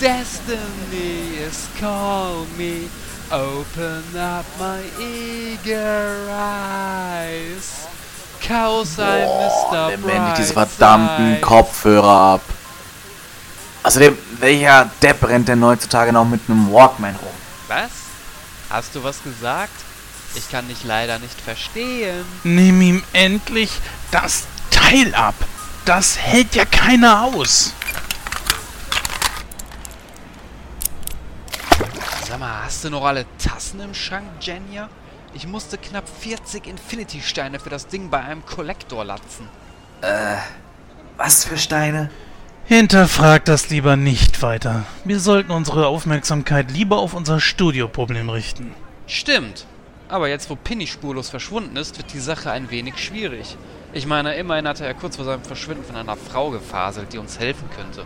Destiny is call me. Open up my eager eyes. Chaos, I'm Mr. Nimm endlich diese verdammten Kopfhörer ab. Außerdem, welcher Depp rennt denn heutzutage noch mit einem Walkman rum? Was? Hast du was gesagt? Ich kann dich leider nicht verstehen. Nimm ihm endlich das Teil ab. Das hält ja keiner aus. Sag mal, hast du noch alle Tassen im Schrank, Jenya? Ich musste knapp 40 Infinity-Steine für das Ding bei einem Kollektor latzen. Was für Steine? Hinterfragt das lieber nicht weiter. Wir sollten unsere Aufmerksamkeit lieber auf unser Studioproblem richten. Stimmt. Aber jetzt, wo Pinny spurlos verschwunden ist, wird die Sache ein wenig schwierig. Ich meine, immerhin hat er kurz vor seinem Verschwinden von einer Frau gefaselt, die uns helfen könnte.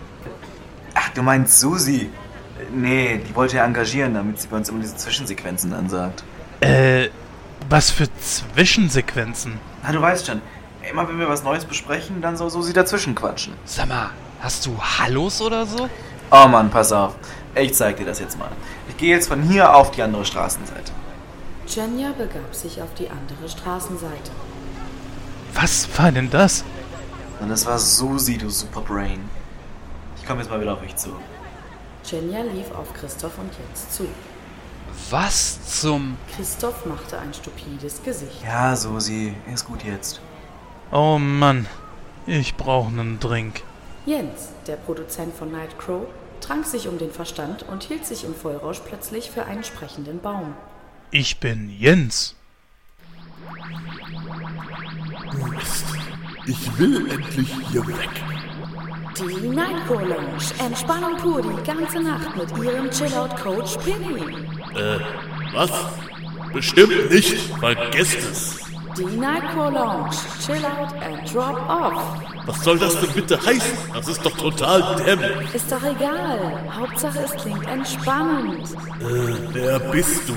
Ach, du meinst Susi? Nee, die wollte er engagieren, damit sie bei uns immer diese Zwischensequenzen ansagt. Äh, was für Zwischensequenzen? Na, du weißt schon, immer wenn wir was Neues besprechen, dann soll Susi dazwischen quatschen. Sag mal, hast du Hallos oder so? Oh Mann, pass auf. Ich zeig dir das jetzt mal. Ich gehe jetzt von hier auf die andere Straßenseite. Jenya begab sich auf die andere Straßenseite. Was war denn das? Und das war Susi, du Superbrain. Ich komme jetzt mal wieder auf euch zu. Jenya lief auf Christoph und Jens zu. Was zum... Christoph machte ein stupides Gesicht. Ja, Susi, ist gut jetzt. Oh Mann, ich brauche einen Drink. Jens, der Produzent von Nightcrow, trank sich um den Verstand und hielt sich im Vollrausch plötzlich für einen sprechenden Baum. Ich bin Jens. Ich will endlich hier weg. Die Nightcrow Lounge. Entspannung pur die ganze Nacht mit ihrem Chillout-Coach Penny. Äh, was? Bestimmt nicht. Vergesst es. Die Nightcrow Lounge. Chill out and drop off. Was soll das denn bitte heißen? Das ist doch total dämlich. Ist doch egal. Hauptsache es klingt entspannend. Äh, wer bist du?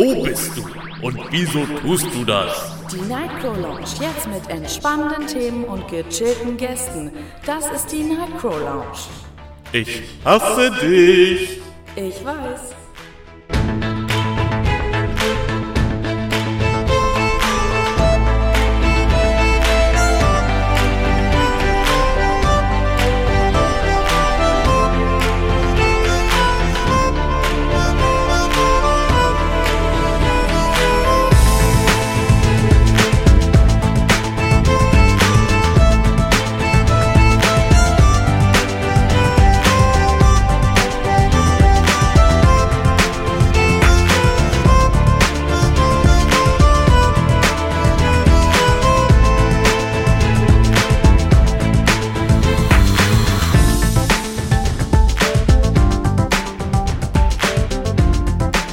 Wo bist du? Und wieso tust du das? Die Nightcrow Lounge jetzt mit entspannenden Themen und gechillten Gästen. Das ist die Nightcrow Lounge. Ich hasse dich. Ich weiß.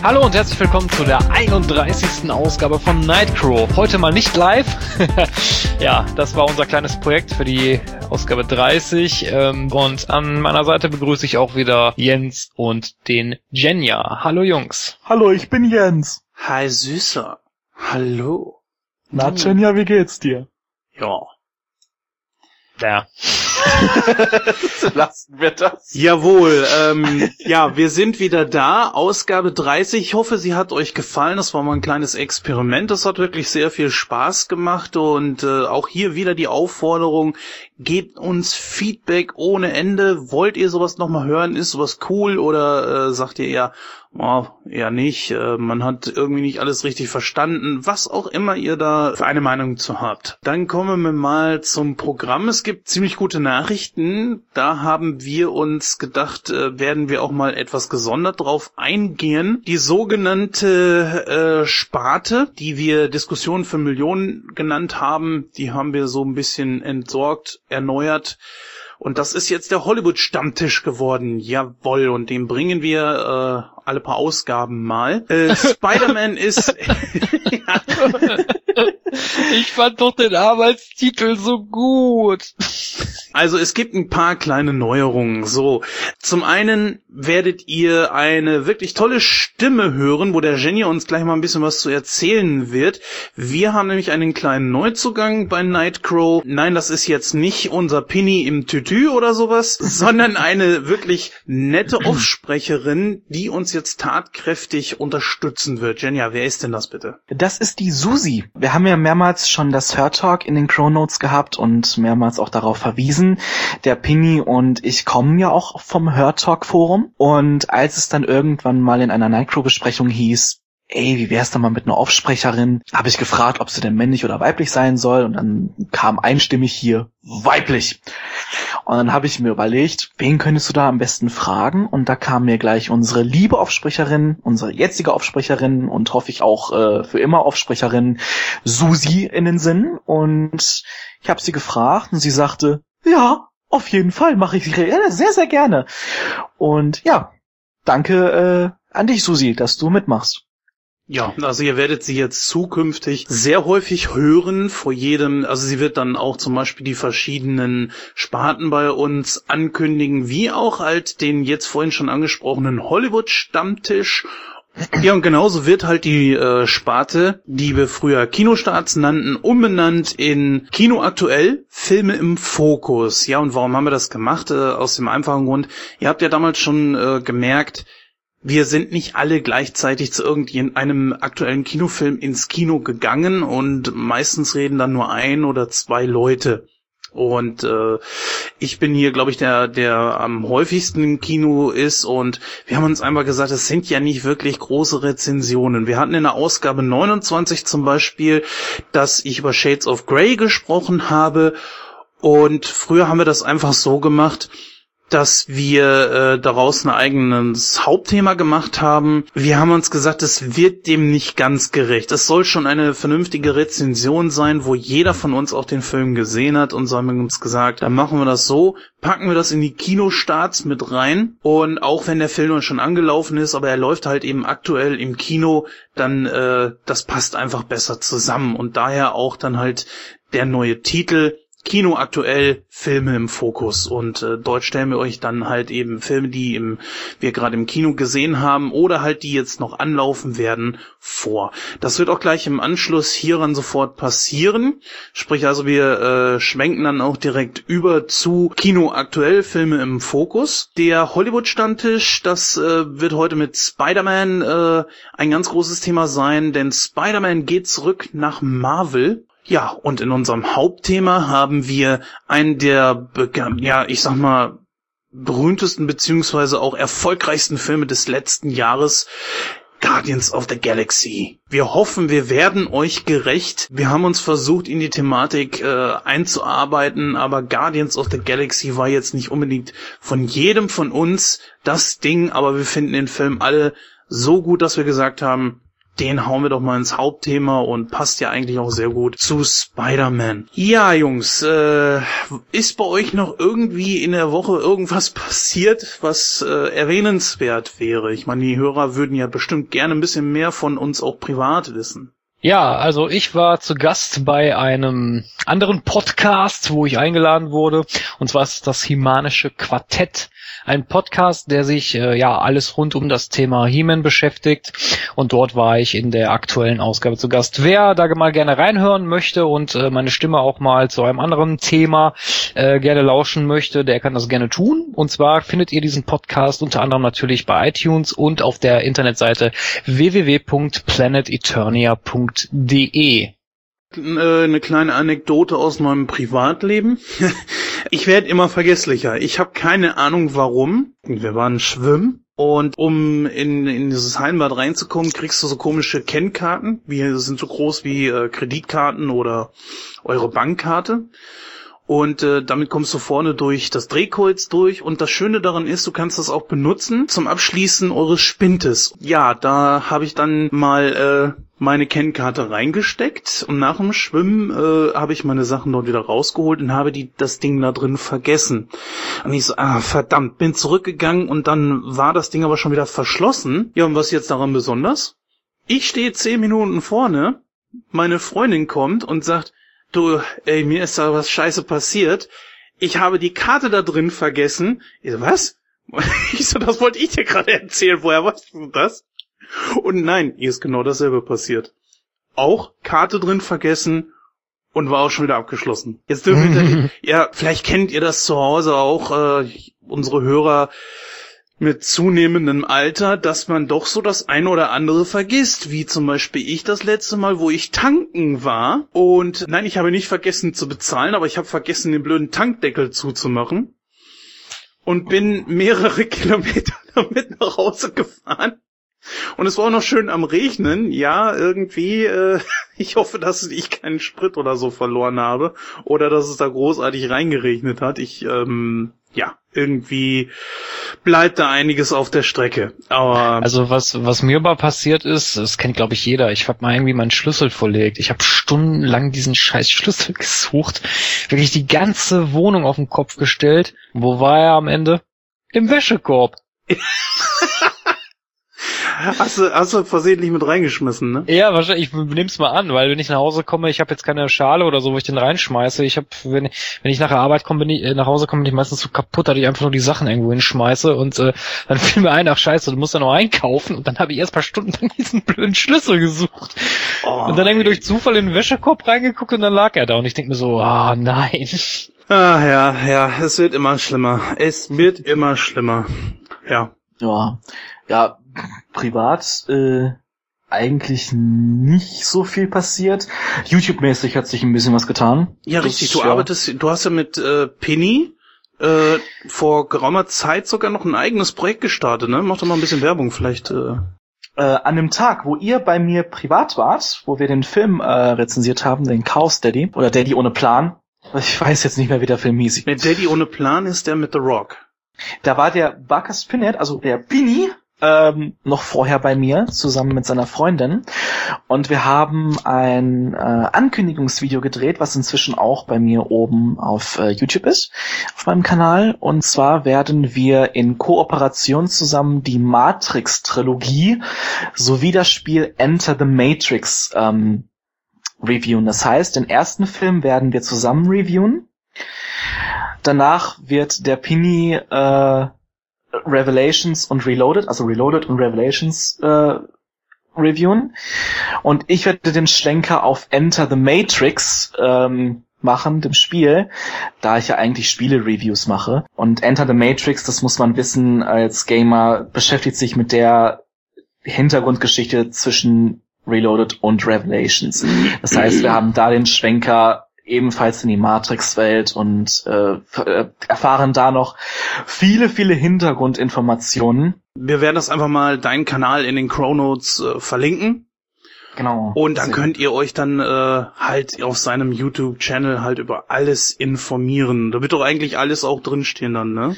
Hallo und herzlich willkommen zu der 31. Ausgabe von Nightcrow. Heute mal nicht live. ja, das war unser kleines Projekt für die Ausgabe 30. Ähm, und an meiner Seite begrüße ich auch wieder Jens und den Jenja. Hallo Jungs. Hallo, ich bin Jens. Hi Süßer. Hallo. Na, Jenja, wie geht's dir? Ja. Ja. Lassen wir das. Jawohl, ähm, ja, wir sind wieder da. Ausgabe 30. Ich hoffe, sie hat euch gefallen. Das war mal ein kleines Experiment. Das hat wirklich sehr viel Spaß gemacht und äh, auch hier wieder die Aufforderung, gebt uns Feedback ohne Ende. Wollt ihr sowas nochmal hören? Ist sowas cool oder äh, sagt ihr eher, oh, eher nicht, äh, man hat irgendwie nicht alles richtig verstanden, was auch immer ihr da für eine Meinung zu habt. Dann kommen wir mal zum Programm. Es gibt ziemlich gute Nachrichten. Da haben wir uns gedacht, äh, werden wir auch mal etwas gesondert drauf eingehen. Die sogenannte äh, Sparte, die wir Diskussionen für Millionen genannt haben, die haben wir so ein bisschen entsorgt, erneuert. Und das ist jetzt der Hollywood-Stammtisch geworden. Jawoll, und den bringen wir äh, alle paar Ausgaben mal. Äh, Spider-Man ist... Ich fand doch den Arbeitstitel so gut. Also es gibt ein paar kleine Neuerungen. So, zum einen werdet ihr eine wirklich tolle Stimme hören, wo der Jenny uns gleich mal ein bisschen was zu erzählen wird. Wir haben nämlich einen kleinen Neuzugang bei Nightcrow. Nein, das ist jetzt nicht unser Pinny im Tütü oder sowas, sondern eine wirklich nette Aufsprecherin, die uns jetzt tatkräftig unterstützen wird. Jenja, wer ist denn das bitte? Das ist die Susi. Wir haben ja mehrmals schon das Hörtalk in den Crow Notes gehabt und mehrmals auch darauf verwiesen. Der Pinny und ich kommen ja auch vom Hörtalk Forum und als es dann irgendwann mal in einer Nightcrow-Besprechung hieß, ey, wie wär's denn mal mit einer Aufsprecherin? Habe ich gefragt, ob sie denn männlich oder weiblich sein soll und dann kam einstimmig hier weiblich. Und dann habe ich mir überlegt, wen könntest du da am besten fragen? Und da kam mir gleich unsere liebe Aufsprecherin, unsere jetzige Aufsprecherin und hoffe ich auch äh, für immer Aufsprecherin Susi in den Sinn. Und ich habe sie gefragt und sie sagte, ja, auf jeden Fall mache ich sehr, sehr gerne. Und ja, danke äh, an dich, Susi, dass du mitmachst. Ja, also ihr werdet sie jetzt zukünftig sehr häufig hören vor jedem, also sie wird dann auch zum Beispiel die verschiedenen Sparten bei uns ankündigen, wie auch halt den jetzt vorhin schon angesprochenen Hollywood-Stammtisch ja, und genauso wird halt die äh, Sparte, die wir früher Kinostarts nannten, umbenannt in Kino aktuell, Filme im Fokus. Ja, und warum haben wir das gemacht? Äh, aus dem einfachen Grund, ihr habt ja damals schon äh, gemerkt, wir sind nicht alle gleichzeitig zu irgendeinem aktuellen Kinofilm ins Kino gegangen und meistens reden dann nur ein oder zwei Leute. Und äh, ich bin hier, glaube ich, der, der am häufigsten im Kino ist. Und wir haben uns einmal gesagt, es sind ja nicht wirklich große Rezensionen. Wir hatten in der Ausgabe 29 zum Beispiel, dass ich über Shades of Grey gesprochen habe. Und früher haben wir das einfach so gemacht, dass wir äh, daraus ein eigenes Hauptthema gemacht haben. Wir haben uns gesagt, es wird dem nicht ganz gerecht. Es soll schon eine vernünftige Rezension sein, wo jeder von uns auch den Film gesehen hat und so haben wir uns gesagt, dann machen wir das so, packen wir das in die Kinostarts mit rein und auch wenn der Film schon angelaufen ist, aber er läuft halt eben aktuell im Kino, dann äh, das passt einfach besser zusammen und daher auch dann halt der neue Titel Kino aktuell Filme im Fokus und äh, dort stellen wir euch dann halt eben Filme, die im, wir gerade im Kino gesehen haben oder halt die jetzt noch anlaufen werden vor. Das wird auch gleich im Anschluss hieran sofort passieren. Sprich also wir äh, schwenken dann auch direkt über zu Kino aktuell Filme im Fokus. Der Hollywood Stammtisch, das äh, wird heute mit Spider-Man äh, ein ganz großes Thema sein, denn Spider-Man geht zurück nach Marvel ja, und in unserem Hauptthema haben wir einen der, ja, ich sag mal, berühmtesten beziehungsweise auch erfolgreichsten Filme des letzten Jahres. Guardians of the Galaxy. Wir hoffen, wir werden euch gerecht. Wir haben uns versucht, in die Thematik äh, einzuarbeiten, aber Guardians of the Galaxy war jetzt nicht unbedingt von jedem von uns das Ding, aber wir finden den Film alle so gut, dass wir gesagt haben, den hauen wir doch mal ins Hauptthema und passt ja eigentlich auch sehr gut zu Spider-Man. Ja, Jungs, äh, ist bei euch noch irgendwie in der Woche irgendwas passiert, was äh, erwähnenswert wäre? Ich meine, die Hörer würden ja bestimmt gerne ein bisschen mehr von uns auch privat wissen. Ja, also ich war zu Gast bei einem anderen Podcast, wo ich eingeladen wurde. Und zwar ist das Himanische Quartett. Ein Podcast, der sich äh, ja alles rund um das Thema He-Man beschäftigt. Und dort war ich in der aktuellen Ausgabe zu Gast. Wer da mal gerne reinhören möchte und äh, meine Stimme auch mal zu einem anderen Thema äh, gerne lauschen möchte, der kann das gerne tun. Und zwar findet ihr diesen Podcast unter anderem natürlich bei iTunes und auf der Internetseite www.planeteternia.de äh, eine kleine Anekdote aus meinem Privatleben. ich werde immer vergesslicher. Ich habe keine Ahnung warum. Wir waren schwimmen und um in, in dieses Heimbad reinzukommen, kriegst du so komische Kennkarten. Die sind so groß wie äh, Kreditkarten oder eure Bankkarte. Und äh, damit kommst du vorne durch das Drehkreuz durch. Und das Schöne daran ist, du kannst das auch benutzen zum Abschließen eures Spintes. Ja, da habe ich dann mal äh, meine Kennkarte reingesteckt und nach dem Schwimmen äh, habe ich meine Sachen dort wieder rausgeholt und habe die das Ding da drin vergessen. Und ich so, ah, verdammt, bin zurückgegangen und dann war das Ding aber schon wieder verschlossen. Ja, und was ist jetzt daran besonders? Ich stehe zehn Minuten vorne, meine Freundin kommt und sagt, du, ey, mir ist da was scheiße passiert. ich habe die Karte da drin vergessen. Ich so, was? Ich so, das wollte ich dir gerade erzählen. Woher weißt du das? Und nein, ihr ist genau dasselbe passiert. Auch Karte drin vergessen und war auch schon wieder abgeschlossen. Jetzt dürfen wir, ja, vielleicht kennt ihr das zu Hause auch, äh, unsere Hörer mit zunehmendem Alter, dass man doch so das eine oder andere vergisst, wie zum Beispiel ich das letzte Mal, wo ich tanken war und nein, ich habe nicht vergessen zu bezahlen, aber ich habe vergessen, den blöden Tankdeckel zuzumachen und bin mehrere Kilometer damit nach Hause gefahren. Und es war auch noch schön am Regnen. Ja, irgendwie, äh, ich hoffe, dass ich keinen Sprit oder so verloren habe. Oder dass es da großartig reingeregnet hat. Ich, ähm, ja, irgendwie bleibt da einiges auf der Strecke. Aber Also was, was mir mal passiert ist, das kennt glaube ich jeder, ich habe mal irgendwie meinen Schlüssel verlegt. Ich habe stundenlang diesen scheiß Schlüssel gesucht. Wirklich die ganze Wohnung auf den Kopf gestellt. Wo war er am Ende? Im Wäschekorb. hast du, hast du versehentlich mit reingeschmissen, ne? Ja, wahrscheinlich, ich nehm's mal an, weil wenn ich nach Hause komme, ich habe jetzt keine Schale oder so, wo ich den reinschmeiße. Ich habe, wenn, wenn ich nach der Arbeit komme, bin ich, äh, nach Hause komme, bin ich meistens so kaputt, dass ich einfach nur die Sachen irgendwo hinschmeiße und äh, dann fiel mir ein, ach scheiße, du musst ja noch einkaufen und dann habe ich erst paar Stunden lang diesen blöden Schlüssel gesucht. Oh, und dann irgendwie durch Zufall in den Wäschekorb reingeguckt und dann lag er da und ich denke mir so, ah nein. Ah, ja, ja, es wird immer schlimmer. Es wird immer schlimmer. Ja. Ja, ja, privat äh, eigentlich nicht so viel passiert. YouTube-mäßig hat sich ein bisschen was getan. Ja, Das, richtig. Du ja. arbeitest, du hast ja mit äh, Penny äh, vor geraumer Zeit sogar noch ein eigenes Projekt gestartet, ne? Mach doch mal ein bisschen Werbung, vielleicht. Äh. Äh, an dem Tag, wo ihr bei mir privat wart, wo wir den Film äh, rezensiert haben, den Chaos Daddy oder Daddy ohne Plan. Ich weiß jetzt nicht mehr, wie der Film hieß. Mit Daddy ohne Plan ist der mit The Rock. Da war der Barker Spinett, also der Pini, ähm, noch vorher bei mir, zusammen mit seiner Freundin. Und wir haben ein äh, Ankündigungsvideo gedreht, was inzwischen auch bei mir oben auf äh, YouTube ist, auf meinem Kanal. Und zwar werden wir in Kooperation zusammen die Matrix-Trilogie sowie das Spiel Enter the Matrix ähm, reviewen. Das heißt, den ersten Film werden wir zusammen reviewen. Danach wird der Pini äh, Revelations und Reloaded, also Reloaded und Revelations äh, reviewen. Und ich werde den Schlenker auf Enter the Matrix ähm, machen, dem Spiel, da ich ja eigentlich Spiele-Reviews mache. Und Enter the Matrix, das muss man wissen, als Gamer beschäftigt sich mit der Hintergrundgeschichte zwischen Reloaded und Revelations. Das heißt, wir haben da den Schwenker ebenfalls in die Matrix-Welt und äh, erfahren da noch viele, viele Hintergrundinformationen. Wir werden das einfach mal deinen Kanal in den Chronotes äh, verlinken. Genau. Und dann könnt ihr euch dann äh, halt auf seinem YouTube-Channel halt über alles informieren. Da wird doch eigentlich alles auch drinstehen dann, ne?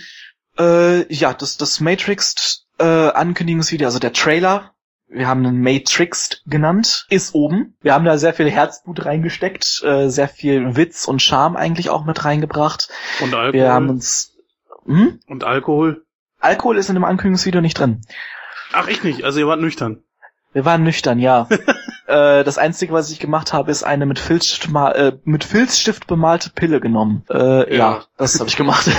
Äh, ja, das, das Matrix äh, also der Trailer, wir haben einen Matrix genannt, ist oben. Wir haben da sehr viel Herzblut reingesteckt, äh, sehr viel Witz und Charme eigentlich auch mit reingebracht. Und Alkohol. Wir haben uns hm? Und Alkohol. Alkohol ist in dem Ankündigungsvideo nicht drin. Ach, ich nicht. Also ihr wart nüchtern. Wir waren nüchtern, ja. äh, das Einzige, was ich gemacht habe, ist eine mit Filzstift, äh, mit Filzstift bemalte Pille genommen. Äh, ja. Ja. das habe ich gemacht.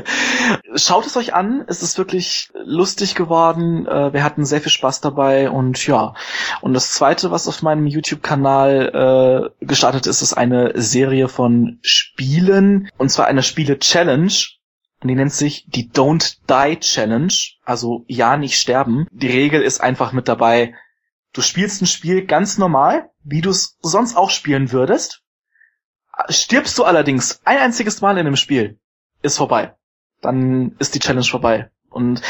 Schaut es euch an, es ist wirklich lustig geworden. Äh, wir hatten sehr viel Spaß dabei und ja. Und das Zweite, was auf meinem YouTube-Kanal äh, gestartet ist, ist eine Serie von Spielen. Und zwar eine Spiele-Challenge. Und die nennt sich die Don't Die Challenge. Also ja, nicht sterben. Die Regel ist einfach mit dabei. Du spielst ein Spiel ganz normal, wie du es sonst auch spielen würdest. Stirbst du allerdings ein einziges Mal in dem Spiel, ist vorbei. Dann ist die Challenge vorbei. Und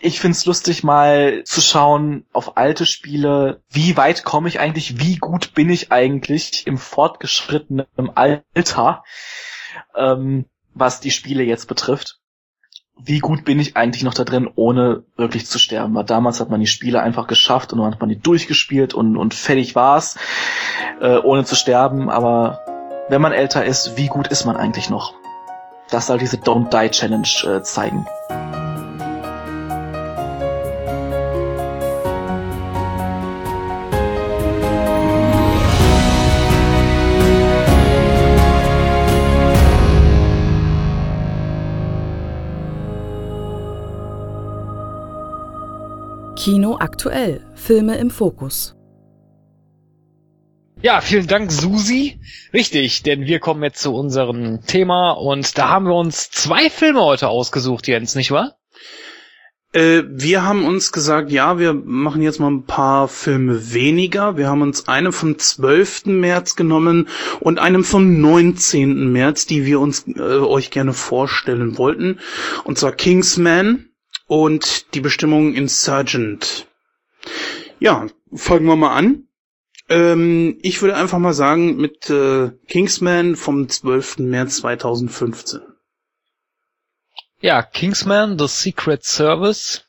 ich find's lustig, mal zu schauen auf alte Spiele, wie weit komme ich eigentlich, wie gut bin ich eigentlich im fortgeschrittenen Alter, ähm, was die Spiele jetzt betrifft. Wie gut bin ich eigentlich noch da drin, ohne wirklich zu sterben? Weil damals hat man die Spiele einfach geschafft und dann hat man die durchgespielt und, und fertig war's, äh, ohne zu sterben. Aber wenn man älter ist, wie gut ist man eigentlich noch? Das soll diese Don't Die Challenge äh, zeigen. Kino aktuell. Filme im Fokus. Ja, vielen Dank, Susi. Richtig, denn wir kommen jetzt zu unserem Thema und da haben wir uns zwei Filme heute ausgesucht, Jens, nicht wahr? Äh, wir haben uns gesagt, ja, wir machen jetzt mal ein paar Filme weniger. Wir haben uns einen vom 12. März genommen und einen vom 19. März, die wir uns äh, euch gerne vorstellen wollten. Und zwar Kingsman und die Bestimmung Insurgent. Ja, fangen wir mal an. Ähm, ich würde einfach mal sagen mit äh, Kingsman vom 12. März 2015. Ja, Kingsman, The Secret Service.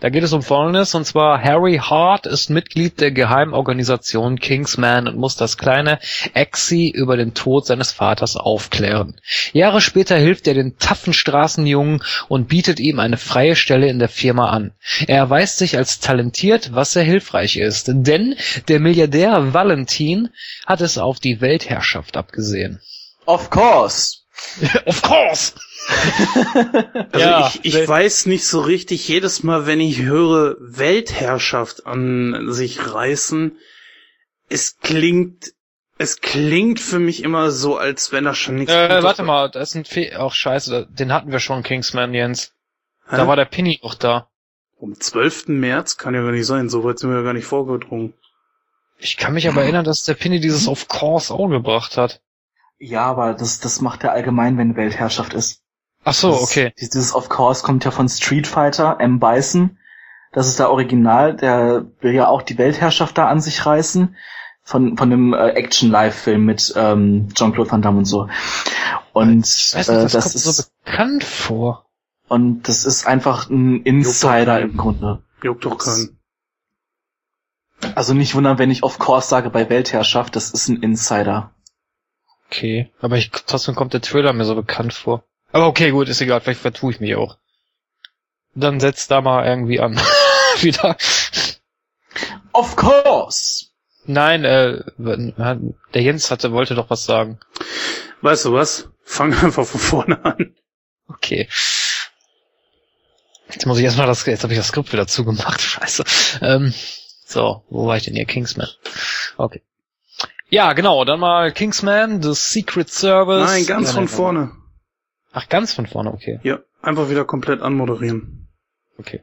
Da geht es um Folgendes, und zwar Harry Hart ist Mitglied der Geheimorganisation Kingsman und muss das kleine Exi über den Tod seines Vaters aufklären. Jahre später hilft er den taffen Straßenjungen und bietet ihm eine freie Stelle in der Firma an. Er erweist sich als talentiert, was sehr hilfreich ist, denn der Milliardär Valentin hat es auf die Weltherrschaft abgesehen. Of course. of course! Also Ja, ich, ich Welt- weiß nicht so richtig, jedes Mal, wenn ich höre Weltherrschaft an sich reißen, es klingt, es klingt für mich immer so, als wenn da schon nichts Äh, warte mal, das ist ein Fe Ach, scheiße, den hatten wir schon, Kingsman, Jens. Hä? Da war der Pinny noch da. Am 12. März kann ja gar nicht sein, so weit sind wir ja gar nicht vorgedrungen. Ich kann mich aber erinnern, dass der Pinny dieses Of Course auch gebracht hat. Ja, aber das, das macht er allgemein, wenn Weltherrschaft ist. Ach so, Das- okay. Dieses Of Course kommt ja von Street Fighter, M. Bison. Das ist der Original, der will ja auch die Weltherrschaft da an sich reißen. Von, von dem äh, Action-Live-Film mit ähm, Jean-Claude Van Damme und so. Und Ich weiß äh, nicht, das, das kommt ist so bekannt vor. und das ist einfach ein Insider im Grunde. Juckt doch keinen. Also nicht wundern, wenn ich Of Course sage bei Weltherrschaft, das ist ein Insider. Okay, aber ich, trotzdem kommt der Trailer mir so bekannt vor. Aber okay, gut, ist egal, vielleicht vertue ich mich auch. Dann setz da mal irgendwie an. Wieder. Of course! Nein, äh, der Jens hatte, wollte doch was sagen. Weißt du was? Fang einfach von vorne an. Okay. Jetzt muss ich erstmal das, jetzt habe ich das Skript wieder zugemacht, scheiße. Ähm, so, wo war ich denn hier? Kingsman. Okay. Ja, genau, dann mal Kingsman, The Secret Service. Nein, ganz Ja, von nein, vorne. Ach, ganz von vorne, okay. Ja, einfach wieder komplett anmoderieren. Okay.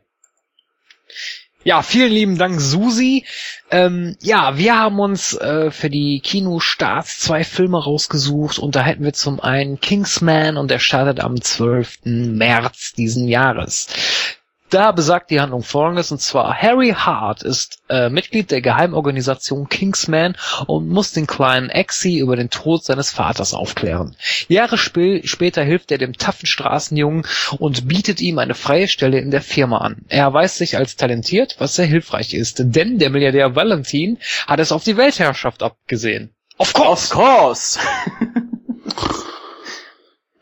Ja, vielen lieben Dank, Susi. Ähm, ja, wir haben uns äh, für die Kinostarts zwei Filme rausgesucht und da hätten wir zum einen Kingsman und der startet am 12. März diesen Jahres. Da besagt die Handlung folgendes, und zwar Harry Hart ist äh, Mitglied der Geheimorganisation Kingsman und muss den kleinen Exi über den Tod seines Vaters aufklären. Jahre spä später hilft er dem taffen Straßenjungen und bietet ihm eine freie Stelle in der Firma an. Er erweist sich als talentiert, was sehr hilfreich ist, denn der Milliardär Valentin hat es auf die Weltherrschaft abgesehen. Of course! Of course!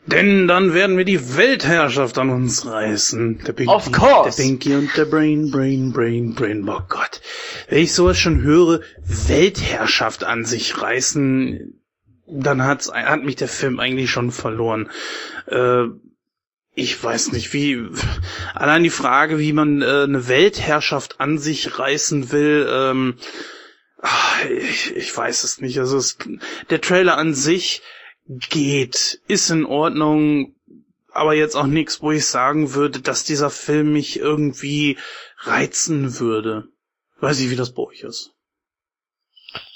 Denn dann werden wir die Weltherrschaft an uns reißen. Der Pinky, Of course. Der Pinky und der Brain, Brain, Brain, Brain. Oh Gott. Wenn ich sowas schon höre, Weltherrschaft an sich reißen, dann hat's, hat mich der Film eigentlich schon verloren. Äh, ich weiß nicht, wie, allein die Frage, wie man äh, eine Weltherrschaft an sich reißen will, ähm, ah, ich, ich weiß es nicht. Also es, der Trailer an sich geht, ist in Ordnung, aber jetzt auch nichts, wo ich sagen würde, dass dieser Film mich irgendwie reizen würde. Weiß ich, wie das bei euch ist.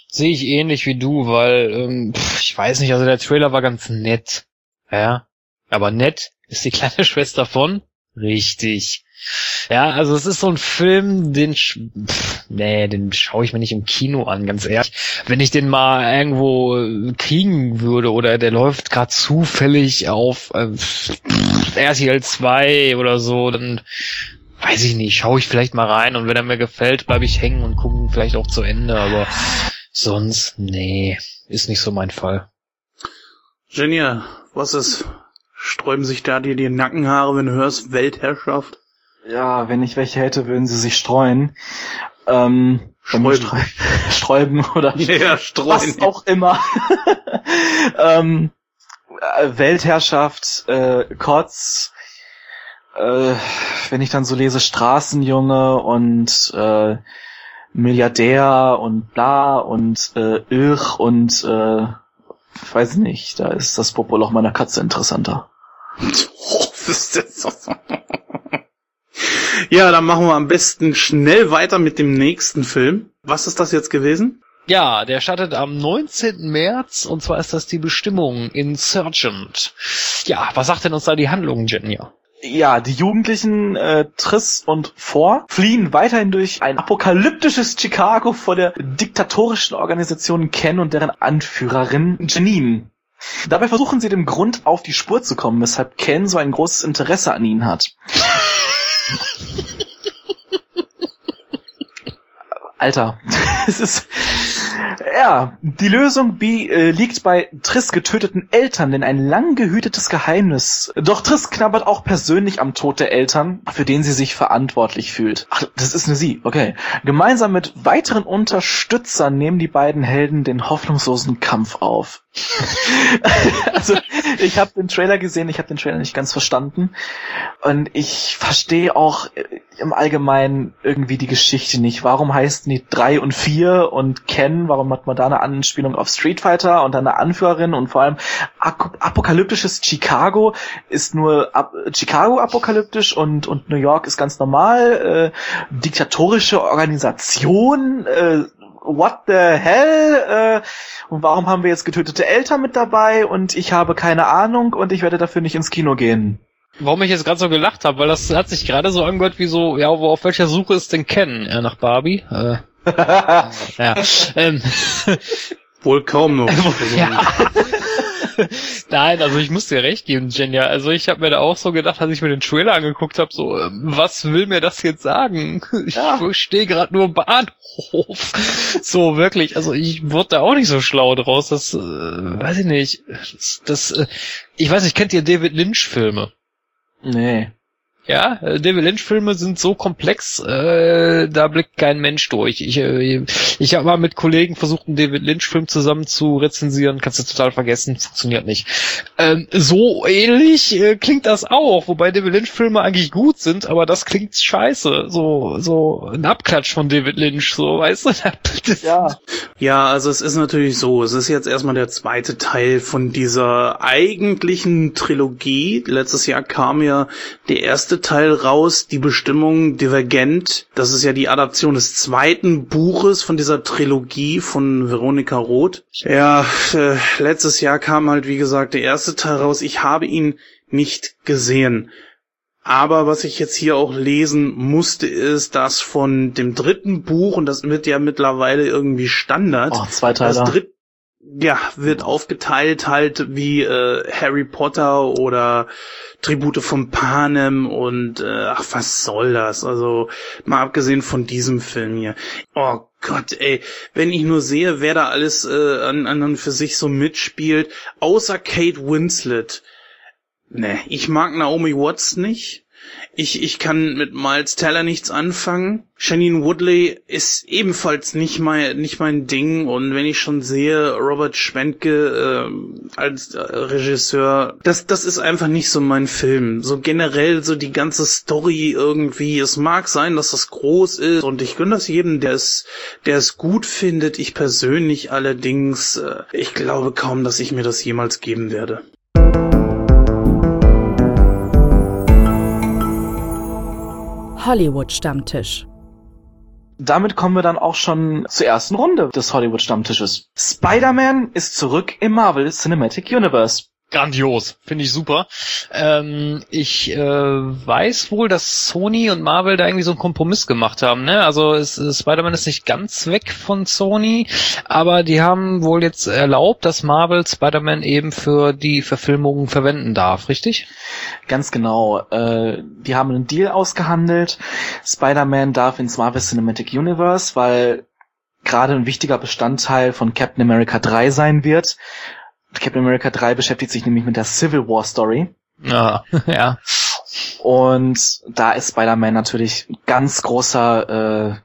Sehe ich ähnlich wie du, weil, ähm, pff, ich weiß nicht, also der Trailer war ganz nett. Ja. Aber nett ist die kleine Schwester von? Richtig. Ja, also es ist so ein Film, den, pff, nee, den schaue ich mir nicht im Kino an, ganz ehrlich. Wenn ich den mal irgendwo kriegen würde oder der läuft gerade zufällig auf äh, pff, RTL 2 oder so, dann weiß ich nicht, schaue ich vielleicht mal rein und wenn er mir gefällt, bleibe ich hängen und gucke ihn vielleicht auch zu Ende, aber sonst, nee, ist nicht so mein Fall. Genia, was ist? Sträuben sich da dir die Nackenhaare, wenn du hörst Weltherrschaft? Ja, wenn ich welche hätte, würden sie sich streuen. Ähm, Sträuben. Sträuben oder Ja, was streuen. auch immer. ähm, äh, Weltherrschaft, äh, Kotz. äh, wenn ich dann so lese Straßenjunge und äh, Milliardär und bla und äh, Irr und äh, weiß nicht, da ist das Popoloch meiner Katze interessanter. ja, dann machen wir am besten schnell weiter mit dem nächsten Film. Was ist das jetzt gewesen? Ja, der startet am 19. März und zwar ist das die Bestimmung Insurgent. Ja, was sagt denn uns da die Handlung, Jenja? Ja, die Jugendlichen äh, Triss und Vor fliehen weiterhin durch ein apokalyptisches Chicago vor der diktatorischen Organisation Ken und deren Anführerin Janine. Dabei versuchen sie dem Grund auf die Spur zu kommen, weshalb Ken so ein großes Interesse an ihnen hat. Alter, es ist ja, die Lösung B äh, liegt bei Triss getöteten Eltern, denn ein lang gehütetes Geheimnis. Doch Triss knabbert auch persönlich am Tod der Eltern, für den sie sich verantwortlich fühlt. Ach, das ist eine sie, okay. Gemeinsam mit weiteren Unterstützern nehmen die beiden Helden den hoffnungslosen Kampf auf. also, ich habe den Trailer gesehen, ich habe den Trailer nicht ganz verstanden und ich verstehe auch äh, im Allgemeinen irgendwie die Geschichte nicht. Warum heißen die drei und vier und Ken? Warum hat man da eine Anspielung auf Street Fighter und dann eine Anführerin und vor allem apokalyptisches Chicago ist nur Ap Chicago apokalyptisch und und New York ist ganz normal. Äh, diktatorische Organisation. Äh, what the hell? Äh, und warum haben wir jetzt getötete Eltern mit dabei? Und ich habe keine Ahnung und ich werde dafür nicht ins Kino gehen. Warum ich jetzt gerade so gelacht habe, weil das hat sich gerade so angehört wie so, ja, wo auf welcher Suche ist denn Ken? Ja, nach Barbie? Äh, ja. Ähm, Wohl kaum noch. ja. Nein, also ich muss dir recht geben, Jenja. Also ich habe mir da auch so gedacht, als ich mir den Trailer angeguckt habe, so, ähm, was will mir das jetzt sagen? Ich ja. stehe gerade nur im Bahnhof. So, wirklich. Also ich wurde da auch nicht so schlau draus. Das, äh, weiß ich nicht. Das, das äh, ich weiß nicht, kennt ihr David Lynch-Filme? Nee. Ja, äh, David Lynch-Filme sind so komplex, äh, da blickt kein Mensch durch. Ich, äh, ich habe mal mit Kollegen versucht, einen David Lynch-Film zusammen zu rezensieren, kannst du total vergessen, funktioniert nicht. Ähm, so ähnlich äh, klingt das auch, wobei David Lynch-Filme eigentlich gut sind, aber das klingt scheiße. So, so ein Abklatsch von David Lynch, so, weißt du? ja. ja, also es ist natürlich so, es ist jetzt erstmal der zweite Teil von dieser eigentlichen Trilogie. Letztes Jahr kam ja der erste Teil raus, die Bestimmung Divergent. Das ist ja die Adaption des zweiten Buches von dieser Trilogie von Veronika Roth. Ja, äh, letztes Jahr kam halt, wie gesagt, der erste Teil raus. Ich habe ihn nicht gesehen. Aber was ich jetzt hier auch lesen musste, ist, dass von dem dritten Buch, und das wird ja mittlerweile irgendwie Standard, oh, zwei Teile. das dritte ja, wird aufgeteilt halt wie äh, Harry Potter oder Tribute von Panem und äh, ach, was soll das? Also mal abgesehen von diesem Film hier. Oh Gott, ey, wenn ich nur sehe, wer da alles äh, an, an für sich so mitspielt, außer Kate Winslet. Ne, ich mag Naomi Watts nicht. Ich, ich kann mit Miles Teller nichts anfangen. Janine Woodley ist ebenfalls nicht mein, nicht mein Ding. Und wenn ich schon sehe, Robert Schwentke äh, als Regisseur, das, das ist einfach nicht so mein Film. So generell so die ganze Story irgendwie. Es mag sein, dass das groß ist. Und ich gönne das jedem, der es, der es gut findet. Ich persönlich allerdings, äh, ich glaube kaum, dass ich mir das jemals geben werde. Hollywood-Stammtisch. Damit kommen wir dann auch schon zur ersten Runde des Hollywood-Stammtisches. Spider-Man ist zurück im Marvel Cinematic Universe grandios, finde ich super. Ähm, ich äh, weiß wohl, dass Sony und Marvel da irgendwie so einen Kompromiss gemacht haben. Ne? Also Spider-Man ist nicht ganz weg von Sony, aber die haben wohl jetzt erlaubt, dass Marvel Spider-Man eben für die Verfilmungen verwenden darf, richtig? Ganz genau. Äh, die haben einen Deal ausgehandelt. Spider-Man darf ins Marvel Cinematic Universe, weil gerade ein wichtiger Bestandteil von Captain America 3 sein wird. Captain America 3 beschäftigt sich nämlich mit der Civil War Story. Ja, ja. Und da ist Spider-Man natürlich ganz großer, äh,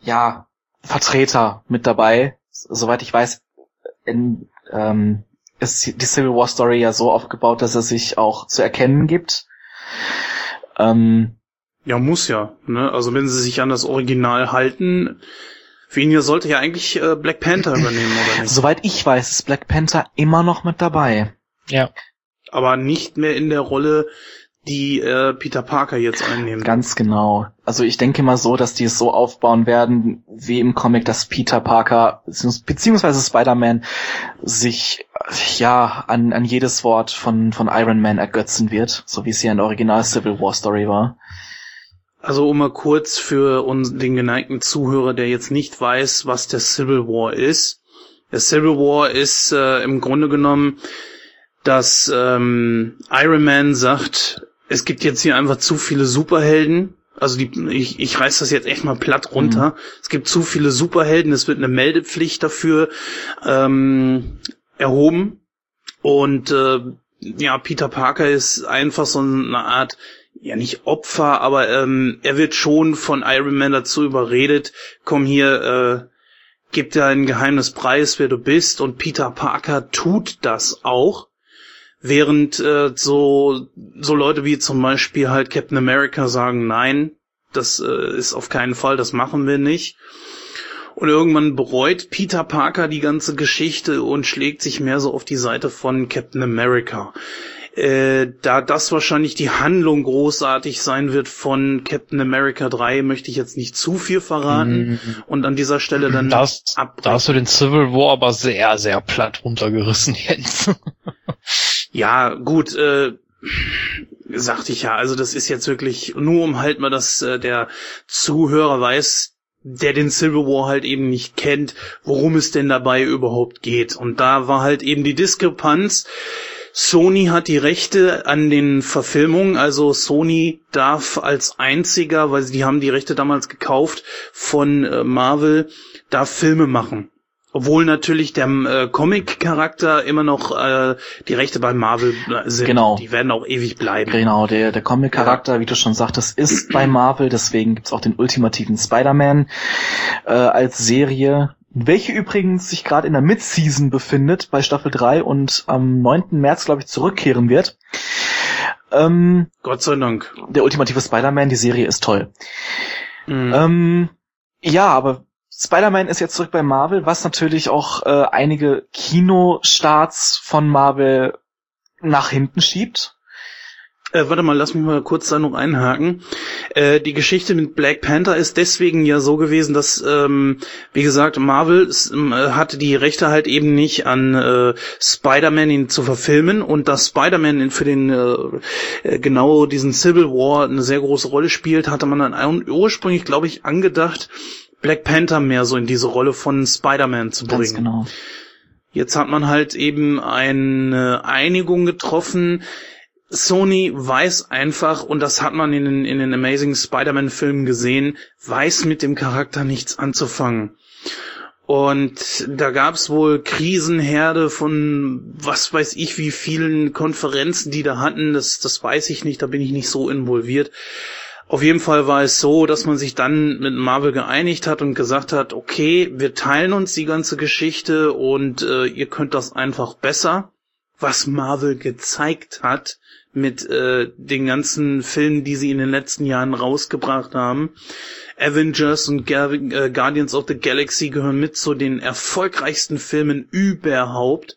ja, Vertreter mit dabei. Soweit ich weiß, in, ähm, ist die Civil War Story ja so aufgebaut, dass er sich auch zu erkennen gibt. Ähm, Ja, muss ja. Ne? Also wenn sie sich an das Original halten, Venia sollte ja eigentlich äh, Black Panther übernehmen, oder nicht? soweit ich weiß, ist Black Panther immer noch mit dabei. Ja. Aber nicht mehr in der Rolle, die äh, Peter Parker jetzt einnimmt. Ganz genau. Also ich denke mal so, dass die es so aufbauen werden, wie im Comic, dass Peter Parker beziehungs- beziehungsweise Spider-Man sich ja an, an jedes Wort von, von Iron Man ergötzen wird, so wie es hier in der Original Civil War Story war. Also um mal kurz für uns, den geneigten Zuhörer, der jetzt nicht weiß, was der Civil War ist. Der Civil War ist äh, im Grunde genommen, dass ähm, Iron Man sagt, es gibt jetzt hier einfach zu viele Superhelden. Also die, ich, ich reiß das jetzt echt mal platt runter. Es gibt zu viele Superhelden, es wird eine Meldepflicht dafür ähm, erhoben. Und äh, ja, Peter Parker ist einfach so eine Art ja nicht Opfer, aber ähm, er wird schon von Iron Man dazu überredet, komm hier, äh, gib dir ein geheimes Preis, wer du bist. Und Peter Parker tut das auch. Während äh, so, so Leute wie zum Beispiel halt Captain America sagen, nein, das äh, ist auf keinen Fall, das machen wir nicht. Und irgendwann bereut Peter Parker die ganze Geschichte und schlägt sich mehr so auf die Seite von Captain America. Äh, da das wahrscheinlich die Handlung großartig sein wird von Captain America 3, möchte ich jetzt nicht zu viel verraten und an dieser Stelle dann Da hast, da abbrechen. hast du den Civil War aber sehr, sehr platt runtergerissen, Jens. Ja, gut, äh, sagte ich ja. Also das ist jetzt wirklich nur um halt mal, dass äh, der Zuhörer weiß, der den Civil War halt eben nicht kennt, worum es denn dabei überhaupt geht. Und da war halt eben die Diskrepanz. Sony hat die Rechte an den Verfilmungen, also Sony darf als einziger, weil die haben die Rechte damals gekauft von äh, Marvel, darf Filme machen. Obwohl natürlich der äh, Comic-Charakter immer noch äh, die Rechte bei Marvel äh, sind. Genau. Die werden auch ewig bleiben. Genau, der, der Comic-Charakter, wie du schon sagtest, ist bei Marvel, deswegen gibt's auch den ultimativen Spider-Man äh, als Serie, welche übrigens sich gerade in der Mid-Season befindet bei Staffel 3 und am 9. März, glaube ich, zurückkehren wird. Ähm, Gott sei Dank. der ultimative Spider-Man, die Serie ist toll. Mhm. Ähm, ja, aber Spider-Man ist jetzt zurück bei Marvel, was natürlich auch äh, einige Kinostarts von Marvel nach hinten schiebt. Äh, warte mal, lass mich mal kurz da noch einhaken. Äh, die Geschichte mit Black Panther ist deswegen ja so gewesen, dass, ähm, wie gesagt, Marvel ähm, äh, hatte die Rechte halt eben nicht an äh, Spider-Man ihn zu verfilmen und dass Spider-Man für den äh, äh, genau diesen Civil War eine sehr große Rolle spielt, hatte man dann ursprünglich, glaube ich, angedacht, Black Panther mehr so in diese Rolle von Spider-Man zu bringen. Ganz genau. Jetzt hat man halt eben eine Einigung getroffen. Sony weiß einfach, und das hat man in den, in den Amazing Spider-Man-Filmen gesehen, weiß mit dem Charakter nichts anzufangen. Und da gab's wohl Krisenherde von was weiß ich wie vielen Konferenzen, die da hatten. Das, das weiß ich nicht, da bin ich nicht so involviert. Auf jeden Fall war es so, dass man sich dann mit Marvel geeinigt hat und gesagt hat, okay, wir teilen uns die ganze Geschichte und äh, ihr könnt das einfach besser. Was Marvel gezeigt hat mit äh, den ganzen Filmen, die sie in den letzten Jahren rausgebracht haben. Avengers und äh, Guardians of the Galaxy gehören mit zu den erfolgreichsten Filmen überhaupt.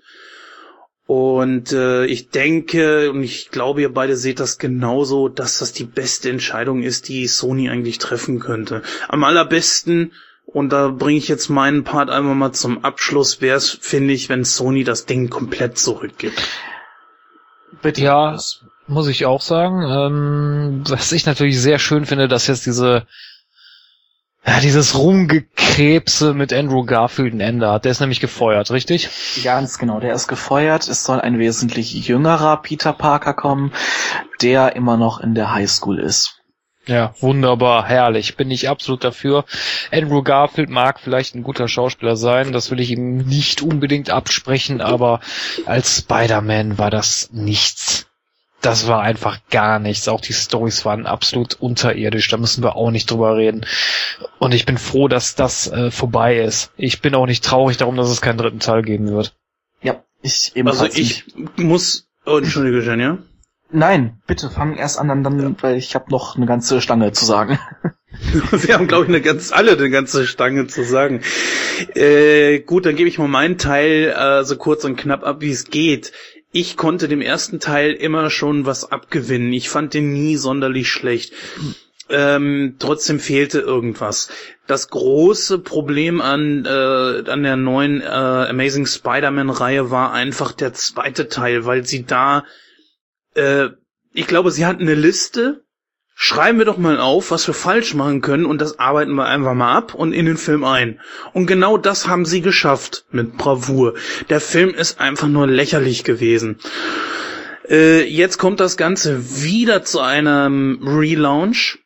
Und äh, ich denke, und ich glaube, ihr beide seht das genauso, dass das die beste Entscheidung ist, die Sony eigentlich treffen könnte. Am allerbesten, und da bringe ich jetzt meinen Part einmal mal zum Abschluss, wäre es, finde ich, wenn Sony das Ding komplett zurückgibt. Bitte. Ja, muss ich auch sagen. Ähm, was ich natürlich sehr schön finde, dass jetzt diese ja, dieses Rumgekrebse mit Andrew Garfield ein Ende hat. Der ist nämlich gefeuert, richtig? Ganz genau, der ist gefeuert. Es soll ein wesentlich jüngerer Peter Parker kommen, der immer noch in der Highschool ist. Ja, wunderbar, herrlich. Bin ich absolut dafür. Andrew Garfield mag vielleicht ein guter Schauspieler sein, das will ich ihm nicht unbedingt absprechen, aber als Spider-Man war das nichts. Das war einfach gar nichts. Auch die Stories waren absolut unterirdisch. Da müssen wir auch nicht drüber reden. Und ich bin froh, dass das äh, vorbei ist. Ich bin auch nicht traurig darum, dass es keinen dritten Teil geben wird. Ja, ich ebenfalls Also ich muss, oh, entschuldige, Jenja. Nein, bitte fang erst an, dann, dann weil ich habe noch eine ganze Stange zu sagen. Wir haben, glaube ich, eine ganz, alle eine ganze Stange zu sagen. Äh, gut, dann gebe ich mal meinen Teil äh, so kurz und knapp ab, wie es geht. Ich konnte dem ersten Teil immer schon was abgewinnen. Ich fand den nie sonderlich schlecht. Ähm, trotzdem fehlte irgendwas. Das große Problem an, äh, an der neuen äh, Amazing Spider-Man-Reihe war einfach der zweite Teil, weil sie da, äh, ich glaube, sie hatten eine Liste schreiben wir doch mal auf, was wir falsch machen können und das arbeiten wir einfach mal ab und in den Film ein. Und genau das haben sie geschafft mit Bravour. Der Film ist einfach nur lächerlich gewesen. Äh, jetzt kommt das Ganze wieder zu einem Relaunch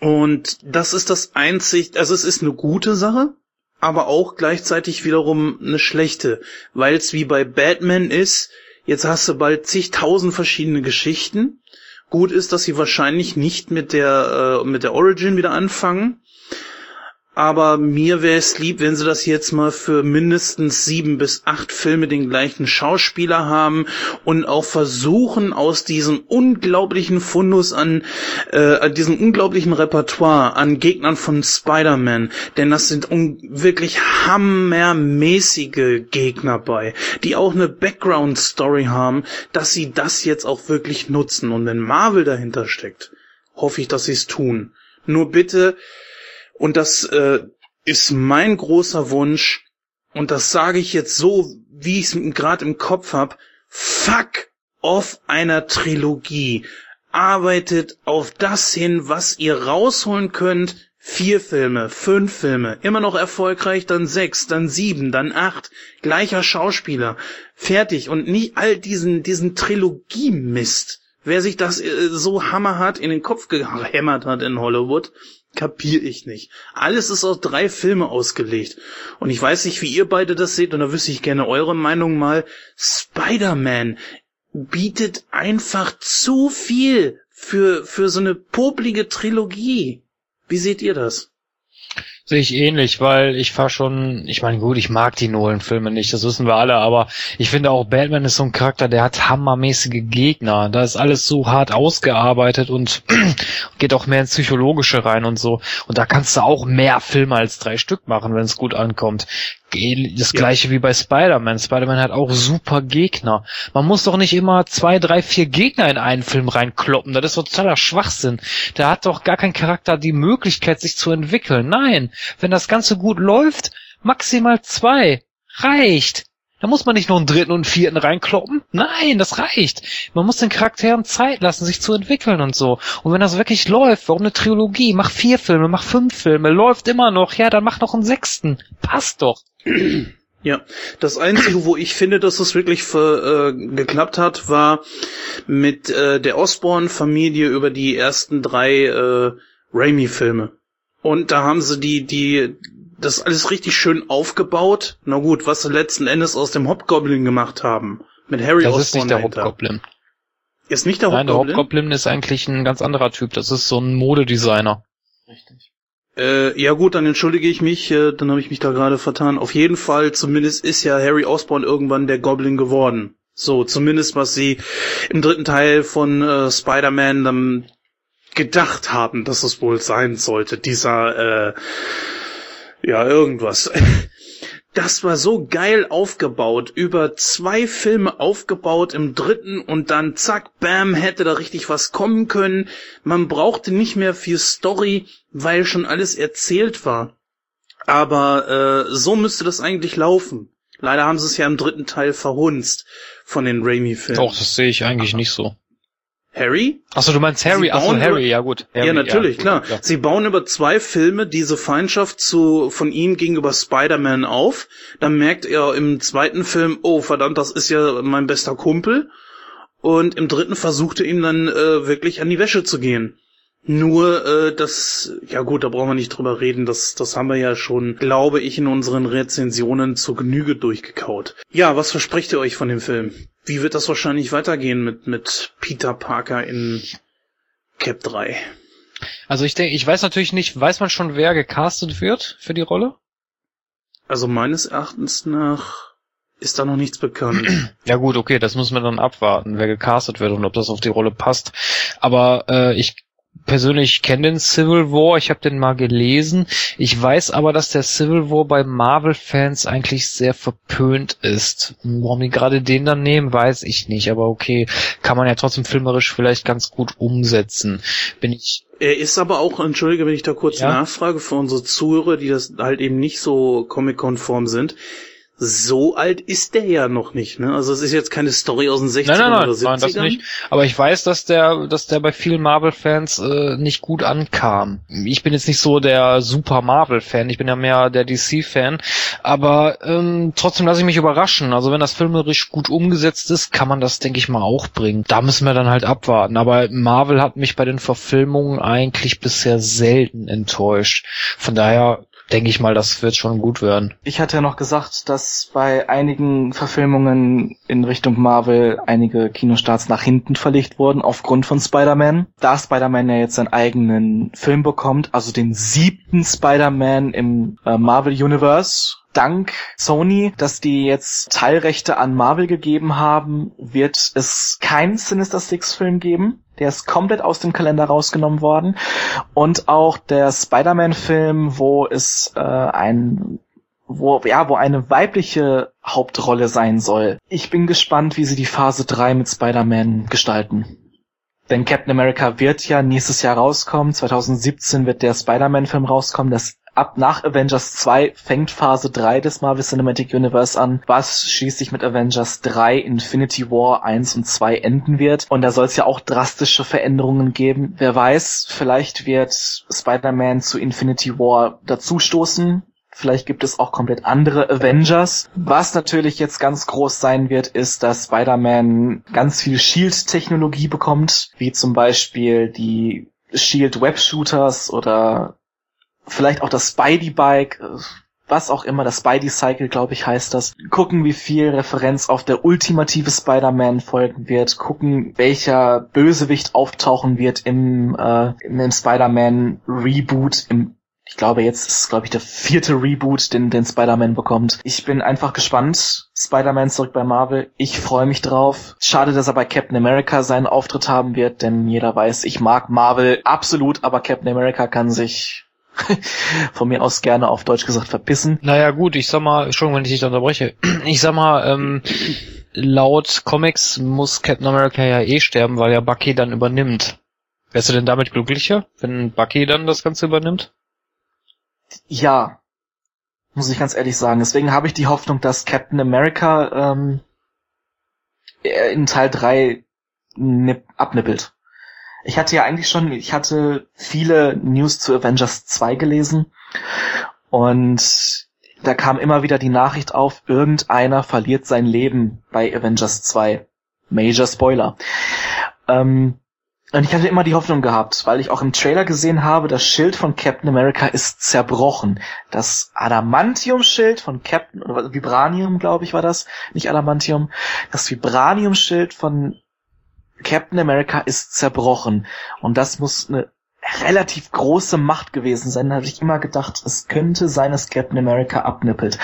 und das ist das einzig, also es ist eine gute Sache, aber auch gleichzeitig wiederum eine schlechte, weil es wie bei Batman ist, jetzt hast du bald zigtausend verschiedene Geschichten. Gut ist, dass sie wahrscheinlich nicht mit der, äh, mit der Origin wieder anfangen, aber mir wäre es lieb, wenn sie das jetzt mal für mindestens sieben bis acht Filme den gleichen Schauspieler haben und auch versuchen, aus diesem unglaublichen Fundus an, äh, diesem unglaublichen Repertoire an Gegnern von Spider-Man, denn das sind wirklich hammermäßige Gegner bei, die auch eine Background-Story haben, dass sie das jetzt auch wirklich nutzen. Und wenn Marvel dahinter steckt, hoffe ich, dass sie es tun. Nur bitte, und das äh, ist mein großer Wunsch. Und das sage ich jetzt so, wie ich es gerade im Kopf hab. Fuck off einer Trilogie. Arbeitet auf das hin, was ihr rausholen könnt. Vier Filme, fünf Filme, immer noch erfolgreich, dann sechs, dann sieben, dann acht, gleicher Schauspieler, fertig und nicht all diesen, diesen Trilogie-Mist. Wer sich das äh, so hammerhart in den Kopf gehämmert hat in Hollywood, kapier ich nicht. Alles ist auf drei Filme ausgelegt. Und ich weiß nicht, wie ihr beide das seht, und da wüsste ich gerne eure Meinung mal. Spider-Man bietet einfach zu viel für, für so eine poplige Trilogie. Wie seht ihr das? Sehe ich ähnlich, weil ich fahr schon, ich meine, gut, ich mag die Nolan-Filme nicht, das wissen wir alle, aber ich finde auch Batman ist so ein Charakter, der hat hammermäßige Gegner. Da ist alles so hart ausgearbeitet und geht auch mehr ins Psychologische rein und so. Und da kannst du auch mehr Filme als drei Stück machen, wenn es gut ankommt das gleiche ja. wie bei Spider-Man. Spider-Man hat auch super Gegner. Man muss doch nicht immer zwei, drei, vier Gegner in einen Film reinkloppen. Das ist totaler Schwachsinn. Da hat doch gar kein Charakter die Möglichkeit, sich zu entwickeln. Nein, wenn das Ganze gut läuft, maximal zwei. Reicht. Da muss man nicht noch einen dritten und einen vierten reinkloppen. Nein, das reicht. Man muss den Charakteren Zeit lassen, sich zu entwickeln und so. Und wenn das wirklich läuft, warum eine Trilogie? Mach vier Filme, mach fünf Filme, läuft immer noch. Ja, dann mach noch einen sechsten. Passt doch. Ja, das Einzige, wo ich finde, dass es wirklich für, äh, geklappt hat, war mit äh, der Osborne-Familie über die ersten drei äh, Raimi-Filme. Und da haben sie die, die, das alles richtig schön aufgebaut. Na gut, was sie letzten Endes aus dem Hobgoblin gemacht haben. Mit Harry das Osborn ist nicht der dahinter. Hobgoblin. Ist nicht der Nein, Hobgoblin? der Hobgoblin ist eigentlich ein ganz anderer Typ. Das ist so ein Modedesigner. Richtig. Äh, ja gut, dann entschuldige ich mich, äh, dann habe ich mich da gerade vertan. Auf jeden Fall, zumindest ist ja Harry Osborn irgendwann der Goblin geworden. So, zumindest was sie im dritten Teil von äh, Spider-Man dann gedacht haben, dass es wohl sein sollte. Dieser, äh, ja, irgendwas. das war so geil aufgebaut, über zwei Filme aufgebaut im dritten und dann zack, bam, hätte da richtig was kommen können. Man brauchte nicht mehr viel Story, weil schon alles erzählt war. Aber äh, so müsste das eigentlich laufen. Leider haben sie es ja im dritten Teil verhunzt von den Raimi-Filmen. Doch, das sehe ich eigentlich nicht so. Harry? Achso, du meinst Harry? Achso, Harry, ja gut. Harry, ja, natürlich, ja, klar. Ja. Sie bauen über zwei Filme diese Feindschaft zu, von ihm gegenüber Spider-Man auf. Dann merkt er im zweiten Film, oh verdammt, das ist ja mein bester Kumpel. Und im dritten versucht er ihm dann äh, wirklich an die Wäsche zu gehen. Nur, äh, das, ja gut, da brauchen wir nicht drüber reden, das, das haben wir ja schon, glaube ich, in unseren Rezensionen zur Genüge durchgekaut. Ja, was versprecht ihr euch von dem Film? Wie wird das wahrscheinlich weitergehen mit, mit Peter Parker in Cap 3? Also ich denke, ich weiß natürlich nicht, weiß man schon, wer gecastet wird für die Rolle? Also meines Erachtens nach ist da noch nichts bekannt. Ja gut, okay, das müssen wir dann abwarten, wer gecastet wird und ob das auf die Rolle passt. Aber äh, ich persönlich kenne den Civil War, ich habe den mal gelesen. Ich weiß aber, dass der Civil War bei Marvel-Fans eigentlich sehr verpönt ist. Warum die gerade den dann nehmen, weiß ich nicht. Aber okay, kann man ja trotzdem filmerisch vielleicht ganz gut umsetzen. Bin ich Er ist aber auch, entschuldige, wenn ich da kurz Ja? nachfrage für unsere Zuhörer, die das halt eben nicht so comic-konform sind. So alt ist der ja noch nicht, ne? Also es ist jetzt keine Story aus den 60ern Nein, nein, nein, oder 70ern. nein, das nicht. Aber ich weiß, dass der, dass der bei vielen Marvel-Fans äh, nicht gut ankam. Ich bin jetzt nicht so der super Marvel-Fan, ich bin ja mehr der DC-Fan. Aber ähm, trotzdem lasse ich mich überraschen. Also wenn das filmerisch gut umgesetzt ist, kann man das, denke ich mal, auch bringen. Da müssen wir dann halt abwarten. Aber Marvel hat mich bei den Verfilmungen eigentlich bisher selten enttäuscht. Von daher denke ich mal, das wird schon gut werden. Ich hatte ja noch gesagt, dass bei einigen Verfilmungen in Richtung Marvel einige Kinostarts nach hinten verlegt wurden aufgrund von Spider-Man. Da Spider-Man ja jetzt seinen eigenen Film bekommt, also den siebten Spider-Man im äh, Marvel Universe, dank Sony, dass die jetzt Teilrechte an Marvel gegeben haben, wird es keinen Sinister Six Film geben. Der ist komplett aus dem Kalender rausgenommen worden. Und auch der Spider-Man-Film, wo es äh, ein wo, ja, wo eine weibliche Hauptrolle sein soll. Ich bin gespannt, wie sie die Phase 3 mit Spider-Man gestalten. Denn Captain America wird ja nächstes Jahr rauskommen. 2017 wird der Spider-Man-Film rauskommen. Das ab nach Avengers 2 fängt Phase 3 des Marvel Cinematic Universe an, was schließlich mit Avengers 3 Infinity War 1 und 2 enden wird. Und da soll es ja auch drastische Veränderungen geben. Wer weiß, vielleicht wird Spider-Man zu Infinity War dazustoßen. Vielleicht gibt es auch komplett andere Avengers. Was natürlich jetzt ganz groß sein wird, ist, dass Spider-Man ganz viel Shield-Technologie bekommt, wie zum Beispiel die Shield Web Shooters oder vielleicht auch das Spidey Bike, äh, was auch immer, das Spidey Cycle, glaube ich, heißt das. Gucken, wie viel Referenz auf der ultimative Spider-Man folgen wird. Gucken, welcher Bösewicht auftauchen wird im, äh, im Spider-Man Reboot, im ich glaube, jetzt ist, glaube ich, der vierte Reboot, den, den Spider-Man bekommt. Ich bin einfach gespannt. Spider-Man zurück bei Marvel. Ich freue mich drauf. Schade, dass er bei Captain America seinen Auftritt haben wird, denn jeder weiß, ich mag Marvel absolut, aber Captain America kann sich von mir aus gerne auf Deutsch gesagt verpissen. Naja gut, ich sag mal, Entschuldigung, wenn ich dich unterbreche. Ich sag mal, ähm, laut Comics muss Captain America ja eh sterben, weil ja Bucky dann übernimmt. Wärst du denn damit glücklicher, wenn Bucky dann das Ganze übernimmt? Ja, muss ich ganz ehrlich sagen. Deswegen habe ich die Hoffnung, dass Captain America ähm, in Teil 3 nipp, abnippelt. Ich hatte ja eigentlich schon, ich hatte viele News zu Avengers 2 gelesen und da kam immer wieder die Nachricht auf, irgendeiner verliert sein Leben bei Avengers 2. Major Spoiler. Ähm, und ich hatte immer die Hoffnung gehabt, weil ich auch im Trailer gesehen habe, das Schild von Captain America ist zerbrochen. Das Adamantium-Schild von Captain, oder Vibranium, glaube ich, war das, nicht Adamantium. Das Vibranium-Schild von Captain America ist zerbrochen. Und das muss eine relativ große Macht gewesen sein. Da habe ich immer gedacht, es könnte sein, dass Captain America abnippelt.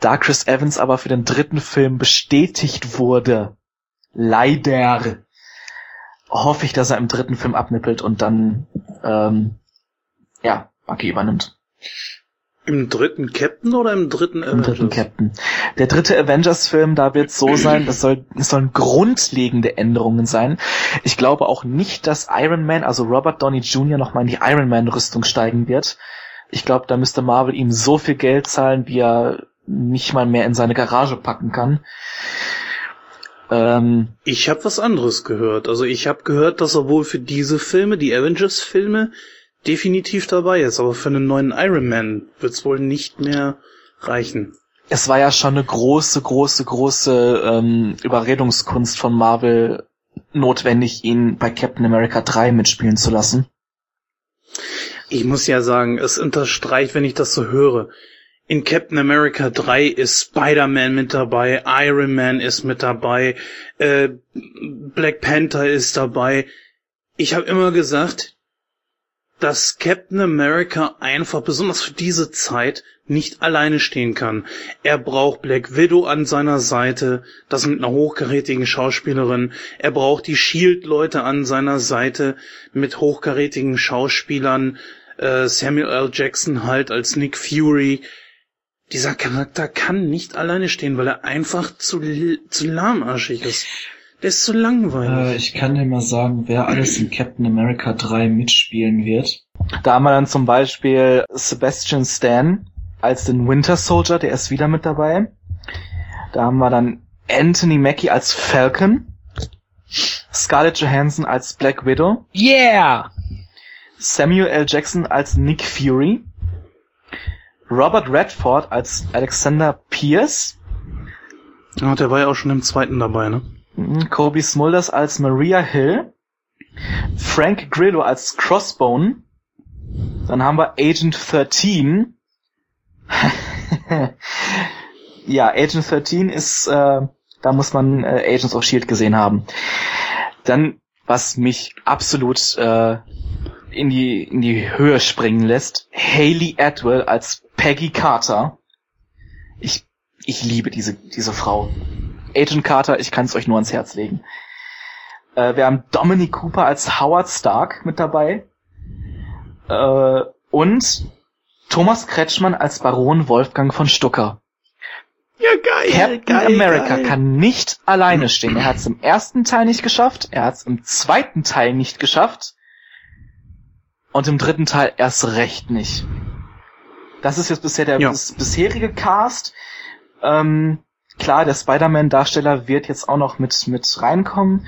Da Chris Evans aber für den dritten Film bestätigt wurde, leider, hoffe ich, dass er im dritten Film abnippelt und dann, ähm, ja, Bucky übernimmt. Im dritten Captain oder im dritten Im dritten Captain. Der dritte Avengers-Film, da wird so sein, das soll, das sollen grundlegende Änderungen sein. Ich glaube auch nicht, dass Iron Man, also Robert Downey Jr. nochmal in die Iron Man-Rüstung steigen wird. Ich glaube, da müsste Marvel ihm so viel Geld zahlen, wie er nicht mal mehr in seine Garage packen kann. Ähm, Ich habe was anderes gehört. Also ich habe gehört, dass er wohl für diese Filme, die Avengers-Filme, definitiv dabei ist. Aber für einen neuen Iron Man wird's wohl nicht mehr reichen. es war ja schon eine große, große, große ähm, Überredungskunst von Marvel notwendig, ihn bei Captain America 3 mitspielen zu lassen. Ich muss ja sagen, es unterstreicht, wenn ich das so höre. In Captain America 3 ist Spider-Man mit dabei, Iron Man ist mit dabei, äh, Black Panther ist dabei. Ich habe immer gesagt, dass Captain America einfach besonders für diese Zeit nicht alleine stehen kann. Er braucht Black Widow an seiner Seite, das mit einer hochkarätigen Schauspielerin. Er braucht die Shield-Leute an seiner Seite mit hochkarätigen Schauspielern. Äh, Samuel L. Jackson halt als Nick Fury. Dieser Charakter kann nicht alleine stehen, weil er einfach zu, zu lahmarschig ist. Der ist zu langweilig. Äh, ich kann dir mal sagen, wer alles in Captain America 3 mitspielen wird. Da haben wir dann zum Beispiel Sebastian Stan als den Winter Soldier, der ist wieder mit dabei. Da haben wir dann Anthony Mackie als Falcon. Scarlett Johansson als Black Widow. Yeah! Samuel L. Jackson als Nick Fury. Robert Redford als Alexander Pierce. Ja, der war ja auch schon im zweiten dabei, ne? Kobe Smulders als Maria Hill. Frank Grillo als Crossbone. Dann haben wir Agent 13. ja, Agent 13 ist, äh, da muss man äh, Agents of Shield gesehen haben. Dann, was mich absolut äh, in die in die Höhe springen lässt, Haley Atwell als Peggy Carter. Ich ich liebe diese diese Frau. Agent Carter, ich kann es euch nur ans Herz legen. Äh, wir haben Dominic Cooper als Howard Stark mit dabei. Äh, und Thomas Kretschmann als Baron Wolfgang von Stucker. Ja, geil. Captain geil, America geil. kann nicht alleine stehen. Er hat es im ersten Teil nicht geschafft, er hat es im zweiten Teil nicht geschafft und im dritten Teil erst recht nicht. Das ist jetzt bisher der Ja. bis, bisherige Cast. Ähm, klar, der Spider-Man-Darsteller wird jetzt auch noch mit, mit reinkommen.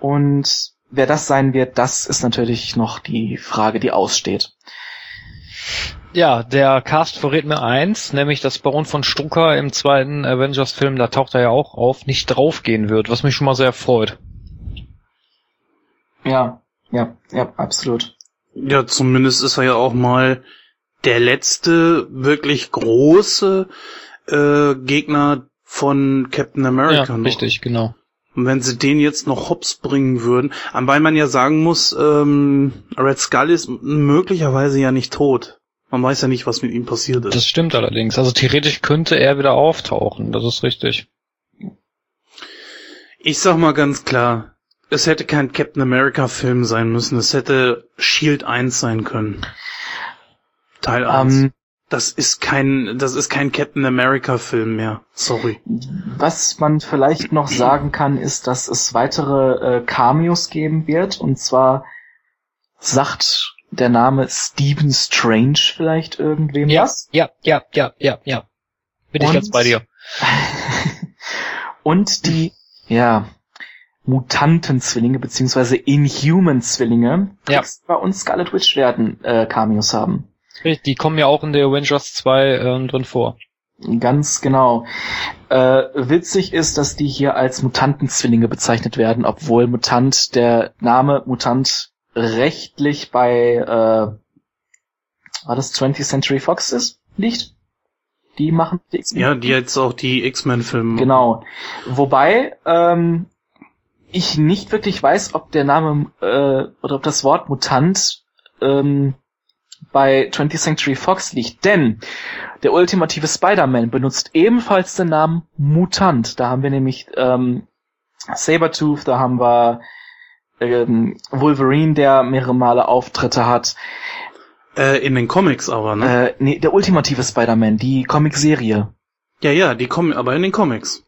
Und wer das sein wird, das ist natürlich noch die Frage, die aussteht. Ja, der Cast verrät mir eins, nämlich dass Baron von Strucker im zweiten Avengers-Film, da taucht er ja auch auf, nicht draufgehen wird, was mich schon mal sehr freut. Ja, ja, ja, absolut. Ja, zumindest ist er ja auch mal der letzte wirklich große äh, Gegner von Captain America. ja, noch. richtig, genau. Und wenn sie den jetzt noch hops bringen würden, wobei man ja sagen muss, ähm, Red Skull ist möglicherweise ja nicht tot. Man weiß ja nicht, was mit ihm passiert ist. Das stimmt allerdings. Also theoretisch könnte er wieder auftauchen, das ist richtig. Ich sag mal ganz klar, es hätte kein Captain America Film sein müssen, es hätte Shield 1 sein können. Teil 1. Ähm, das ist kein, das ist kein Captain America Film mehr. Sorry. Was man vielleicht noch sagen kann, ist, dass es weitere äh, Cameos geben wird. Und zwar sagt der Name Stephen Strange vielleicht irgendwem Ja, was. ja, ja, ja, ja, ja. Bin ich Und- ganz bei dir. Und die, ja, Mutantenzwillinge beziehungsweise Inhuman-Zwillinge Ja. bei uns Scarlet Witch werden äh, Cameos haben. Die kommen ja auch in der Avengers 2 ähm, drin vor. Ganz genau. Äh, witzig ist, dass die hier als Mutantenzwillinge bezeichnet werden, obwohl Mutant, der Name Mutant rechtlich bei, äh, war das 20th Century Fox ist, liegt? Die machen die X-Men. Ja, die jetzt auch die X-Men Filme. Genau. Wobei ähm, ich nicht wirklich weiß, ob der Name äh, oder ob das Wort Mutant ähm, bei 20th Century Fox liegt. Denn der ultimative Spider-Man benutzt ebenfalls den Namen Mutant. Da haben wir nämlich ähm, Sabertooth, da haben wir ähm, Wolverine, der mehrere Male Auftritte hat. Äh, in den Comics aber, ne? Äh, nee, der ultimative Spider-Man, die Comic-Serie. Ja, ja, die kommen aber in den Comics.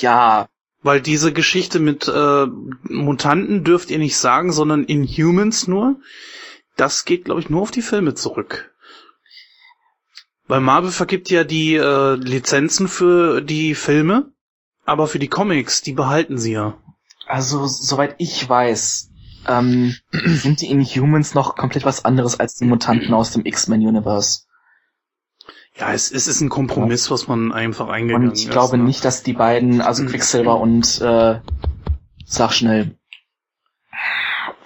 Ja, Weil diese Geschichte mit äh, Mutanten dürft ihr nicht sagen, sondern Inhumans nur. Das geht, glaube ich, nur auf die Filme zurück. Weil Marvel vergibt ja die äh, Lizenzen für die Filme, aber für die Comics, die behalten sie ja. Also, soweit ich weiß, ähm, sind die Inhumans noch komplett was anderes als die Mutanten aus dem X-Men-Universe. Ja, es, es ist ein Kompromiss, was man einfach eingegangen Und ich ist. glaube ne? nicht, dass die beiden, also Quicksilver und, äh, sag schnell,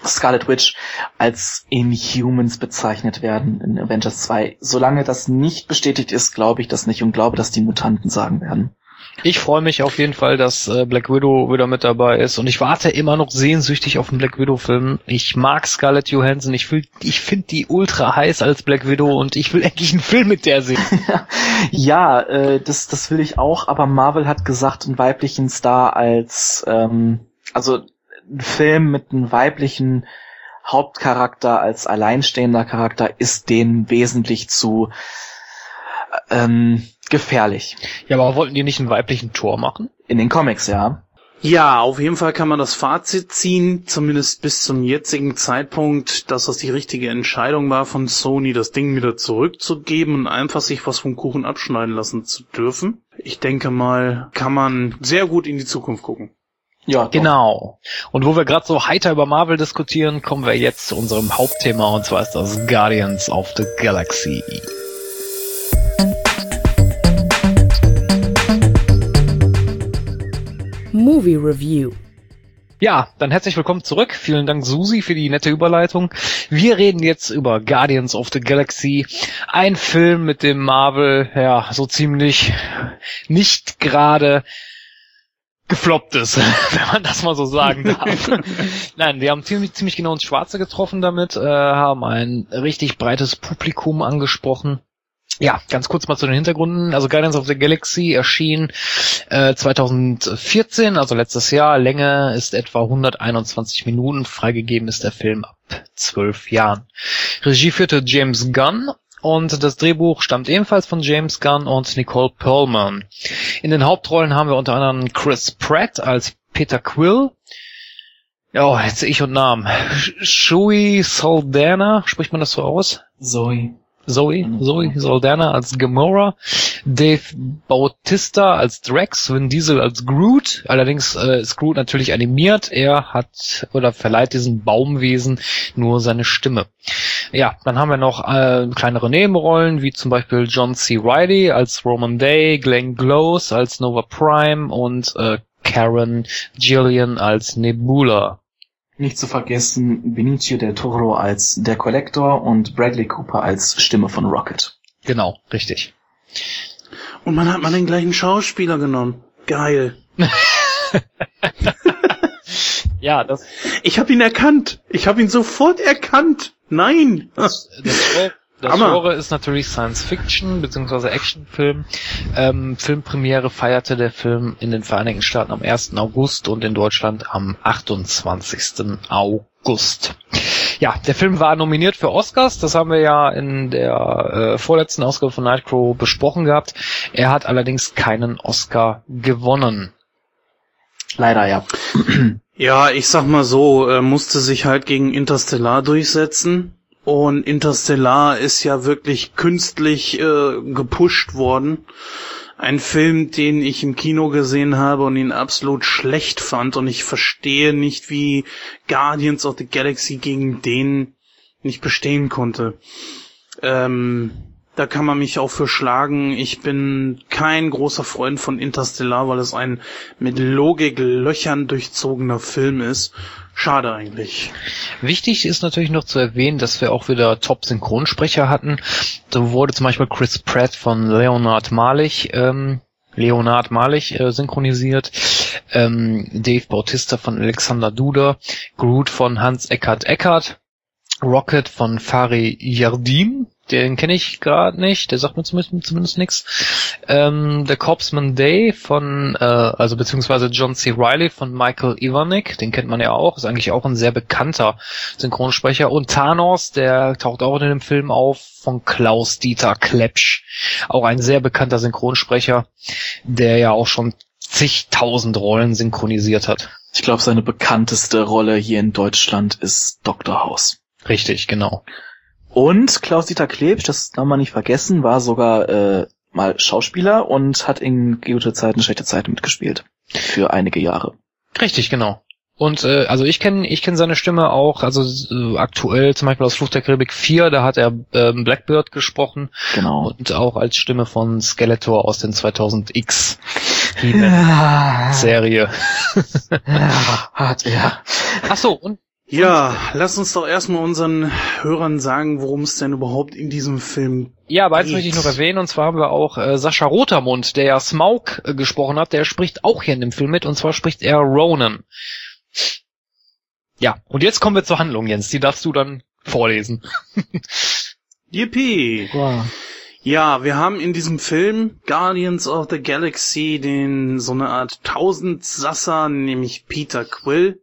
Scarlet Witch als Inhumans bezeichnet werden in Avengers 2. Solange das nicht bestätigt ist, glaube ich das nicht und glaube, dass die Mutanten sagen werden. Ich freue mich auf jeden Fall, dass äh, Black Widow wieder mit dabei ist und ich warte immer noch sehnsüchtig auf den Black Widow Film. Ich mag Scarlett Johansson, ich, will- ich finde die ultra heiß als Black Widow und ich will endlich einen Film mit der sehen. Ja, äh, das, das will ich auch, aber Marvel hat gesagt, einen weiblichen Star als, ähm, also ein Film mit einem weiblichen Hauptcharakter als alleinstehender Charakter ist denen wesentlich zu ähm, gefährlich. Ja, aber wollten die nicht einen weiblichen Tor machen? In den Comics, ja. Ja, auf jeden Fall kann man das Fazit ziehen, zumindest bis zum jetzigen Zeitpunkt, dass das die richtige Entscheidung war von Sony, das Ding wieder zurückzugeben und einfach sich was vom Kuchen abschneiden lassen zu dürfen. Ich denke mal, kann man sehr gut in die Zukunft gucken. Ja, doch. Genau. Und wo wir gerade so heiter über Marvel diskutieren, kommen wir jetzt zu unserem Hauptthema und zwar ist das Guardians of the Galaxy. Movie Review. Ja, dann herzlich willkommen zurück. Vielen Dank Susi für die nette Überleitung. Wir reden jetzt über Guardians of the Galaxy, ein Film, mit dem Marvel ja so ziemlich nicht gerade gefloppt ist, wenn man das mal so sagen darf. Nein, wir haben ziemlich, ziemlich genau ins Schwarze getroffen damit, äh, haben ein richtig breites Publikum angesprochen. Ja, ganz kurz mal zu den Hintergründen. Also Guardians of the Galaxy erschien äh, 2014, also letztes Jahr. Länge ist etwa 121 Minuten. Freigegeben ist der Film ab 12 Jahren. Regie führte James Gunn und das Drehbuch stammt ebenfalls von James Gunn und Nicole Perlman. In den Hauptrollen haben wir unter anderem Chris Pratt als Peter Quill. Ja, jetzt ich und Namen. Shui Saldana, spricht man das so aus? Zoe. Zoe, Zoe Saldana als Gamora, Dave Bautista als Drax, Vin Diesel als Groot. Allerdings äh, ist Groot natürlich animiert. Er hat oder verleiht diesem Baumwesen nur seine Stimme. Ja, dann haben wir noch äh, kleinere Nebenrollen, wie zum Beispiel John C. Reilly als Roman Day, Glenn Close als Nova Prime und äh, Karen Gillian als Nebula. Nicht zu vergessen Benicio del Toro als der Collector und Bradley Cooper als Stimme von Rocket. Genau, richtig. Und man hat mal den gleichen Schauspieler genommen. Geil. Ja, das Ich habe ihn erkannt. Ich habe ihn sofort erkannt. Nein. Das, das, das Hammer. Genre ist natürlich Science Fiction bzw. Actionfilm. Ähm, Filmpremiere feierte der Film in den Vereinigten Staaten am 1. August und in Deutschland am 28. August. Ja, der Film war nominiert für Oscars. Das haben wir ja in der äh, vorletzten Ausgabe von Nightcrow besprochen gehabt. Er hat allerdings keinen Oscar gewonnen. Leider ja. Ja, ich sag mal so, er musste sich halt gegen Interstellar durchsetzen. Und Interstellar ist ja wirklich künstlich äh, gepusht worden. Ein Film, den ich im Kino gesehen habe und ihn absolut schlecht fand. Und ich verstehe nicht, wie Guardians of the Galaxy gegen den nicht bestehen konnte. Ähm, da kann man mich auch für schlagen. Ich bin kein großer Freund von Interstellar, weil es ein mit Logik Löchern durchzogener Film ist. Schade eigentlich. Wichtig ist natürlich noch zu erwähnen, dass wir auch wieder Top-Synchronsprecher hatten. Da wurde zum Beispiel Chris Pratt von Leonard Malich, ähm, Leonard Malich äh, synchronisiert, ähm, Dave Bautista von Alexander Duda, Groot von Hans Eckart Eckart, Rocket von Fari Yardim, den kenne ich gerade nicht, der sagt mir zumindest, zumindest nichts. Ähm, der Corpsman Day von, äh, also beziehungsweise John C. Reilly von Michael Ivanek, den kennt man ja auch, ist eigentlich auch ein sehr bekannter Synchronsprecher. Und Thanos, der taucht auch in dem Film auf, von Klaus Dieter Klepsch, auch ein sehr bekannter Synchronsprecher, der ja auch schon zigtausend Rollen synchronisiert hat. Ich glaube, seine bekannteste Rolle hier in Deutschland ist Dr. House. Richtig, genau. Und Klaus-Dieter Klebsch, das darf man nicht vergessen, war sogar äh, mal Schauspieler und hat in gute Zeiten, schlechte Zeiten mitgespielt. Für einige Jahre. Richtig, genau. Und äh, also ich kenne ich kenn seine Stimme auch, also äh, aktuell zum Beispiel aus Fluch der Karibik 4, da hat er ähm, Blackbird gesprochen Genau. und auch als Stimme von Skeletor aus den 2000X Ja, Serie. ja, hat er. Ach so, und Ja, lass uns doch erstmal unseren Hörern sagen, worum es denn überhaupt in diesem Film Ja, aber eins geht. möchte ich noch erwähnen, und zwar haben wir auch äh, Sascha Rotermund, der ja Smaug äh, gesprochen hat, der spricht auch hier in dem Film mit, und zwar spricht er Ronan. Ja, und jetzt kommen wir zur Handlung, Jens, die darfst du dann vorlesen. Yippie! Ja, wir haben in diesem Film Guardians of the Galaxy den so eine Art Tausendsasser, nämlich Peter Quill.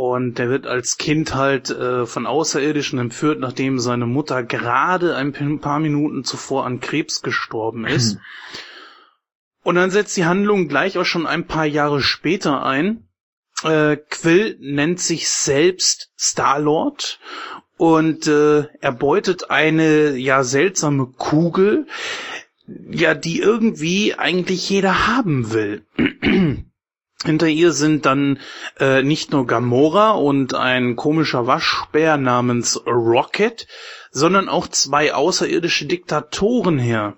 Und der wird als Kind halt äh, von Außerirdischen entführt, nachdem seine Mutter gerade ein paar Minuten zuvor an Krebs gestorben ist. Und dann setzt die Handlung gleich auch schon ein paar Jahre später ein. Äh, Quill nennt sich selbst Star-Lord und äh, erbeutet eine ja seltsame Kugel, ja, die irgendwie eigentlich jeder haben will. Hinter ihr sind dann äh, nicht nur Gamora und ein komischer Waschbär namens Rocket, sondern auch zwei außerirdische Diktatoren her.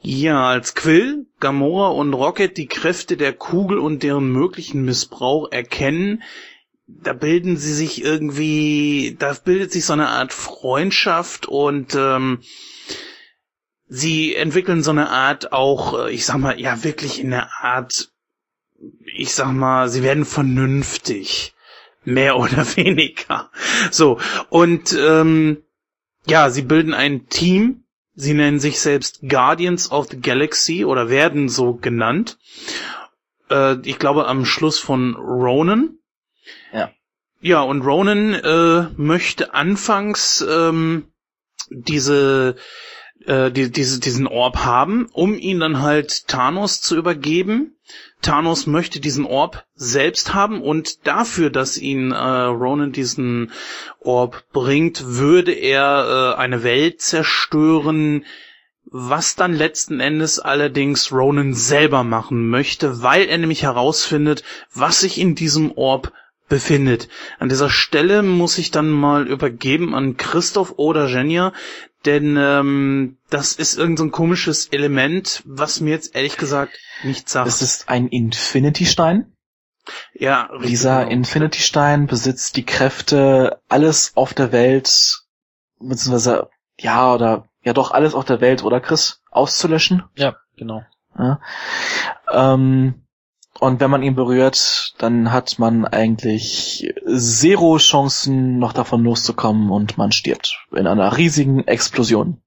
Ja, als Quill, Gamora und Rocket die Kräfte der Kugel und deren möglichen Missbrauch erkennen, da bilden sie sich irgendwie, da bildet sich so eine Art Freundschaft und ähm, sie entwickeln so eine Art auch, äh, ich sag mal, ja wirklich in der Art, ich sag mal, sie werden vernünftig. Mehr oder weniger. So, und ähm, ja, sie bilden ein Team. Sie nennen sich selbst Guardians of the Galaxy oder werden so genannt. Äh, ich glaube am Schluss von Ronan. Ja. Ja, und Ronan äh, möchte anfangs ähm, diese, äh, die, diese, diesen Orb haben, um ihn dann halt Thanos zu übergeben. Thanos möchte diesen Orb selbst haben und dafür, dass ihn äh, Ronan diesen Orb bringt, würde er äh, eine Welt zerstören, was dann letzten Endes allerdings Ronan selber machen möchte, weil er nämlich herausfindet, was sich in diesem Orb befindet. An dieser Stelle muss ich dann mal übergeben an Christoph oder Jenja, denn ähm, das ist irgend so ein komisches Element, was mir jetzt ehrlich gesagt nicht sagt. Es ist ein Infinity-Stein. ja, richtig Dieser genau. Infinity-Stein besitzt die Kräfte, alles auf der Welt, beziehungsweise, ja, oder, ja doch, alles auf der Welt, oder Chris, auszulöschen. Ja, genau. Ja. Ähm, und wenn man ihn berührt, dann hat man eigentlich zero Chancen, noch davon loszukommen und man stirbt in einer riesigen Explosion.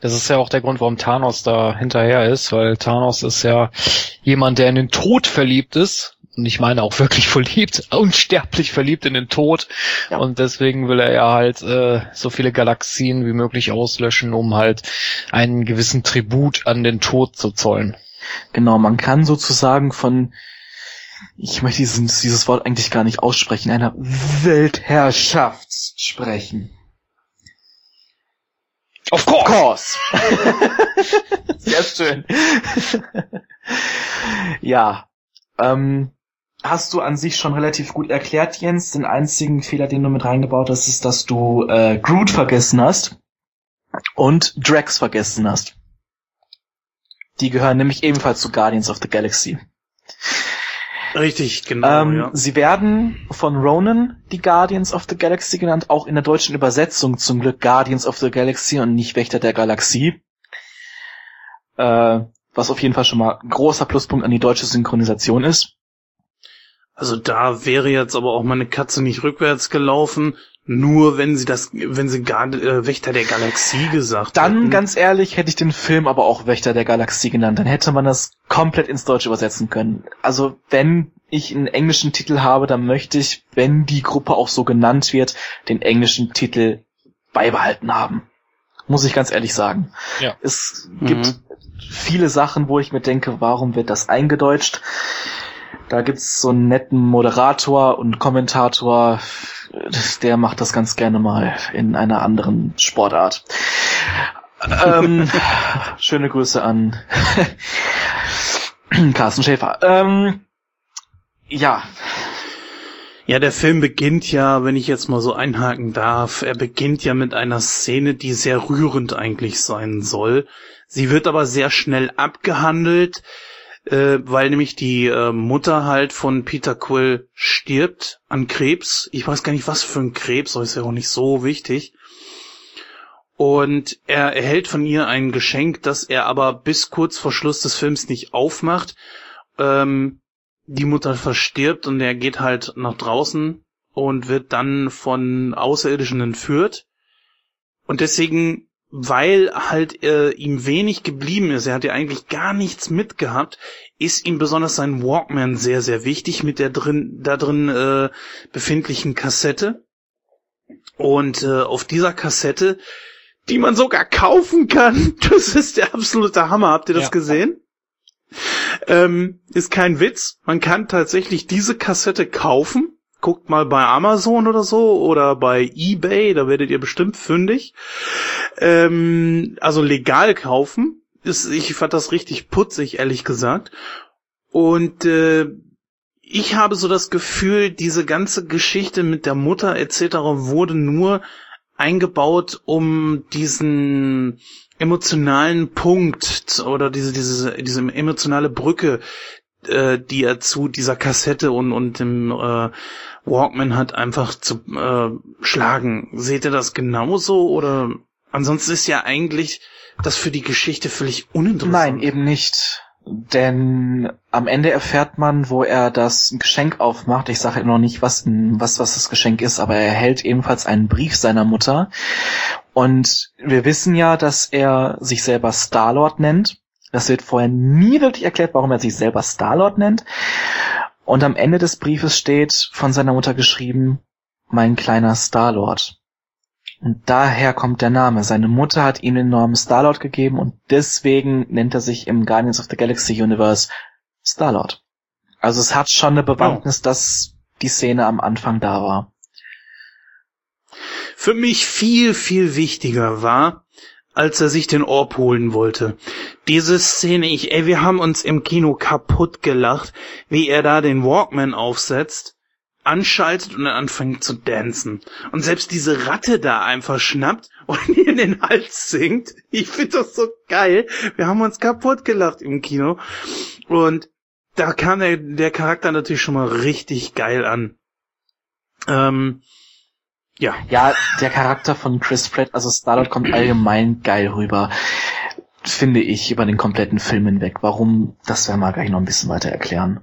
Das ist ja auch der Grund, warum Thanos da hinterher ist, weil Thanos ist ja jemand, der in den Tod verliebt ist. Und ich meine auch wirklich verliebt, unsterblich verliebt in den Tod. Ja. Und deswegen will er ja halt äh, so viele Galaxien wie möglich auslöschen, um halt einen gewissen Tribut an den Tod zu zollen. Genau, man kann sozusagen von, ich möchte dieses, dieses Wort eigentlich gar nicht aussprechen, einer Weltherrschaft sprechen. Of course! Sehr schön. ja. Ähm, hast du an sich schon relativ gut erklärt, Jens. Den einzigen Fehler, den du mit reingebaut hast, ist, dass du äh, Groot vergessen hast und Drax vergessen hast. Die gehören nämlich ebenfalls zu Guardians of the Galaxy. Richtig, genau, ähm, ja. Sie werden von Ronan die Guardians of the Galaxy genannt, auch in der deutschen Übersetzung zum Glück Guardians of the Galaxy und nicht Wächter der Galaxie. Äh, was auf jeden Fall schon mal ein großer Pluspunkt an die deutsche Synchronisation ist. Also da wäre jetzt aber auch meine Katze nicht rückwärts gelaufen, nur wenn sie das, wenn sie gar äh, Wächter der Galaxie gesagt Dann, hätten. ganz ehrlich, hätte ich den Film aber auch Wächter der Galaxie genannt. Dann hätte man das komplett ins Deutsche übersetzen können. Also, wenn ich einen englischen Titel habe, dann möchte ich, wenn die Gruppe auch so genannt wird, den englischen Titel beibehalten haben. Muss ich ganz ehrlich sagen. Ja. Es Mhm. gibt viele Sachen, wo ich mir denke, warum wird das eingedeutscht? Da gibt's so einen netten Moderator und Kommentator, der macht das ganz gerne mal in einer anderen Sportart. ähm, schöne Grüße an Carsten Schäfer. Ähm, ja, Ja, der Film beginnt ja, wenn ich jetzt mal so einhaken darf, er beginnt ja mit einer Szene, die sehr rührend eigentlich sein soll. Sie wird aber sehr schnell abgehandelt. Äh, weil nämlich die äh, Mutter halt von Peter Quill stirbt an Krebs. Ich weiß gar nicht, was für ein Krebs, aber ist ja auch nicht so wichtig. Und er erhält von ihr ein Geschenk, das er aber bis kurz vor Schluss des Films nicht aufmacht. Ähm, die Mutter verstirbt und er geht halt nach draußen und wird dann von Außerirdischen entführt. Und deswegen, weil halt äh, ihm wenig geblieben ist, er hat ja eigentlich gar nichts mitgehabt, ist ihm besonders sein Walkman sehr, sehr wichtig mit der drin, da drin äh, befindlichen Kassette. Und äh, auf dieser Kassette, die man sogar kaufen kann, das ist der absolute Hammer. Habt ihr das Ja. gesehen? Ähm, ist kein Witz. Man kann tatsächlich diese Kassette kaufen. Guckt mal bei Amazon oder so oder bei eBay, da werdet ihr bestimmt fündig. Ähm, also legal kaufen. Ist, ich fand das richtig putzig, ehrlich gesagt. Und äh, ich habe so das Gefühl, diese ganze Geschichte mit der Mutter etc. wurde nur eingebaut, um diesen emotionalen Punkt oder diese diese diese emotionale Brücke, äh, die er zu dieser Kassette und und dem äh, Walkman hat, einfach zu äh, schlagen. Seht ihr das genauso oder ansonsten ist ja eigentlich das für die Geschichte völlig uninteressant. Nein, eben nicht. Denn am Ende erfährt man, wo er das Geschenk aufmacht. Ich sage noch nicht, was, was, was das Geschenk ist, aber er erhält ebenfalls einen Brief seiner Mutter. Und wir wissen ja, dass er sich selber Starlord nennt. Das wird vorher nie wirklich erklärt, warum er sich selber Starlord nennt. Und am Ende des Briefes steht von seiner Mutter geschrieben, mein kleiner Starlord. Und daher kommt der Name. Seine Mutter hat ihm den Namen Starlord gegeben und deswegen nennt er sich im Guardians of the Galaxy Universe Starlord. Also es hat schon eine Bewandtnis, dass die Szene am Anfang da war. für mich viel, viel wichtiger war, als er sich den Orb holen wollte. Diese Szene, ich, ey, wir haben uns im Kino kaputt gelacht, wie er da den Walkman aufsetzt, anschaltet und dann anfängt zu dancen. Und selbst diese Ratte da einfach schnappt und ihr in den Hals singt. Ich finde das so geil. Wir haben uns kaputt gelacht im Kino. Und da kam der, der Charakter natürlich schon mal richtig geil an. Ähm, ja. Ja, der Charakter von Chris Pratt, also Starlord kommt allgemein geil rüber. Finde ich über den kompletten Film hinweg. Warum, das werden wir gleich noch ein bisschen weiter erklären.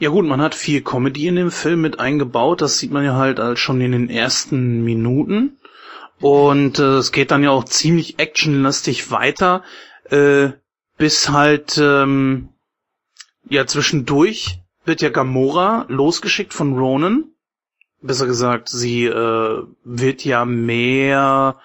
Ja gut, man hat viel Comedy in dem Film mit eingebaut. Das sieht man ja halt schon in den ersten Minuten. Und äh, es geht dann ja auch ziemlich actionlastig weiter, äh, bis halt ähm, ja zwischendurch wird ja Gamora losgeschickt von Ronan. Besser gesagt, sie äh, wird ja mehr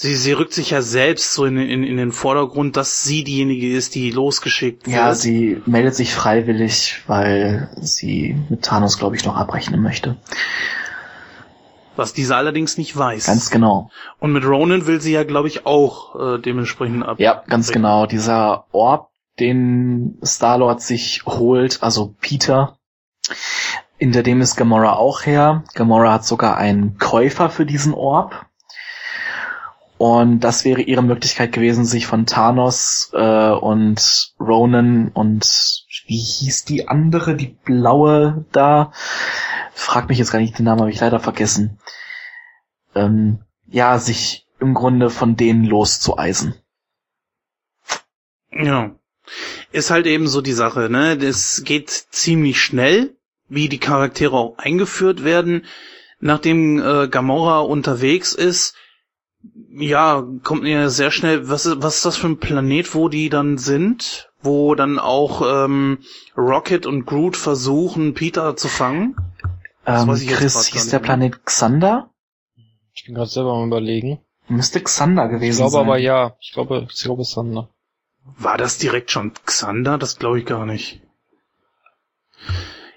sie, sie rückt sich ja selbst so in, in, in den Vordergrund, dass sie diejenige ist, die losgeschickt wird. Ja, sie meldet sich freiwillig, weil sie mit Thanos, glaube ich, noch abrechnen möchte. Was diese allerdings nicht weiß. Ganz genau. Und mit Ronan will sie ja, glaube ich, auch äh, dementsprechend ab. Ja, ganz genau. Dieser Orb, den Star-Lord sich holt, also Peter, hinter dem ist Gamora auch her. Gamora hat sogar einen Käufer für diesen Orb. Und das wäre ihre Möglichkeit gewesen, sich von Thanos äh, und Ronan und wie hieß die andere, die blaue da? Frag mich jetzt gar nicht den Namen, habe ich leider vergessen. Ähm, ja, sich im Grunde von denen loszueisen. Ja. Ist halt eben so die Sache, ne? Das geht ziemlich schnell, wie die Charaktere auch eingeführt werden. Nachdem äh, Gamora unterwegs ist, ja, kommt mir sehr schnell, was ist, was ist das für ein Planet, wo die dann sind? Wo dann auch ähm, Rocket und Groot versuchen, Peter zu fangen? Das Ähm, ich Chris, hieß der. Planet Xander? Ich bin gerade selber am überlegen. Müsste Xander Ich gewesen glaube sein. aber ja. Ich glaube, ich glaube. Ne? War das direkt schon Xander? Das glaube ich gar nicht.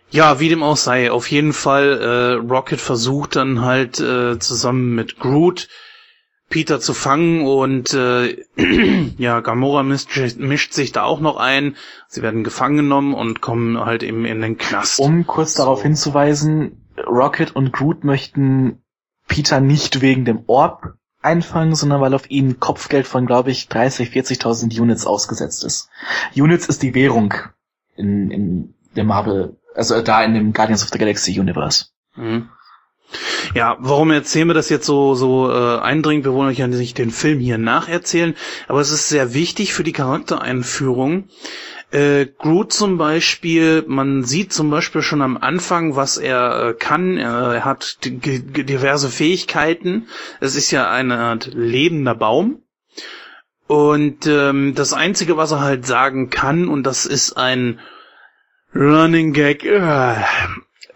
Ja, wie dem auch sei, auf jeden Fall, äh, Rocket versucht dann halt äh, zusammen mit Groot Peter zu fangen und äh, ja, Gamora mischt, mischt sich da auch noch ein. Sie werden gefangen genommen und kommen halt eben in den Knast. Um kurz darauf hinzuweisen, Rocket und Groot möchten Peter nicht wegen dem Orb einfangen, sondern weil auf ihn Kopfgeld von, glaube ich, 30, 40.000 Units ausgesetzt ist. Units ist die Währung in, in dem Marvel, also da in dem Guardians of the Galaxy Universe. Mhm. Ja, warum erzählen wir das jetzt so so äh, eindringend? Wir wollen euch ja nicht den Film hier nacherzählen, aber es ist sehr wichtig für die Charaktereinführung. Äh, Groot zum Beispiel, man sieht zum Beispiel schon am Anfang, was er äh, kann. Er, hat diverse Fähigkeiten. Es ist ja eine Art lebender Baum. Und ähm, das Einzige, was er halt sagen kann, und das ist ein Running Gag, äh,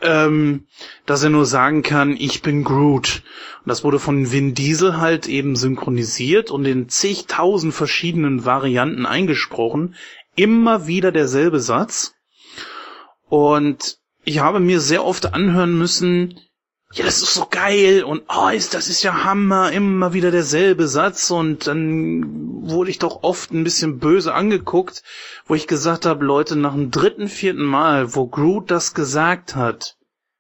ähm, dass er nur sagen kann, ich bin Groot. Und das wurde von Vin Diesel halt eben synchronisiert und in zigtausend verschiedenen Varianten eingesprochen. Immer wieder derselbe Satz. Und ich habe mir sehr oft anhören müssen, ja, das ist so geil und oh, ist, das ist ja Hammer, immer wieder derselbe Satz und dann wurde ich doch oft ein bisschen böse angeguckt, wo ich gesagt habe, Leute, nach dem dritten, vierten Mal, wo Groot das gesagt hat,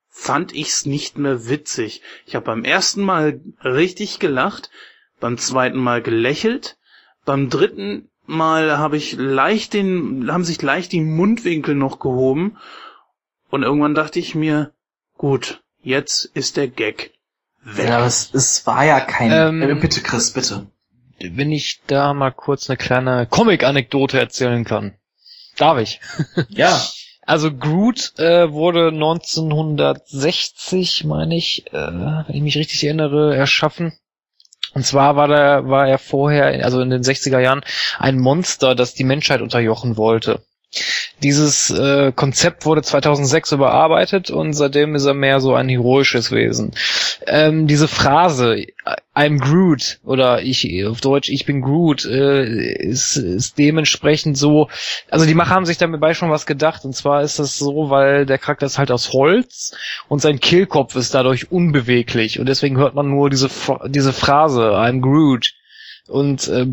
fand ich's nicht mehr witzig. Ich habe beim ersten Mal richtig gelacht, beim zweiten Mal gelächelt, beim dritten Mal habe ich leicht den, haben sich leicht die Mundwinkel noch gehoben und irgendwann dachte ich mir, gut, Jetzt ist der Gag weg. Ja, es, es war ja kein... Ähm, äh, bitte, Chris, bitte. Wenn ich da mal kurz eine kleine Comic-Anekdote erzählen kann. Darf ich? Ja. Also Groot äh, wurde 1960, meine ich, äh, wenn ich mich richtig erinnere, erschaffen. Und zwar war, der, war er vorher, also in den 60er Jahren, ein Monster, das die Menschheit unterjochen wollte. Dieses äh, Konzept wurde 2006 überarbeitet und seitdem ist er mehr so ein heroisches Wesen. Ähm, diese Phrase I'm Groot oder ich auf Deutsch ich bin Groot äh, ist, ist dementsprechend so. Also die Macher haben sich dabei schon was gedacht und zwar ist das so, weil der Charakter ist halt aus Holz und sein Kehlkopf ist dadurch unbeweglich und deswegen hört man nur diese diese Phrase I'm Groot und äh,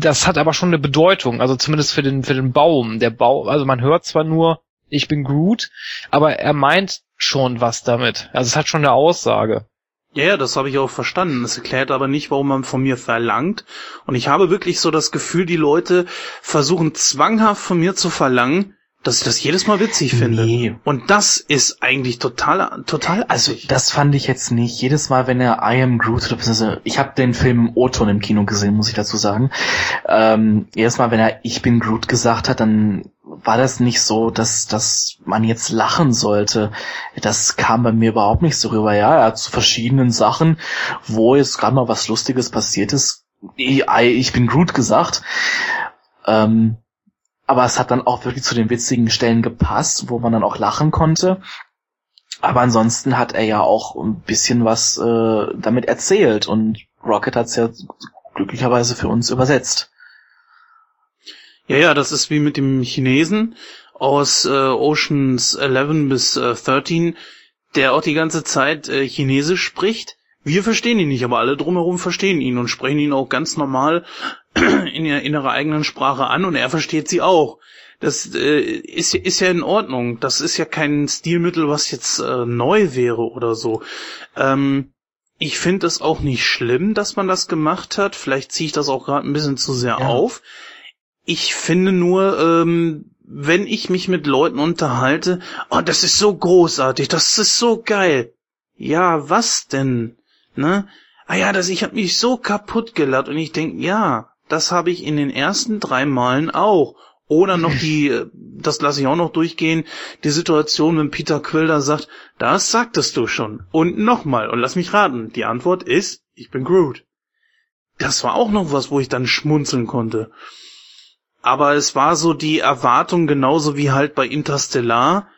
das hat aber schon eine Bedeutung, also zumindest für den für den Baum. Der Baum, also man hört zwar nur, ich bin Groot, aber er meint schon was damit. Also es hat schon eine Aussage. Ja, ja, das habe ich auch verstanden. Das erklärt aber nicht, warum man von mir verlangt. Und ich habe wirklich so das Gefühl, die Leute versuchen zwanghaft von mir zu verlangen, dass ich das jedes Mal witzig finde. Nee. Und das ist eigentlich total, total Also das fand ich jetzt nicht. Jedes Mal, wenn er I am Groot, oder ich habe den Film O-Ton im Kino gesehen, muss ich dazu sagen. Ähm, jedes Mal, wenn er Ich bin Groot gesagt hat, dann war das nicht so, dass, dass man jetzt lachen sollte. Das kam bei mir überhaupt nicht so rüber. Ja, er hat zu verschiedenen Sachen, wo jetzt gerade mal was Lustiges passiert ist. Ich, ich bin Groot gesagt. Ähm, aber es hat dann auch wirklich zu den witzigen Stellen gepasst, wo man dann auch lachen konnte. Aber ansonsten hat er ja auch ein bisschen was äh, damit erzählt und Rocket hat es ja glücklicherweise für uns übersetzt. Ja, ja, das ist wie mit dem Chinesen aus äh, Oceans 11 bis äh, 13, der auch die ganze Zeit äh, Chinesisch spricht. Wir verstehen ihn nicht, aber alle drumherum verstehen ihn und sprechen ihn auch ganz normal in, ihrer, in ihrer eigenen Sprache an und er versteht sie auch. Das äh, ist, ist ja in Ordnung. Das ist ja kein Stilmittel, was jetzt äh, neu wäre oder so. Ähm, ich finde es auch nicht schlimm, dass man das gemacht hat. Vielleicht ziehe ich das auch gerade ein bisschen zu sehr ja. auf. Ich finde nur, ähm, wenn ich mich mit Leuten unterhalte, oh, das ist so großartig, das ist so geil. Ja, was denn? Ne? Ah ja, das, ich habe mich so kaputt gelacht und ich denk, ja, das habe ich in den ersten drei Malen auch. Oder noch die, äh, das lasse ich auch noch durchgehen, die Situation, wenn Peter Quilder sagt, das sagtest du schon. Und nochmal, und lass mich raten, die Antwort ist, ich bin Groot. Das war auch noch was, wo ich dann schmunzeln konnte. Aber es war so die Erwartung genauso wie halt bei Interstellar,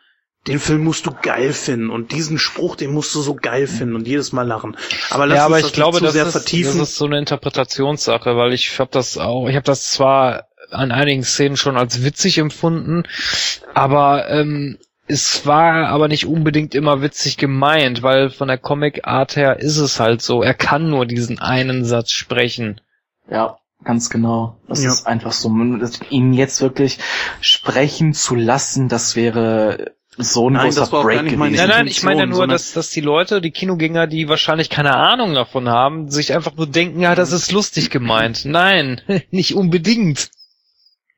den Film musst du geil finden und diesen Spruch, den musst du so geil finden und jedes Mal lachen. Aber lass ja, aber uns das ich glaube, das ist, vertiefen. das ist so eine Interpretationssache, weil ich habe das auch, ich habe das zwar an einigen Szenen schon als witzig empfunden, aber ähm, es war aber nicht unbedingt immer witzig gemeint, weil von der Comic-Art her ist es halt so, er kann nur diesen einen Satz sprechen. Ja, ganz genau. Das ja. ist einfach so. Ihn jetzt wirklich sprechen zu lassen, das wäre so ein Nein, großer das war Break nicht meine. Nein, nein, ich meine ja nur, dass, dass die Leute, die Kinogänger, die wahrscheinlich keine Ahnung davon haben, sich einfach nur denken, ja, das ist lustig gemeint. Nein, nicht unbedingt.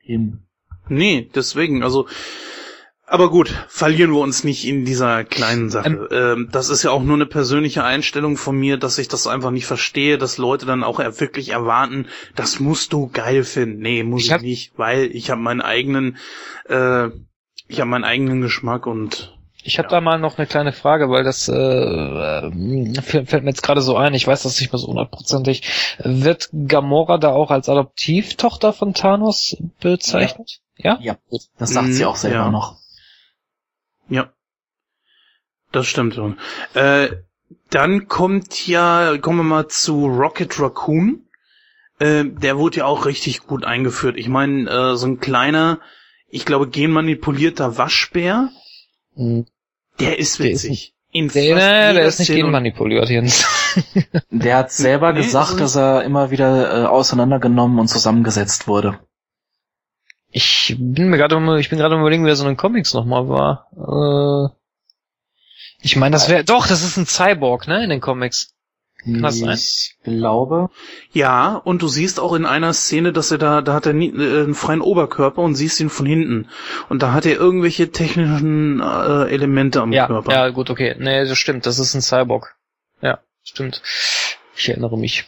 Eben. Nee, deswegen, also. Aber gut, verlieren wir uns nicht in dieser kleinen Sache. Ähm, das ist ja auch nur eine persönliche Einstellung von mir, dass ich das einfach nicht verstehe, dass Leute dann auch wirklich erwarten, das musst du geil finden. Nee, muss Ich ich, nicht, weil ich habe meinen eigenen, äh, ich habe meinen eigenen Geschmack und Ich habe da mal noch eine kleine Frage, weil das äh, äh, fällt mir jetzt gerade so ein. Ich weiß das nicht mehr so hundertprozentig. Wird Gamora da auch als Adoptivtochter von Thanos bezeichnet? Ja. Ja, das sagt sie Mhm, auch selber ja. noch. Ja. Das stimmt schon. Äh, dann kommt ja, kommen wir mal zu Rocket Raccoon. Äh, der wurde ja auch richtig gut eingeführt. Ich meine, äh, so ein kleiner, ich glaube, genmanipulierter Waschbär, Hm. der ist Der ist witzig. In Der, fast der jeder ist nicht genmanipuliert, Jens. Der hat selber Nee, gesagt, also dass er immer wieder äh, auseinandergenommen und zusammengesetzt wurde. Ich bin mir gerade, ich bin gerade überlegen, wer so in den Comics nochmal war. Äh, ich meine, das wäre, doch, das ist ein Cyborg, ne, in den Comics. Kann das sein? Ich glaube. Ja, und du siehst auch in einer Szene, dass er da, da hat er nie, äh, einen freien Oberkörper und siehst ihn von hinten. Und da hat er irgendwelche technischen äh, Elemente am Ja, Körper. ja, gut, okay. Nee, das stimmt, das ist ein Cyborg. Ja, stimmt. Ich erinnere mich.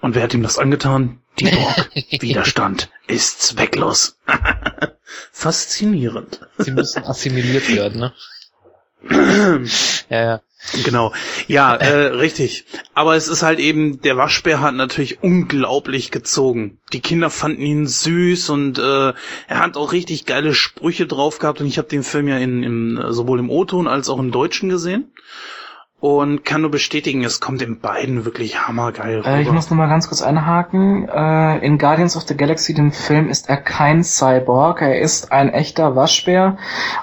Und wer hat ihm das angetan? Die Borg. Widerstand ist zwecklos. Faszinierend. Sie müssen assimiliert werden, ne? Ja, ja. Genau. Ja, äh, richtig. Aber es ist halt eben, der Waschbär hat natürlich unglaublich gezogen. Die Kinder fanden ihn süß und äh, er hat auch richtig geile Sprüche drauf gehabt und ich habe den Film ja in, im, sowohl im O-Ton als auch im Deutschen gesehen. Und kann nur bestätigen, es kommt in beiden wirklich hammergeil rüber. Äh, ich muss nur mal ganz kurz einhaken. Äh, in Guardians of the Galaxy, dem Film, ist er kein Cyborg. Er ist ein echter Waschbär,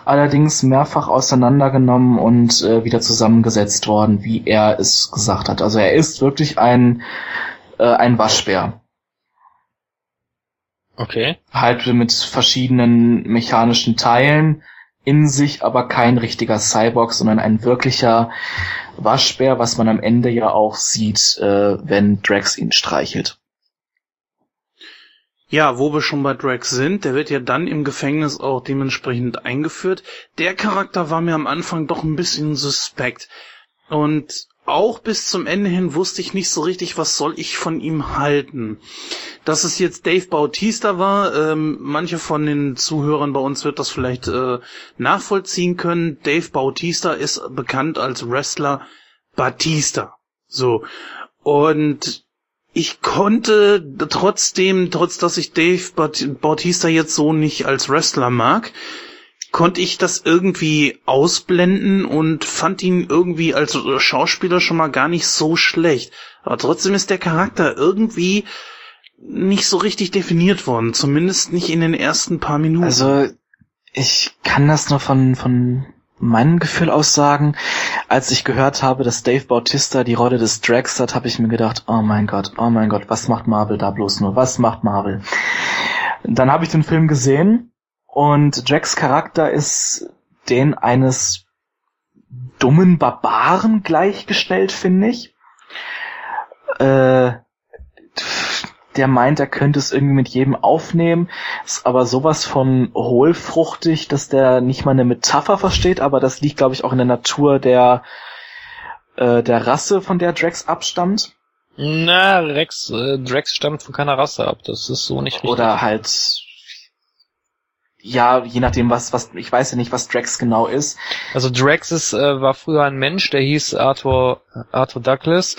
allerdings mehrfach auseinandergenommen und äh, wieder zusammengesetzt worden, wie er es gesagt hat. Also er ist wirklich ein, äh, ein Waschbär. Okay. Halt mit verschiedenen mechanischen Teilen in sich, aber kein richtiger Cyborg, sondern ein wirklicher Waschbär, was man am Ende ja auch sieht, äh, wenn Drax ihn streichelt. Ja, wo wir schon bei Drax sind, der wird ja dann im Gefängnis auch dementsprechend eingeführt. Der Charakter war mir am Anfang doch ein bisschen suspekt. Und auch bis zum Ende hin wusste ich nicht so richtig, was soll ich von ihm halten. Dass es jetzt Dave Bautista war, ähm, manche von den Zuhörern bei uns wird das vielleicht äh, nachvollziehen können. Dave Bautista ist bekannt als Wrestler Batista. So. Und ich konnte trotzdem, trotz dass ich Dave Baut- Bautista jetzt so nicht als Wrestler mag, konnte ich das irgendwie ausblenden und fand ihn irgendwie als Schauspieler schon mal gar nicht so schlecht. Aber trotzdem ist der Charakter irgendwie nicht so richtig definiert worden, zumindest nicht in den ersten paar Minuten. Also ich kann das nur von, von meinem Gefühl aus sagen. Als ich gehört habe, dass Dave Bautista die Rolle des Drax hat, habe ich mir gedacht, oh mein Gott, oh mein Gott, was macht Marvel da bloß nur? Was macht Marvel? Dann habe ich den Film gesehen und Drax Charakter ist den eines dummen Barbaren gleichgestellt, finde ich. Äh, der meint, er könnte es irgendwie mit jedem aufnehmen, ist aber sowas von hohlfruchtig, dass der nicht mal eine Metapher versteht, aber das liegt, glaube ich, auch in der Natur der, äh, der Rasse, von der Drax abstammt. Na, Rex, äh, Drax stammt von keiner Rasse ab. Das ist so nicht richtig. Oder halt, ja, je nachdem, was, was, ich weiß ja nicht, was Drax genau ist. Also Drax ist, äh, war früher ein Mensch, der hieß Arthur, Arthur Douglas.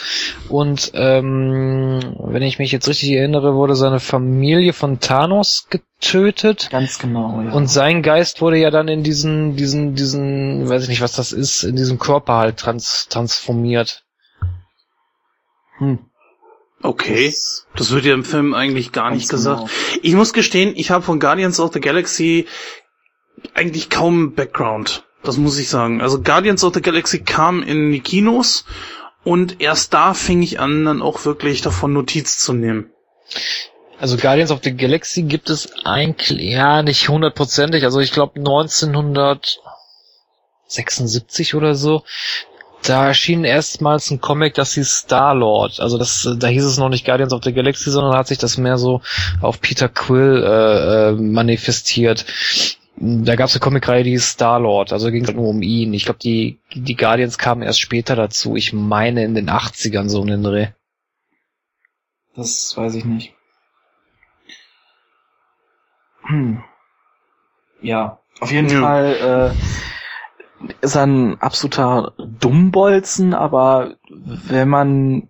Und ähm, wenn ich mich jetzt richtig erinnere, wurde seine Familie von Thanos getötet. Ganz genau, ja. Und sein Geist wurde ja dann in diesen, diesen, diesen, weiß ich nicht, was das ist, in diesen Körper halt trans transformiert. Hm. Okay, das wird ja im Film eigentlich gar nicht gesagt. genau. Ich muss gestehen, ich habe von Guardians of the Galaxy eigentlich kaum Background. Das muss ich sagen. Also Guardians of the Galaxy kam in die Kinos und erst da fing ich an, dann auch wirklich davon Notiz zu nehmen. Also Guardians of the Galaxy gibt es eigentlich, ja, nicht hundertprozentig. Also ich glaube 1976 oder so. Da erschien erstmals ein Comic, das hieß Star-Lord. Also das, da hieß es noch nicht Guardians of the Galaxy, sondern hat sich das mehr so auf Peter Quill äh, äh, manifestiert. Da gab es eine Comicreihe, die hieß Star-Lord, also ging es nur um ihn. Ich glaube, die, die Guardians kamen erst später dazu. Ich meine in den 80ern so in den Dreh. Das weiß ich nicht. Hm. Ja, auf jeden Ja. Fall äh, ist ein absoluter Dummbolzen, aber wenn man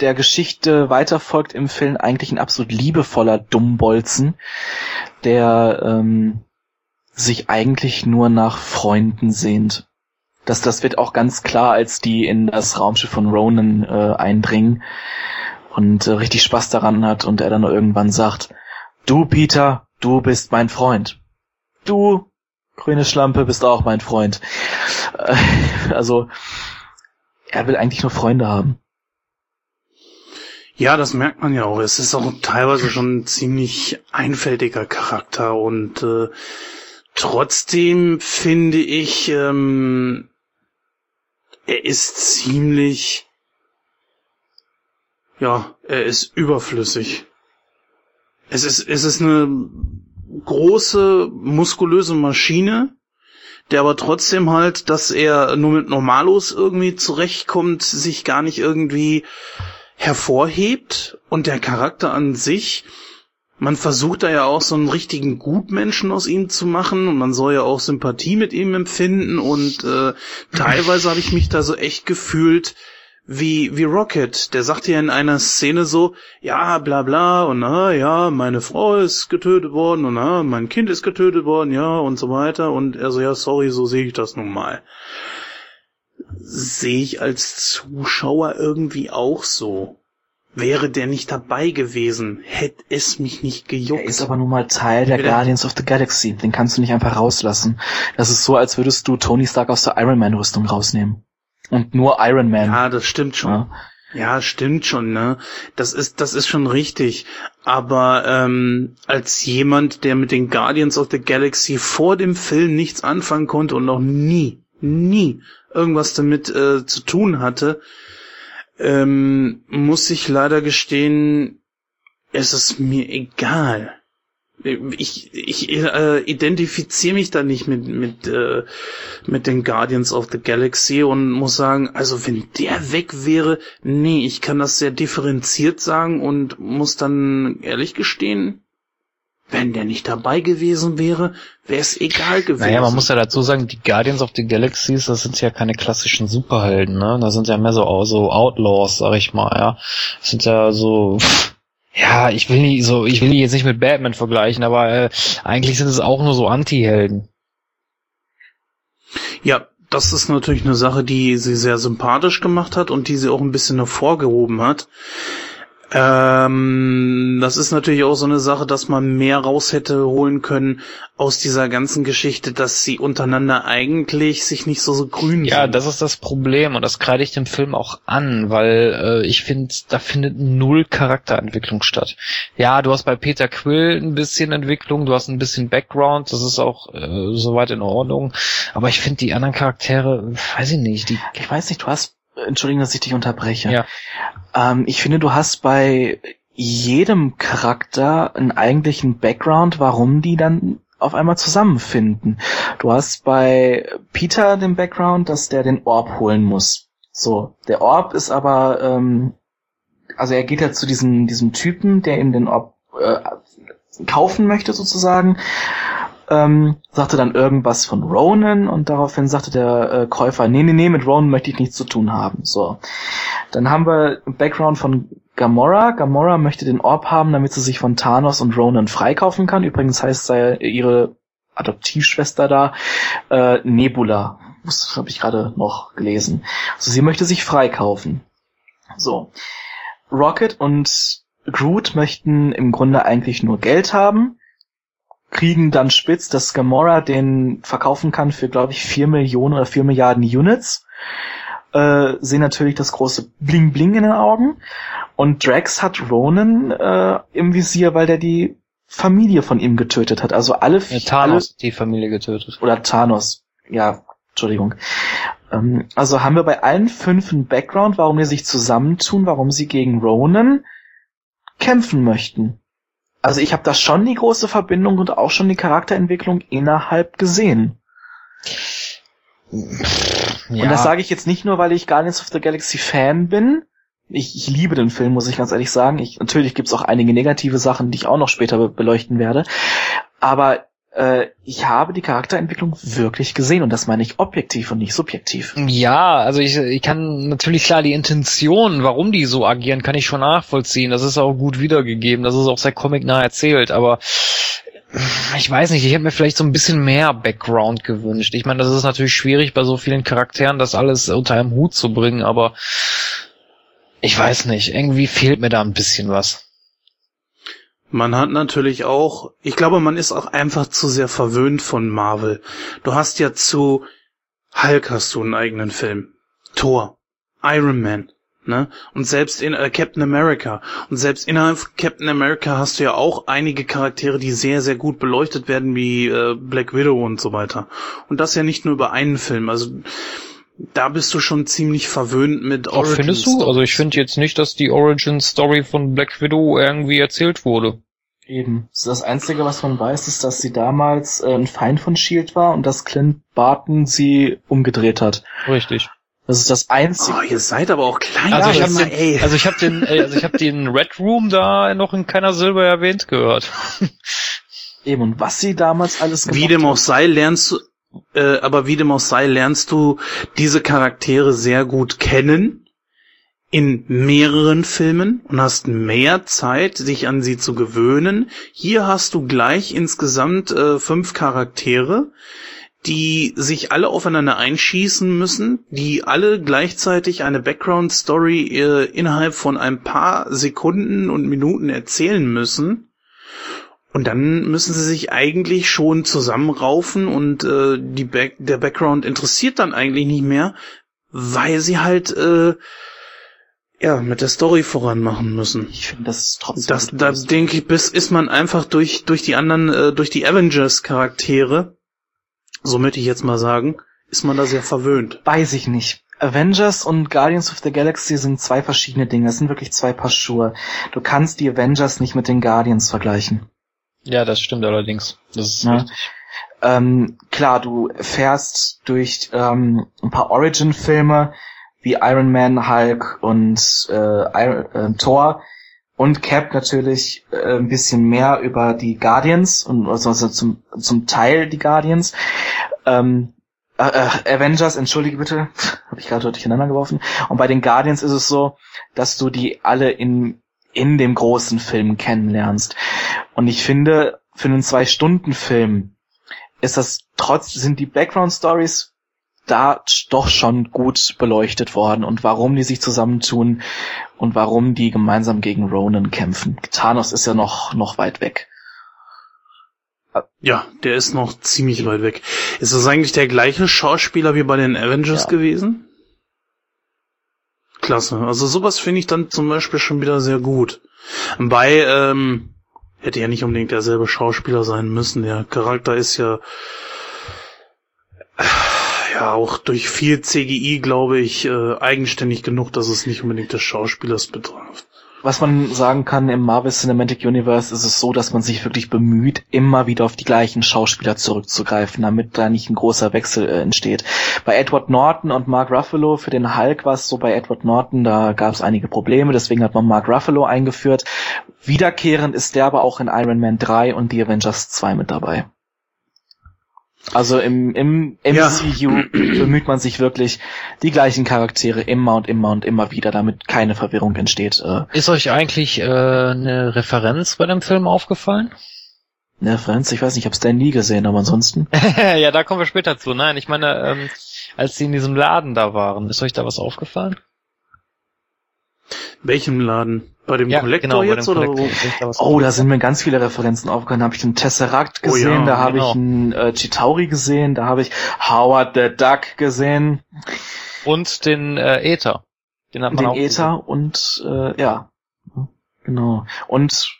der Geschichte weiterfolgt im Film, eigentlich ein absolut liebevoller Dummbolzen, der ähm, sich eigentlich nur nach Freunden sehnt. Das, das wird auch ganz klar, als die in das Raumschiff von Ronan äh, eindringen und äh, richtig Spaß daran hat und er dann irgendwann sagt, du Peter, du bist mein Freund. Du, grüne Schlampe, bist auch mein Freund. Äh, also, er will eigentlich nur Freunde haben. Ja, das merkt man ja auch. Es ist auch teilweise schon ein ziemlich einfältiger Charakter und äh, trotzdem finde ich, ähm, er ist ziemlich, ja, er ist überflüssig. Es ist, es ist eine große, muskulöse Maschine, der aber trotzdem halt, dass er nur mit Normalos irgendwie zurechtkommt, sich gar nicht irgendwie hervorhebt. Und der Charakter an sich, man versucht da ja auch so einen richtigen Gutmenschen aus ihm zu machen und man soll ja auch Sympathie mit ihm empfinden. Und äh, teilweise habe ich mich da so echt gefühlt wie wie Rocket, der sagt ja in einer Szene so, ja, bla bla und na ja, meine Frau ist getötet worden und na, mein Kind ist getötet worden, ja und so weiter und er so ja, sorry, so sehe ich das nun mal sehe ich als Zuschauer irgendwie auch so. Wäre der nicht dabei gewesen, hätte es mich nicht gejuckt. Er ist aber nun mal Teil der? Guardians of the Galaxy. Den kannst du nicht einfach rauslassen. Das ist so, als würdest du Tony Stark aus der Iron Man Rüstung rausnehmen. Und nur Iron Man. ja, das stimmt schon. Ja. Ja, stimmt schon, ne? Das ist, das ist schon richtig. Aber ähm, als jemand, der mit den Guardians of the Galaxy vor dem Film nichts anfangen konnte und noch nie, nie irgendwas damit äh, zu tun hatte, ähm, muss ich leider gestehen, es ist mir egal. Ich, ich äh, identifiziere mich da nicht mit, mit, äh, mit den Guardians of the Galaxy und muss sagen, also wenn der weg wäre, nee, ich kann das sehr differenziert sagen und muss dann ehrlich gestehen, wenn der nicht dabei gewesen wäre, wäre es egal gewesen. Naja, man muss ja dazu sagen, die Guardians of the Galaxies, das sind ja keine klassischen Superhelden, ne? Das sind ja mehr so, so Outlaws, sag ich mal, ja. Das sind ja so, ja, ich will nicht so, ich will die jetzt nicht mit Batman vergleichen, aber äh, eigentlich sind es auch nur so Anti-Helden. Ja, das ist natürlich eine Sache, die sie sehr sympathisch gemacht hat und die sie auch ein bisschen hervorgehoben hat. Ähm, das ist natürlich auch so eine Sache, dass man mehr raus hätte holen können aus dieser ganzen Geschichte, dass sie untereinander eigentlich sich nicht so, so grün Ja, sind. das ist das Problem und das kreide ich dem Film auch an, weil äh, ich finde, da findet null Charakterentwicklung statt. Ja, du hast bei Peter Quill ein bisschen Entwicklung, du hast ein bisschen Background, das ist auch äh, soweit in Ordnung, aber ich finde die anderen Charaktere, weiß ich nicht, die Ich weiß nicht, du hast, entschuldigen, dass ich dich unterbreche. Ja. Ähm, ich finde, du hast bei jedem Charakter einen eigentlichen Background, warum die dann auf einmal zusammenfinden. Du hast bei Peter den Background, dass der den Orb holen muss. So, der Orb ist aber, ähm, also er geht ja zu diesem, diesem Typen, der ihm den Orb äh, kaufen möchte sozusagen ähm, sagte dann irgendwas von Ronan und daraufhin sagte der äh, Käufer, nee, nee, nee, mit Ronan möchte ich nichts zu tun haben. So. Dann haben wir Background von Gamora. Gamora möchte den Orb haben, damit sie sich von Thanos und Ronan freikaufen kann. Übrigens heißt sei ihre Adoptivschwester da äh, Nebula. Das habe ich gerade noch gelesen. Also sie möchte sich freikaufen. So. Rocket und Groot möchten im Grunde eigentlich nur Geld haben kriegen dann spitz, dass Gamora den verkaufen kann für, glaube ich, vier Millionen oder vier Milliarden Units. äh, sehen natürlich das große Bling Bling in den Augen. Und Drax hat Ronan äh, im Visier, weil der die Familie von ihm getötet hat. Also alle, Ja, Thanos hat die Familie getötet. alle oder Thanos. Ja, Entschuldigung. Ähm, also haben wir bei allen fünf einen Background, warum die sich zusammentun, warum sie gegen Ronan kämpfen möchten. Also ich habe da schon die große Verbindung und auch schon die Charakterentwicklung innerhalb gesehen. Ja. Und das sage ich jetzt nicht nur, weil ich Guardians of the Galaxy Fan bin. Ich, ich liebe den Film, muss ich ganz ehrlich sagen. Ich, natürlich gibt's auch einige negative Sachen, die ich auch noch später be beleuchten werde. Aber äh, ich habe die Charakterentwicklung wirklich gesehen und das meine ich objektiv und nicht subjektiv. Ja, also ich, ich kann natürlich klar die Intention, warum die so agieren, kann ich schon nachvollziehen. Das ist auch gut wiedergegeben, das ist auch sehr comicnah erzählt, aber ich weiß nicht, ich hätte mir vielleicht so ein bisschen mehr Background gewünscht. Ich meine, das ist natürlich schwierig bei so vielen Charakteren, das alles unter einem Hut zu bringen, aber ich weiß nicht, irgendwie fehlt mir da ein bisschen was. Man hat natürlich auch, ich glaube, man ist auch einfach zu sehr verwöhnt von Marvel. Du hast ja zu Hulk hast du einen eigenen Film. Thor, Iron Man, ne? Und selbst in äh, Captain America. Und selbst innerhalb von Captain America hast du ja auch einige Charaktere, die sehr, sehr gut beleuchtet werden, wie äh, Black Widow und so weiter. Und das ja nicht nur über einen Film. Also da bist du schon ziemlich verwöhnt mit Auch findest du? Also ich finde jetzt nicht, dass die Origin Story von Black Widow irgendwie erzählt wurde. Eben. Das Einzige, was man weiß, ist, dass sie damals äh, ein Feind von Shield war und dass Clint Barton sie umgedreht hat. Richtig. Das ist das Einzige. Oh, ihr seid aber auch klein. Also ich habe den, ey. also ich habe den, also ich habe den Red Room da noch in keiner Silber erwähnt gehört. Eben. Und was sie damals alles Wie dem auch sei, lernst du, äh, aber wie dem auch sei, lernst du diese Charaktere sehr gut kennen in mehreren Filmen und hast mehr Zeit, sich an sie zu gewöhnen. Hier hast du gleich insgesamt äh, fünf Charaktere, die sich alle aufeinander einschießen müssen, die alle gleichzeitig eine Background-Story äh, innerhalb von ein paar Sekunden und Minuten erzählen müssen. Und dann müssen sie sich eigentlich schon zusammenraufen und äh, die Back der Background interessiert dann eigentlich nicht mehr, weil sie halt äh, ja mit der Story voranmachen müssen. Ich finde, das ist trotzdem. Das, da denke ich, bis ist man einfach durch durch die anderen, äh, durch die Avengers Charaktere, so möchte ich jetzt mal sagen, ist man da sehr verwöhnt. Weiß ich nicht. Avengers und Guardians of the Galaxy sind zwei verschiedene Dinge. Das sind wirklich zwei Paar Schuhe. Du kannst die Avengers nicht mit den Guardians vergleichen. Ja, das stimmt allerdings. Das ist Ja. richtig. Ähm, klar, du fährst durch ähm, ein paar Origin-Filme wie Iron Man, Hulk und äh, Iron, äh, Thor und Cap natürlich äh, ein bisschen mehr über die Guardians und also, also zum, zum Teil die Guardians. Ähm, äh, äh, Avengers, entschuldige bitte, habe ich gerade durcheinander geworfen. Und bei den Guardians ist es so, dass du die alle in in dem großen Film kennenlernst. Und ich finde, für einen Zwei-Stunden-Film ist das trotz, sind die Background Stories da doch schon gut beleuchtet worden und warum die sich zusammentun und warum die gemeinsam gegen Ronan kämpfen. Thanos ist ja noch, noch weit weg. Ja, der ist noch ziemlich weit weg. Ist das eigentlich der gleiche Schauspieler wie bei den Avengers Ja. gewesen? Klasse. Also sowas finde ich dann zum Beispiel schon wieder sehr gut. Bei, ähm, hätte ja nicht unbedingt derselbe Schauspieler sein müssen. Der Charakter ist ja, ja, auch durch viel CGI, glaube ich, äh, eigenständig genug, dass es nicht unbedingt des Schauspielers betrifft. Was man sagen kann, im Marvel Cinematic Universe ist es so, dass man sich wirklich bemüht, immer wieder auf die gleichen Schauspieler zurückzugreifen, damit da nicht ein großer Wechsel äh, entsteht. Bei Edward Norton und Mark Ruffalo für den Hulk war es so bei Edward Norton, da gab es einige Probleme, deswegen hat man Mark Ruffalo eingeführt. Wiederkehrend ist der aber auch in Iron Man 3 und The Avengers 2 mit dabei. Also im, im Ja. MCU bemüht man sich wirklich, die gleichen Charaktere immer und immer und immer wieder, damit keine Verwirrung entsteht. Äh, Ist euch eigentlich äh, eine Referenz bei dem Film aufgefallen? Ne, Franz, ich weiß nicht, ich habe Stan Lee gesehen, aber ansonsten. ja, da kommen wir später zu. Nein, ich meine, ähm, als sie in diesem Laden da waren, ist euch da was aufgefallen? Welchem Laden? Bei dem Collector bei jetzt dem oder wo? Was Oh, da sind mir ganz viele Referenzen aufgegangen. Da habe ich den Tesseract Oh ja, gesehen, da habe genau. ich einen äh, Chitauri gesehen, da habe ich Howard the Duck gesehen. Und den äh, Äther. Den hat man den auch Äther und äh, ja, genau. Und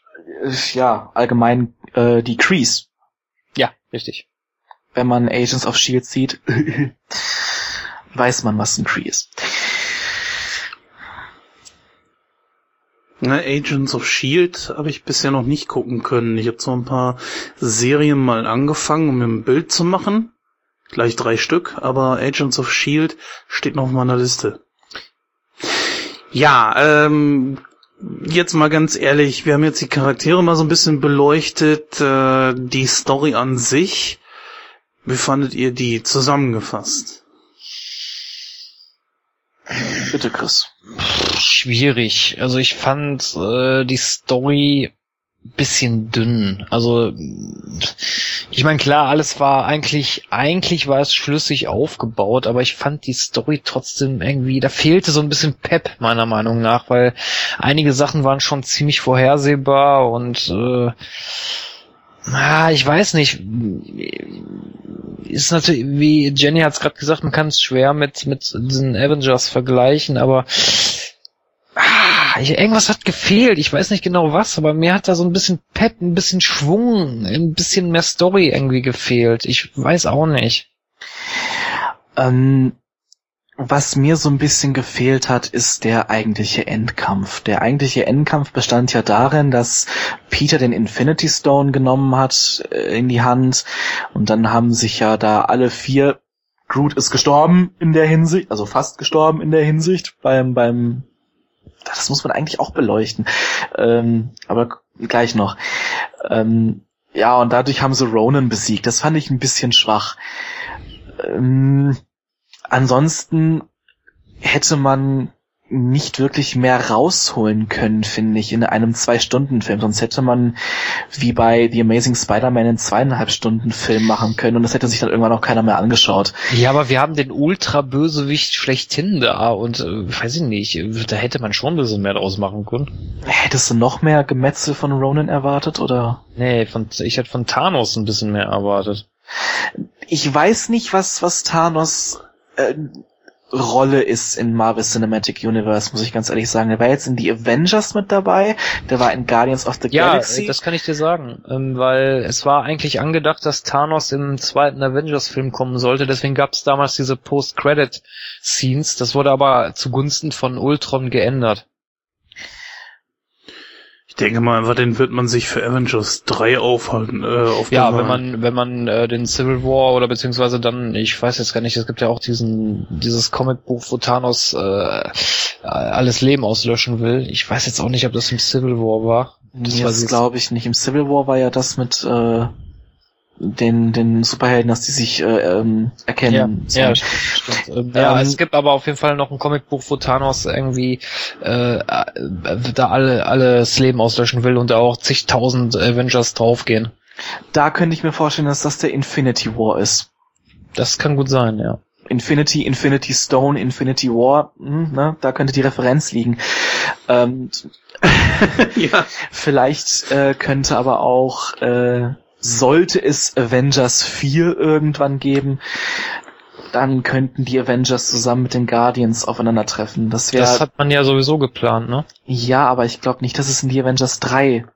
äh, ja, allgemein äh, die Crease. Ja, richtig. Wenn man Agents of Shield sieht, weiß man, was ein Cree ist. Na, Agents of Shield habe ich bisher noch nicht gucken können. Ich habe so ein paar Serien mal angefangen, um ein Bild zu machen. Gleich drei Stück, aber Agents of Shield steht noch auf meiner Liste. Ja, ähm, jetzt mal ganz ehrlich, wir haben jetzt die Charaktere mal so ein bisschen beleuchtet, äh, die Story an sich. Wie fandet ihr die zusammengefasst? Bitte, Chris. Schwierig. Also ich fand äh, die Story bisschen dünn. Also ich meine klar, alles war eigentlich eigentlich war es schlüssig aufgebaut, aber ich fand die Story trotzdem irgendwie, da fehlte so ein bisschen Pep meiner Meinung nach, weil einige Sachen waren schon ziemlich vorhersehbar und äh, Ah, ich weiß nicht. Ist natürlich, wie Jenny hat es gerade gesagt, man kann es schwer mit mit diesen Avengers vergleichen, aber ah, irgendwas hat gefehlt. Ich weiß nicht genau was, aber mir hat da so ein bisschen Pep, ein bisschen Schwung, ein bisschen mehr Story irgendwie gefehlt. Ich weiß auch nicht. Ähm, was mir so ein bisschen gefehlt hat, ist der eigentliche Endkampf. Der eigentliche Endkampf bestand ja darin, dass Peter den Infinity Stone genommen hat äh, in die Hand und dann haben sich ja da alle vier Groot ist gestorben in der Hinsicht, also fast gestorben in der Hinsicht beim beim das muss man eigentlich auch beleuchten. Ähm, aber gleich noch. Ähm, ja, und dadurch haben sie Ronan besiegt. Das fand ich ein bisschen schwach. Ähm, ansonsten hätte man nicht wirklich mehr rausholen können, finde ich, in einem Zwei-Stunden-Film. Sonst hätte man wie bei The Amazing Spider-Man einen zweieinhalb Stunden Film machen können und das hätte sich dann irgendwann auch keiner mehr angeschaut. Ja, aber wir haben den Ultra-Bösewicht schlechthin da und äh, weiß ich nicht, da hätte man schon ein bisschen mehr draus machen können. Hättest du noch mehr Gemetzel von Ronan erwartet oder? Nee, von, ich hätte von Thanos ein bisschen mehr erwartet. Ich weiß nicht, was, was Thanos äh, Rolle ist in Marvel Cinematic Universe, muss ich ganz ehrlich sagen. Der war jetzt in die Avengers mit dabei, der war in Guardians of the ja, Galaxy. Ja, das kann ich dir sagen, ähm, weil es war eigentlich angedacht, dass Thanos im zweiten Avengers-Film kommen sollte, deswegen gab es damals diese Post-Credit-Scenes, das wurde aber zugunsten von Ultron geändert. Ich denke mal einfach, den wird man sich für Avengers 3 aufhalten. Äh, auf ja, wenn man wenn man äh, den Civil War oder beziehungsweise dann, ich weiß jetzt gar nicht, es gibt ja auch diesen dieses Comicbuch, wo Thanos äh, alles Leben auslöschen will. Ich weiß jetzt auch nicht, ob das im Civil War war. Das, das glaube ich nicht. Im Civil War war ja das mit äh, den, den Superhelden, dass die sich äh, ähm, erkennen. Ja, ja stimmt. stimmt. ja, ähm, es gibt aber auf jeden Fall noch ein Comicbuch, wo Thanos irgendwie äh, äh, da alle alles Leben auslöschen will und da auch zigtausend Avengers draufgehen. Da könnte ich mir vorstellen, dass das der Infinity War ist. Das kann gut sein, ja. Infinity, Infinity Stone, Infinity War, hm, ne, da könnte die Referenz liegen. Ähm, ja. Vielleicht äh, könnte aber auch äh, sollte es Avengers 4 irgendwann geben, dann könnten die Avengers zusammen mit den Guardians aufeinandertreffen. Das, wär, das hat man ja sowieso geplant, ne? Ja, aber ich glaube nicht, dass es in die Avengers 3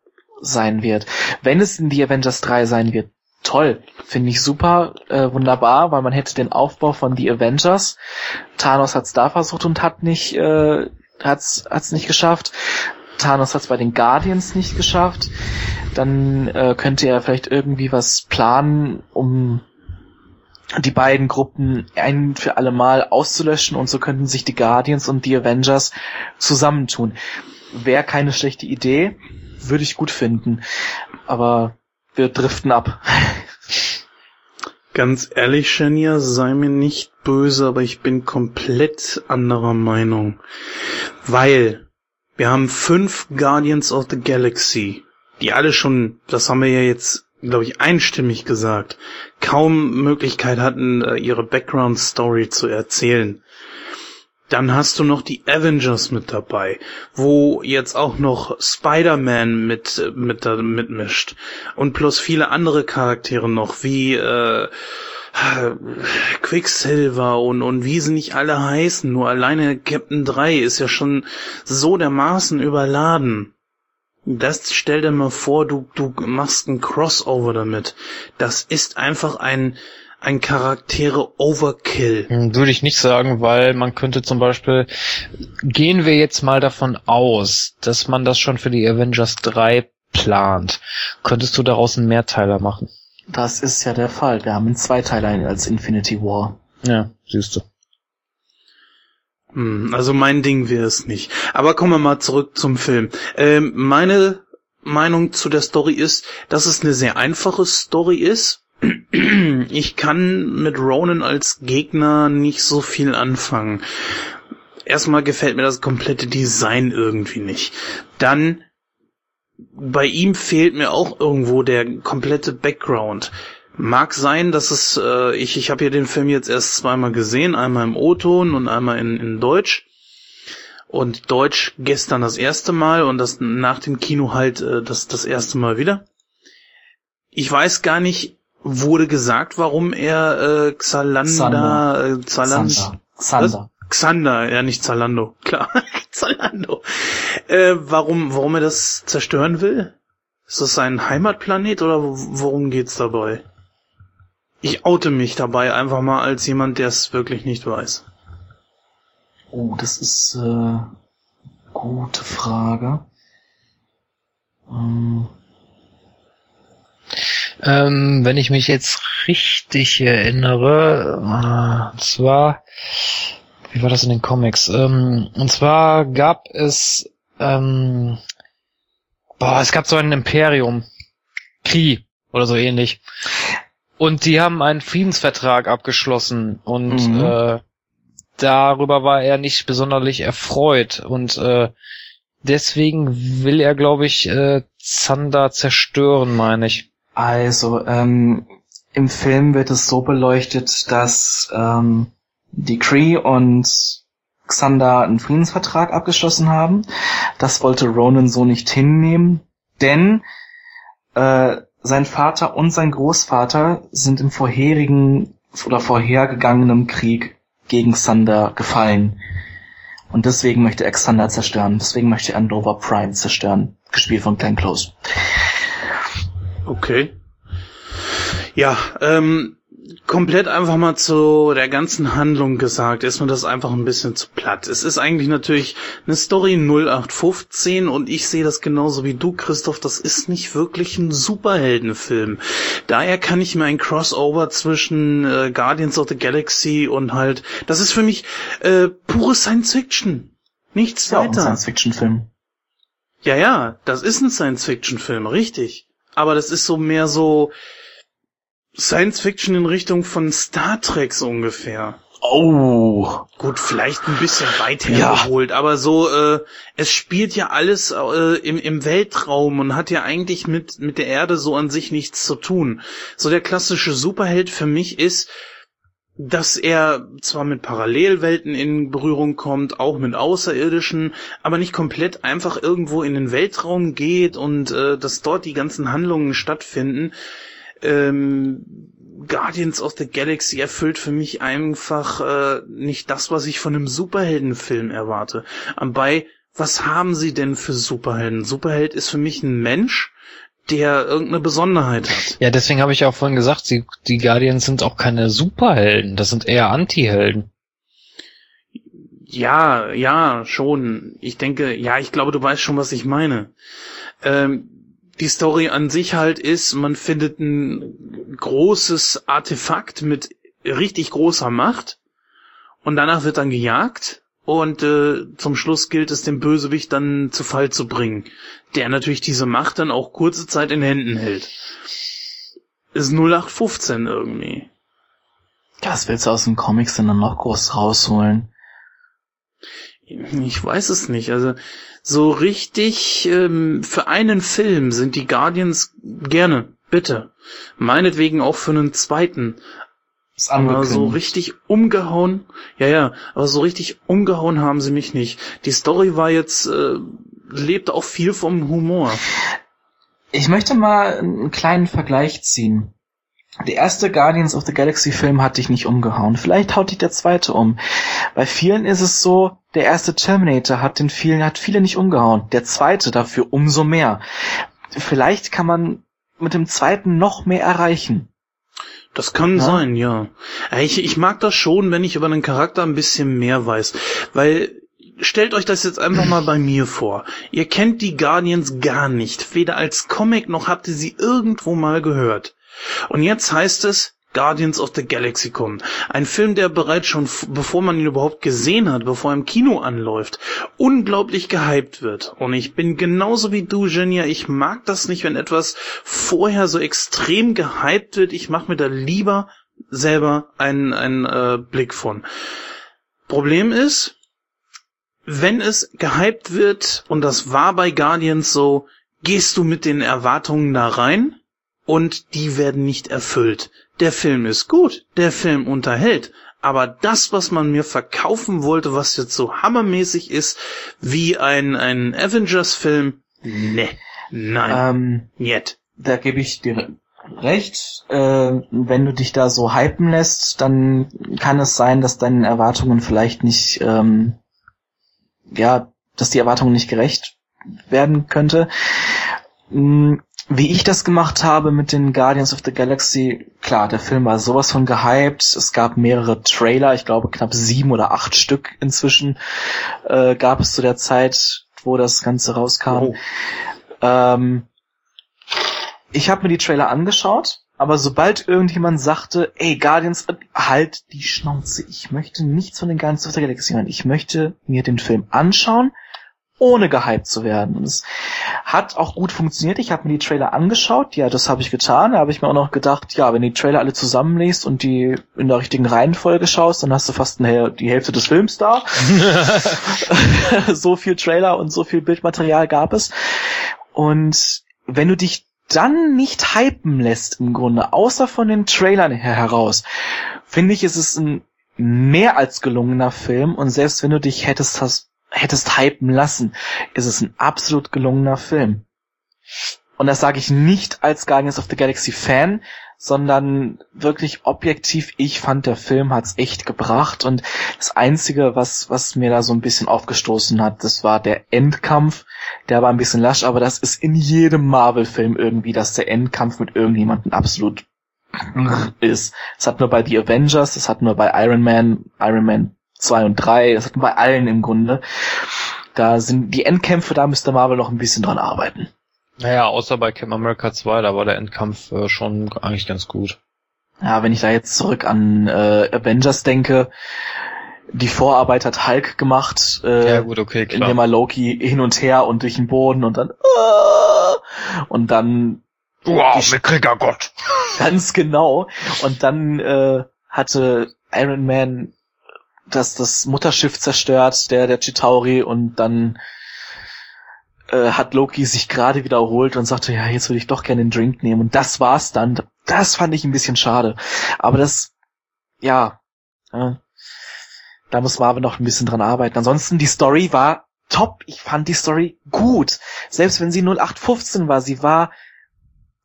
sein wird. Wenn es in die Avengers 3 sein wird, toll. Finde ich super, äh, wunderbar, weil man hätte den Aufbau von The Avengers. Thanos hat's da versucht und hat nicht, äh, hat's, hat's nicht geschafft. Thanos hat es bei den Guardians nicht geschafft. Dann äh, könnte er vielleicht irgendwie was planen, um die beiden Gruppen ein für alle Mal auszulöschen und so könnten sich die Guardians und die Avengers zusammentun. Wäre keine schlechte Idee, würde ich gut finden. Aber wir driften ab. Ganz ehrlich, Shania, sei mir nicht böse, aber ich bin komplett anderer Meinung. Weil wir haben fünf Guardians of the Galaxy, die alle schon, das haben wir ja jetzt, glaube ich, einstimmig gesagt, kaum Möglichkeit hatten, äh, ihre Background-Story zu erzählen. Dann hast du noch die Avengers mit dabei, wo jetzt auch noch Spider-Man mit, mit mitmischt. Und plus viele andere Charaktere noch, wie äh, Quicksilver und, und wie sie nicht alle heißen, nur alleine Captain 3 ist ja schon so dermaßen überladen. Das stell dir mal vor, du, du machst ein Crossover damit. Das ist einfach ein, ein Charaktere Overkill. Hm, Würde ich nicht sagen, weil man könnte zum Beispiel, gehen wir jetzt mal davon aus, dass man das schon für die Avengers 3 plant. Könntest du daraus einen Mehrteiler machen? Das ist ja der Fall. Wir haben einen Zweiteiler als Infinity War. Ja, siehst du. Hm, also mein Ding wäre es nicht. Aber kommen wir mal zurück zum Film. Ähm, meine Meinung zu der Story ist, dass es eine sehr einfache Story ist. Ich kann mit Ronan als Gegner nicht so viel anfangen. Erstmal gefällt mir das komplette Design irgendwie nicht. Dann bei ihm fehlt mir auch irgendwo der komplette Background. Mag sein, dass es, äh, ich, ich habe hier den Film jetzt erst zweimal gesehen, einmal im O-Ton und einmal in, in Deutsch. Und Deutsch gestern das erste Mal und das nach dem Kino halt äh, das, das erste Mal wieder. Ich weiß gar nicht, wurde gesagt, warum er äh, Xalanda, äh, Xaland, Xander. Xander. Xander, ja nicht Zalando, klar, Zalando. Äh, warum, warum er das zerstören will? Ist das sein Heimatplanet oder worum geht's dabei? Ich oute mich dabei einfach mal als jemand, der es wirklich nicht weiß. Oh, das ist äh, gute Frage. Ähm, Ähm, wenn ich mich jetzt richtig erinnere, äh, und zwar, wie war das in den Comics? Ähm, und zwar gab es, ähm, boah, es gab so ein Imperium, Kree oder so ähnlich. Und die haben einen Friedensvertrag abgeschlossen und Mhm. äh, darüber war er nicht besonderlich erfreut und äh, deswegen will er, glaube ich, äh, Zander zerstören, meine ich. Also, ähm, im Film wird es so beleuchtet, dass ähm, die Kree und Xander einen Friedensvertrag abgeschlossen haben. Das wollte Ronan so nicht hinnehmen, denn äh, sein Vater und sein Großvater sind im vorherigen oder vorhergegangenen Krieg gegen Xander gefallen. Und deswegen möchte er Xander zerstören. Deswegen möchte er Nova Prime zerstören. Gespielt von Glenn Close. Okay. Ja, ähm, komplett einfach mal zu der ganzen Handlung gesagt, ist mir das einfach ein bisschen zu platt. Es ist eigentlich natürlich eine Story 0815 und ich sehe das genauso wie du, Christoph, das ist nicht wirklich ein Superheldenfilm. Daher kann ich mir ein Crossover zwischen äh, Guardians of the Galaxy und halt, das ist für mich äh, pure Science Fiction. Nichts Ja, auch ein weiter. Science-Fiction-Film. Ja, ja, das ist ein Science-Fiction-Film, richtig. Aber das ist so mehr so Science-Fiction in Richtung von Star Trek so ungefähr. Oh, Gut, vielleicht ein bisschen weit Ja. hergeholt, aber so, äh, es spielt ja alles äh, im, im Weltraum und hat ja eigentlich mit, mit der Erde so an sich nichts zu tun. So der klassische Superheld für mich ist, dass er zwar mit Parallelwelten in Berührung kommt, auch mit Außerirdischen, aber nicht komplett einfach irgendwo in den Weltraum geht und äh, dass dort die ganzen Handlungen stattfinden. Ähm, Guardians of the Galaxy erfüllt für mich einfach äh, nicht das, was ich von einem Superheldenfilm erwarte. Bei was haben sie denn für Superhelden? Superheld ist für mich ein Mensch, der irgendeine Besonderheit hat. Ja, deswegen habe ich ja auch vorhin gesagt, die, die Guardians sind auch keine Superhelden, das sind eher Anti-Helden. Ja, ja, schon. Ich denke, ja, ich glaube, du weißt schon, was ich meine. Ähm, die Story an sich halt ist, man findet ein großes Artefakt mit richtig großer Macht und danach wird dann gejagt und äh, zum Schluss gilt es, den Bösewicht dann zu Fall zu bringen, der natürlich diese Macht dann auch kurze Zeit in Händen hält. Ist 0815 irgendwie. was willst du aus den Comics denn dann noch groß rausholen? Ich weiß es nicht. Also so richtig ähm, für einen Film sind die Guardians gerne, bitte. Meinetwegen auch für einen zweiten. Ist Aber so richtig umgehauen, ja, ja, aber so richtig umgehauen haben sie mich nicht. Die Story war jetzt, äh, lebt auch viel vom Humor. Ich möchte mal einen kleinen Vergleich ziehen. Der erste Guardians of the Galaxy Film hat dich nicht umgehauen. Vielleicht haut dich der zweite um. Bei vielen ist es so, der erste Terminator hat den vielen, hat viele nicht umgehauen. Der zweite dafür umso mehr. Vielleicht kann man mit dem zweiten noch mehr erreichen. Das kann Ja. sein, ja. Ja, Ich, ich mag das schon, wenn ich über einen Charakter ein bisschen mehr weiß. Weil, stellt euch das jetzt einfach mal bei mir vor. Ihr kennt die Guardians gar nicht. Weder als Comic noch habt ihr sie irgendwo mal gehört. Und jetzt heißt es, Guardians of the Galaxy kommen. Ein Film, der bereits schon, bevor man ihn überhaupt gesehen hat, bevor er im Kino anläuft, unglaublich gehypt wird. Und ich bin genauso wie du, Genia. Ich mag das nicht, wenn etwas vorher so extrem gehypt wird. Ich mache mir da lieber selber einen, einen äh, Blick von. Problem ist, wenn es gehypt wird, und das war bei Guardians so, gehst du mit den Erwartungen da rein und die werden nicht erfüllt. Der Film ist gut, der Film unterhält, aber das, was man mir verkaufen wollte, was jetzt so hammermäßig ist, wie ein, ein Avengers-Film, ne, nein, Ähm, niet. da gebe ich dir recht. Äh, wenn du dich da so hypen lässt, dann kann es sein, dass deinen Erwartungen vielleicht nicht, ähm, ja, dass die Erwartungen nicht gerecht werden könnte. Mm, Wie ich das gemacht habe mit den Guardians of the Galaxy, klar, der Film war sowas von gehypt. Es gab mehrere Trailer, ich glaube knapp sieben oder acht Stück inzwischen äh, gab es zu der Zeit, wo das Ganze rauskam. Oh. Ähm, ich habe mir die Trailer angeschaut, aber sobald irgendjemand sagte, ey, Guardians, halt die Schnauze, ich möchte nichts von den Guardians of the Galaxy hören. Ich möchte mir den Film anschauen, ohne gehypt zu werden. Und es hat auch gut funktioniert. Ich habe mir die Trailer angeschaut, ja, das habe ich getan. Da habe ich mir auch noch gedacht, ja, wenn du die Trailer alle zusammenliest und die in der richtigen Reihenfolge schaust, dann hast du fast eine, die Hälfte des Films da. so viel Trailer und so viel Bildmaterial gab es. Und wenn du dich dann nicht hypen lässt im Grunde, außer von den Trailern her heraus, finde ich, ist es ein mehr als gelungener Film und selbst wenn du dich hättest, hast, hättest hypen lassen, ist es ein absolut gelungener Film. Und das sage ich nicht als Guardians of the Galaxy Fan, sondern wirklich objektiv, ich fand, der Film hat's echt gebracht und das Einzige, was, was mir da so ein bisschen aufgestoßen hat, das war der Endkampf. Der war ein bisschen lasch, aber das ist in jedem Marvel-Film irgendwie, dass der Endkampf mit irgendjemandem absolut ist. Das hat nur bei The Avengers, das hat nur bei Iron Man, Iron Man 2 und 3, das hat bei allen im Grunde. Da sind die Endkämpfe, da müsste Marvel noch ein bisschen dran arbeiten. Naja, außer bei Captain America 2, da war der Endkampf äh, schon eigentlich ganz gut. Ja, wenn ich da jetzt zurück an äh, Avengers denke, die Vorarbeit hat Hulk gemacht, äh, Ja, gut, okay, klar. indem er Loki hin und her und durch den Boden und dann äh, und dann Wow, mickriger Gott. ganz genau und dann äh, hatte Iron Man das das Mutterschiff zerstört, der der Chitauri und dann äh, hat Loki sich gerade wiederholt und sagte, ja, jetzt würde ich doch gerne den Drink nehmen. Und das war's dann. Das fand ich ein bisschen schade. Aber das, ja, äh, da muss Marvel noch ein bisschen dran arbeiten. Ansonsten, die Story war top. Ich fand die Story gut. Selbst wenn sie 0815 war, sie war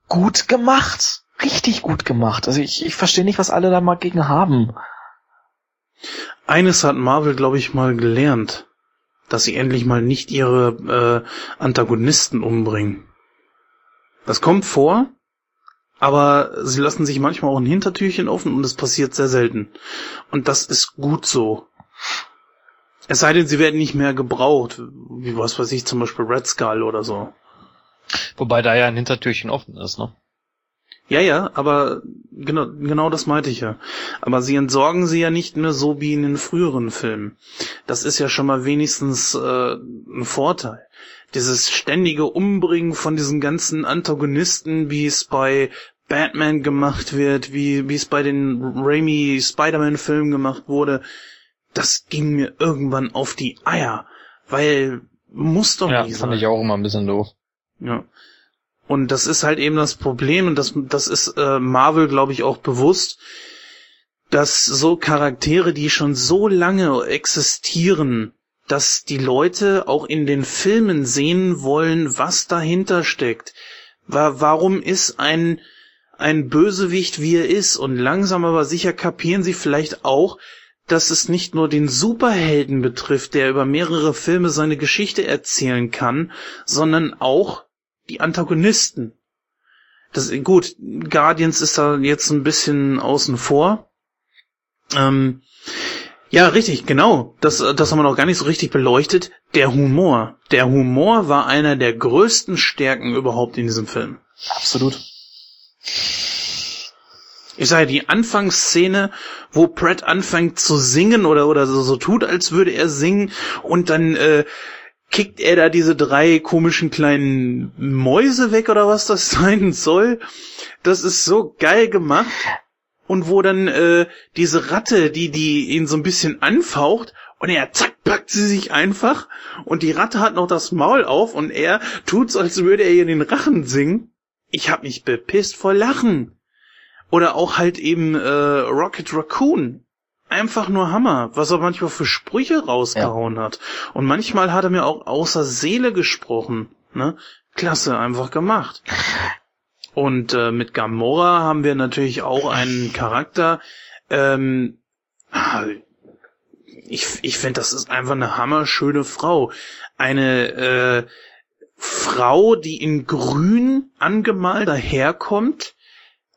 gut gemacht. Richtig gut gemacht. Also ich, ich verstehe nicht, was alle da mal gegen haben. Eines hat Marvel, glaube ich, mal gelernt, dass sie endlich mal nicht ihre äh, Antagonisten umbringen. Das kommt vor, aber sie lassen sich manchmal auch ein Hintertürchen offen und es passiert sehr selten. Und das ist gut so. Es sei denn, sie werden nicht mehr gebraucht, wie was weiß ich, zum Beispiel Red Skull oder so. Wobei da ja ein Hintertürchen offen ist, ne? Ja, ja, aber genau, genau das meinte ich ja. Aber sie entsorgen sie ja nicht mehr so wie in den früheren Filmen. Das ist ja schon mal wenigstens äh, ein Vorteil. Dieses ständige Umbringen von diesen ganzen Antagonisten, wie es bei Batman gemacht wird, wie, wie es bei den Raimi Spider-Man-Filmen gemacht wurde, das ging mir irgendwann auf die Eier. Weil muss doch Ja, nicht fand sein. ich auch immer ein bisschen doof. Ja. Und das ist halt eben das Problem, und das, das ist äh, Marvel, glaube ich, auch bewusst, dass so Charaktere, die schon so lange existieren, dass die Leute auch in den Filmen sehen wollen, was dahinter steckt. Wa warum ist ein, ein Bösewicht, wie er ist. Und langsam aber sicher kapieren sie vielleicht auch, dass es nicht nur den Superhelden betrifft, der über mehrere Filme seine Geschichte erzählen kann, sondern auch die Antagonisten. Das, gut, Guardians ist da jetzt ein bisschen außen vor. Ähm, ja, richtig, genau. Das, das haben wir noch gar nicht so richtig beleuchtet. Der Humor. Der Humor war einer der größten Stärken überhaupt in diesem Film. Absolut. Ich sage, die Anfangsszene, wo Pratt anfängt zu singen oder, oder so, so tut, als würde er singen und dann äh, kickt er da diese drei komischen kleinen Mäuse weg oder was das sein soll. Das ist so geil gemacht. Und wo dann äh, diese Ratte, die, die ihn so ein bisschen anfaucht, und er zack, packt sie sich einfach und die Ratte hat noch das Maul auf und er tut's, als würde er ihr den Rachen singen. Ich hab mich bepisst vor Lachen. Oder auch halt eben äh, Rocket Raccoon. Einfach nur Hammer, was er manchmal für Sprüche rausgehauen ja. hat. Und manchmal hat er mir auch außer Seele gesprochen. Ne? Klasse, einfach gemacht. Und äh, mit Gamora haben wir natürlich auch einen Charakter. Ähm, ich ich finde, das ist einfach eine hammerschöne Frau. Eine äh, Frau, die in Grün angemalt daherkommt,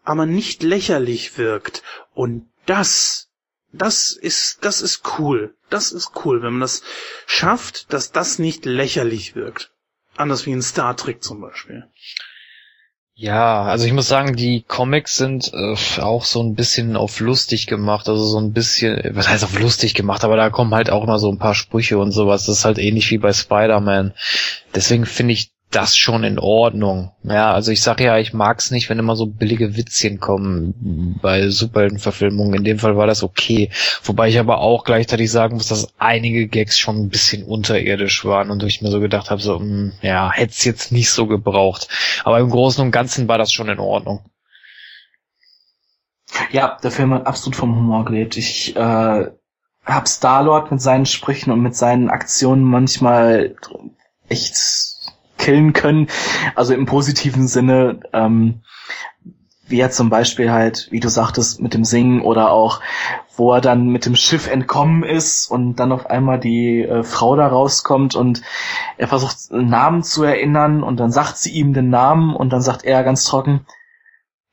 aber nicht lächerlich wirkt. Und das, das ist, das ist cool. Das ist cool, wenn man das schafft, dass das nicht lächerlich wirkt. Anders wie in Star Trek zum Beispiel. Ja, also ich muss sagen, die Comics sind äh, auch so ein bisschen auf lustig gemacht, also so ein bisschen, was heißt auf lustig gemacht, aber da kommen halt auch immer so ein paar Sprüche und sowas. Das ist halt ähnlich wie bei Spider-Man. Deswegen finde ich das schon in Ordnung. Ja, also ich sage ja, ich mag's nicht, wenn immer so billige Witzchen kommen bei Superheldenverfilmungen. In dem Fall war das okay. Wobei ich aber auch gleichzeitig sagen muss, dass einige Gags schon ein bisschen unterirdisch waren und ich mir so gedacht habe, so, mh, hm, ja, hätte es jetzt nicht so gebraucht. Aber im Großen und Ganzen war das schon in Ordnung. Ja, der Film hat absolut vom Humor gelebt. Ich äh, hab Star-Lord mit seinen Sprüchen und mit seinen Aktionen manchmal echt killen können. Also im positiven Sinne, ähm, wie er zum Beispiel halt, wie du sagtest, mit dem Singen oder auch, wo er dann mit dem Schiff entkommen ist und dann auf einmal die äh, Frau da rauskommt und er versucht einen Namen zu erinnern und dann sagt sie ihm den Namen und dann sagt er ganz trocken,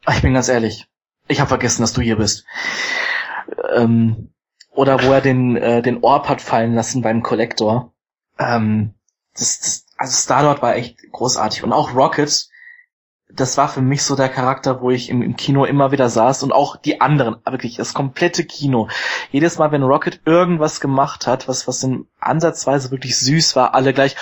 ich bin ganz ehrlich, ich habe vergessen, dass du hier bist. Ähm, oder wo er den, äh, den Orb hat fallen lassen beim Kollektor. Ähm, das, das, also Star-Lord war echt großartig. Und auch Rocket, das war für mich so der Charakter, wo ich im, im, Kino immer wieder saß und auch die anderen, wirklich das komplette Kino. Jedes Mal, wenn Rocket irgendwas gemacht hat, was, was in ansatzweise wirklich süß war, alle gleich,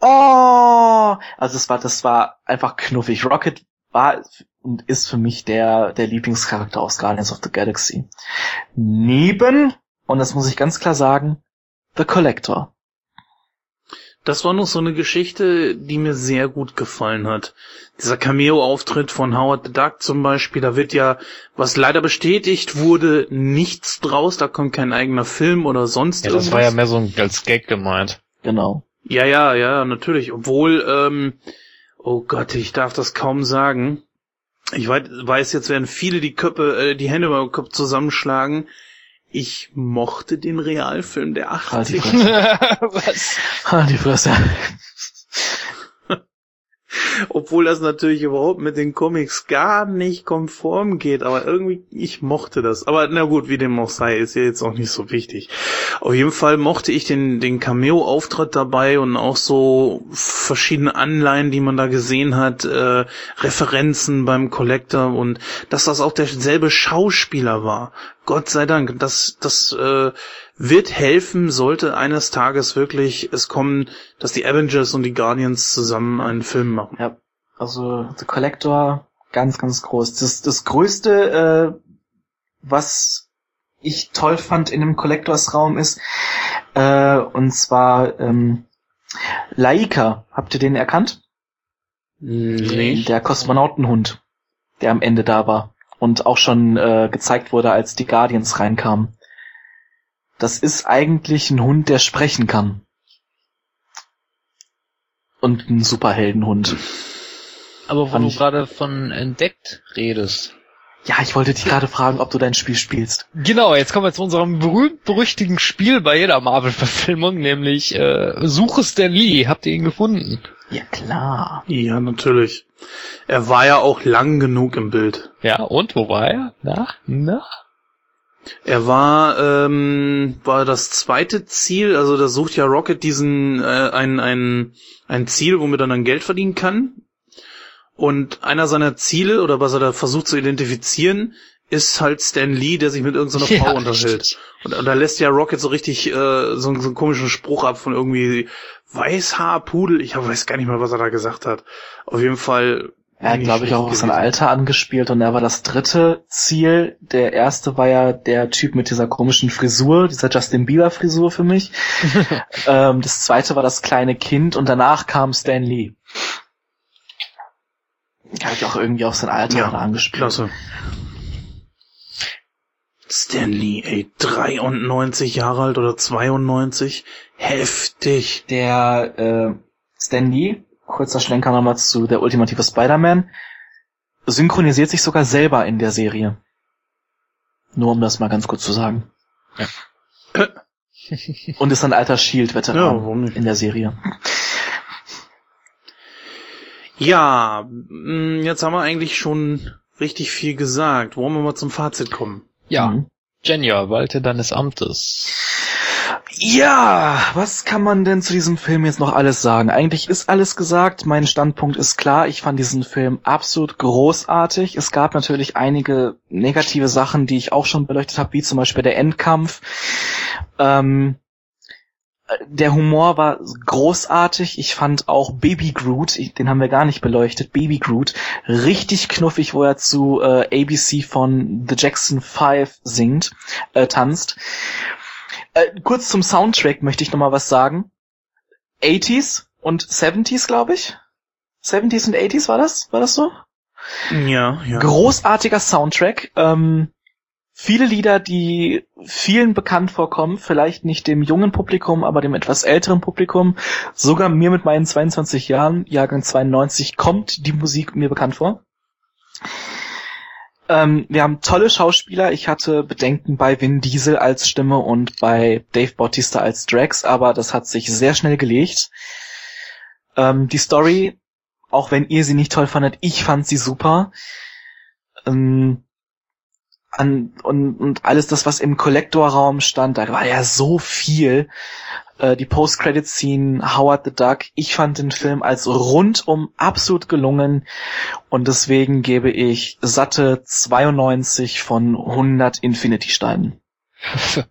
oh! Also das war, das war einfach knuffig. Rocket war und ist für mich der, der Lieblingscharakter aus Guardians of the Galaxy. Neben, und das muss ich ganz klar sagen, The Collector. Das war noch so eine Geschichte, die mir sehr gut gefallen hat. Dieser Cameo-Auftritt von Howard the Duck zum Beispiel, da wird ja, was leider bestätigt wurde, nichts draus, da kommt kein eigener Film oder sonst ja, irgendwas. Das war ja mehr so ein, als Gag gemeint. Genau. Ja, ja, ja, natürlich. Obwohl, ähm, oh Gott, ich darf das kaum sagen. Ich weiß, jetzt werden viele die Köpfe, äh, die Hände über den Kopf zusammenschlagen. Ich mochte den Realfilm der 80. Was? Halt die Fresse. Obwohl das natürlich überhaupt mit den Comics gar nicht konform geht, aber irgendwie, ich mochte das. Aber na gut, wie dem auch sei, ist ja jetzt auch nicht so wichtig. Auf jeden Fall mochte ich den, den Cameo-Auftritt dabei und auch so verschiedene Anleihen, die man da gesehen hat, äh, Referenzen beim Collector und dass das auch derselbe Schauspieler war. Gott sei Dank, das, das äh, wird helfen, sollte eines Tages wirklich es kommen, dass die Avengers und die Guardians zusammen einen Film machen. Ja, also The Collector, ganz, ganz groß. Das, das Größte, äh, was ich toll fand in dem Collectors-Raum ist, äh, und zwar ähm, Laika. Habt ihr den erkannt? Nee. Der Kosmonautenhund, der am Ende da war und auch schon äh, gezeigt wurde, als die Guardians reinkamen das ist eigentlich ein Hund, der sprechen kann. Und ein Superheldenhund. Aber wo Fand du ich- gerade von entdeckt redest. Ja, ich wollte dich gerade fragen, ob du dein Spiel spielst. Genau, jetzt kommen wir zu unserem berühmt-berüchtigten Spiel bei jeder Marvel-Verfilmung, nämlich äh, Suche Stan Lee. Habt ihr ihn gefunden? Ja, klar. Ja, natürlich. Er war ja auch lang genug im Bild. Ja, und wo war er? Na? Na? Er war, ähm, war das zweite Ziel, also da sucht ja Rocket diesen, äh, ein, ein, ein Ziel, womit er dann Geld verdienen kann. Und einer seiner Ziele, oder was er da versucht zu identifizieren, ist halt Stan Lee, der sich mit irgendeiner Ja, Frau unterhält. Und, und da lässt ja Rocket so richtig äh, so, so einen komischen Spruch ab von irgendwie Weißhaarpudel. Ich weiß gar nicht mal, was er da gesagt hat. Auf jeden Fall. Er hat, glaube ich, auch auf sein. Alter angespielt und er war das dritte Ziel. Der erste war ja der Typ mit dieser komischen Frisur, dieser Justin Bieber Frisur für mich. ähm, das zweite war das kleine Kind und danach kam Stan Lee. Habe ich auch irgendwie auf sein Alter Ja, angespielt. Klasse. Stan Lee, ey, 93 Jahre alt oder 92? Heftig. Der äh, Stan Lee, kurzer Schlenker nochmal zu der ultimative Spider-Man, synchronisiert sich sogar selber in der Serie. Nur um das mal ganz kurz zu sagen. Ja. Und ist ein alter Ja, Shield-Veteran nicht? in der Serie. Ja, mh, jetzt haben wir eigentlich schon richtig viel gesagt. Wollen wir mal zum Fazit kommen? Ja, Mhm. Jenja, walte deines Amtes. Ja, was kann man denn zu diesem Film jetzt noch alles sagen? Eigentlich ist alles gesagt. Mein Standpunkt ist klar. Ich fand diesen Film absolut großartig. Es gab natürlich einige negative Sachen, die ich auch schon beleuchtet habe, wie zum Beispiel der Endkampf. Ähm, der Humor war großartig. Ich fand auch Baby Groot, den haben wir gar nicht beleuchtet, Baby Groot, richtig knuffig, wo er zu äh, ABC von The Jackson 5 singt, äh, tanzt. Äh, kurz zum Soundtrack möchte ich noch mal was sagen. 80s und 70s, glaube ich. 70s und 80s war das? War das so? Ja, ja. Großartiger Soundtrack. Ähm, viele Lieder, die vielen bekannt vorkommen, vielleicht nicht dem jungen Publikum, aber dem etwas älteren Publikum. Sogar mir mit meinen 22 Jahren, Jahrgang 92, kommt die Musik mir bekannt vor. Ähm, wir haben tolle Schauspieler. Ich hatte Bedenken bei Vin Diesel als Stimme und bei Dave Bautista als Drax, aber das hat sich sehr schnell gelegt. Ähm, die Story, auch wenn ihr sie nicht toll fandet, ich fand sie super. Ähm, an, und, und alles das, was im Kollektorraum stand, da war ja so viel. Äh, die Post-Credit-Scene, Howard the Duck, ich fand den Film als rundum absolut gelungen und deswegen gebe ich satte 92 von 100 Infinity-Steinen.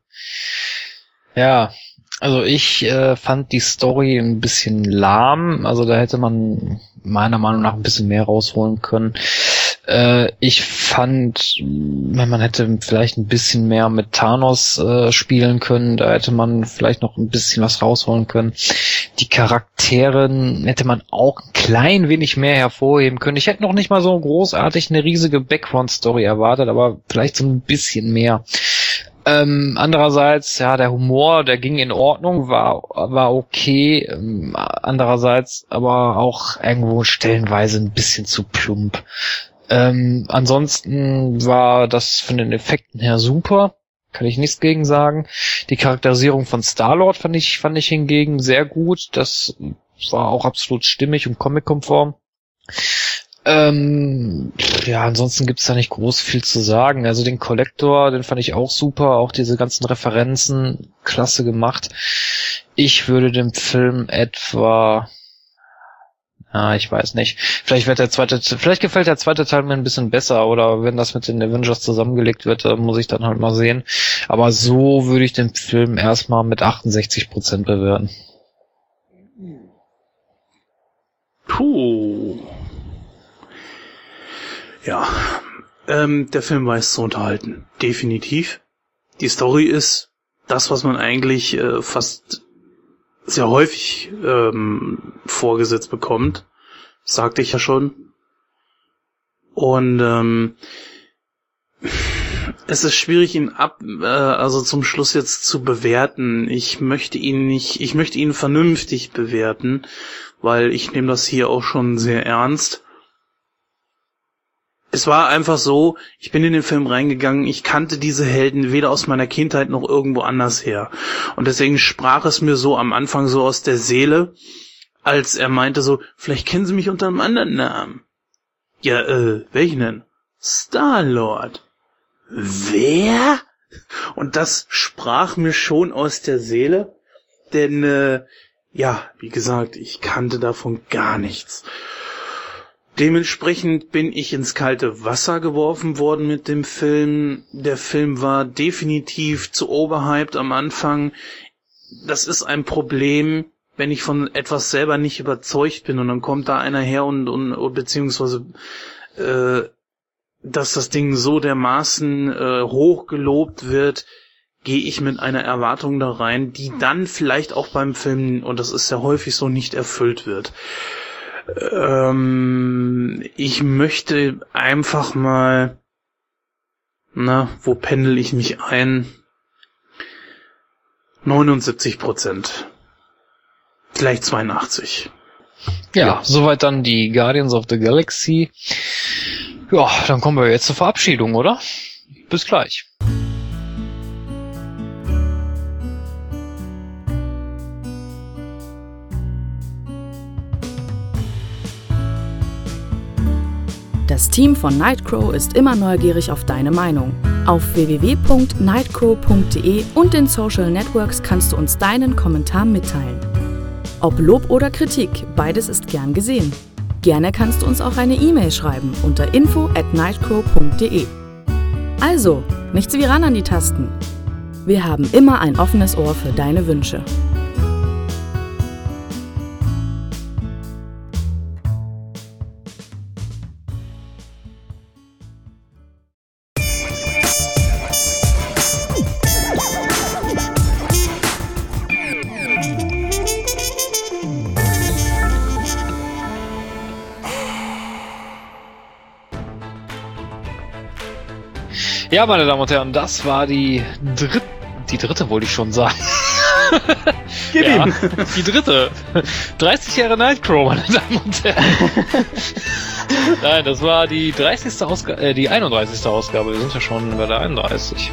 Ja, also ich äh, fand die Story ein bisschen lahm. Also da hätte man meiner Meinung nach ein bisschen mehr rausholen können. Äh, ich fand, man hätte vielleicht ein bisschen mehr mit Thanos äh, spielen können. Da hätte man vielleicht noch ein bisschen was rausholen können. Die Charakteren hätte man auch ein klein wenig mehr hervorheben können. Ich hätte noch nicht mal so großartig eine riesige Background-Story erwartet, aber vielleicht so ein bisschen mehr. Ähm, andererseits, ja, der Humor, der ging in Ordnung, war, war okay. Ähm, andererseits aber auch irgendwo stellenweise ein bisschen zu plump. Ähm, ansonsten war das von den Effekten her super. Kann ich nichts gegen sagen. Die Charakterisierung von Star-Lord fand ich, fand ich hingegen sehr gut. Das war auch absolut stimmig und comic-konform. Ähm, ja, ansonsten gibt's da nicht groß viel zu sagen. Also den Collector, den fand ich auch super. Auch diese ganzen Referenzen, klasse gemacht. Ich würde dem Film etwa, ja, ich weiß nicht. Vielleicht wird der zweite, vielleicht gefällt der zweite Teil mir ein bisschen besser oder wenn das mit den Avengers zusammengelegt wird, äh, muss ich dann halt mal sehen. Aber so würde ich den Film erstmal mit 68% bewerten. Puh. Ja, ähm, der Film weiß zu unterhalten. Definitiv. Die Story ist das, was man eigentlich äh, fast sehr häufig ähm, vorgesetzt bekommt. Sagte ich ja schon. Und ähm, es ist schwierig, ihn ab, äh, also zum Schluss jetzt zu bewerten. Ich möchte ihn nicht, ich möchte ihn vernünftig bewerten, weil ich nehme das hier auch schon sehr ernst. Es war einfach so, ich bin in den Film reingegangen, ich kannte diese Helden weder aus meiner Kindheit noch irgendwo anders her. Und deswegen sprach es mir so am Anfang so aus der Seele, als er meinte so, vielleicht kennen Sie mich unter einem anderen Namen. Ja, äh, welchen denn? Star-Lord. Wer? Und das sprach mir schon aus der Seele, denn, äh, ja, wie gesagt, ich kannte davon gar nichts. Dementsprechend bin ich ins kalte Wasser geworfen worden mit dem Film. Der Film war definitiv zu overhyped am Anfang. Das ist ein Problem, wenn ich von etwas selber nicht überzeugt bin und dann kommt da einer her und, und beziehungsweise äh, dass das Ding so dermaßen äh, hoch gelobt wird, gehe ich mit einer Erwartung da rein, die dann vielleicht auch beim Film, und das ist ja häufig so, nicht erfüllt wird. Ähm, ich möchte einfach mal, na, wo pendel ich mich ein? 79 Prozent. Vielleicht 82. Ja, ja, soweit dann die Guardians of the Galaxy. Ja, dann kommen wir jetzt zur Verabschiedung, oder? Bis gleich. Das Team von Nightcrow ist immer neugierig auf deine Meinung. Auf www.nightcrow.de und den Social Networks kannst du uns deinen Kommentar mitteilen. Ob Lob oder Kritik, beides ist gern gesehen. Gerne kannst du uns auch eine E-Mail schreiben unter info at nightcrow.de. Also, nichts wie ran an die Tasten. Wir haben immer ein offenes Ohr für deine Wünsche. Ja, meine Damen und Herren, das war die dritte, die dritte wollte ich schon sagen. Gib ja, ihm. die dritte. 30 Jahre Nightcrow, meine Damen und Herren. Nein, das war die 30. Ausgabe, äh, die 31. Ausgabe. Wir sind ja schon bei der 31.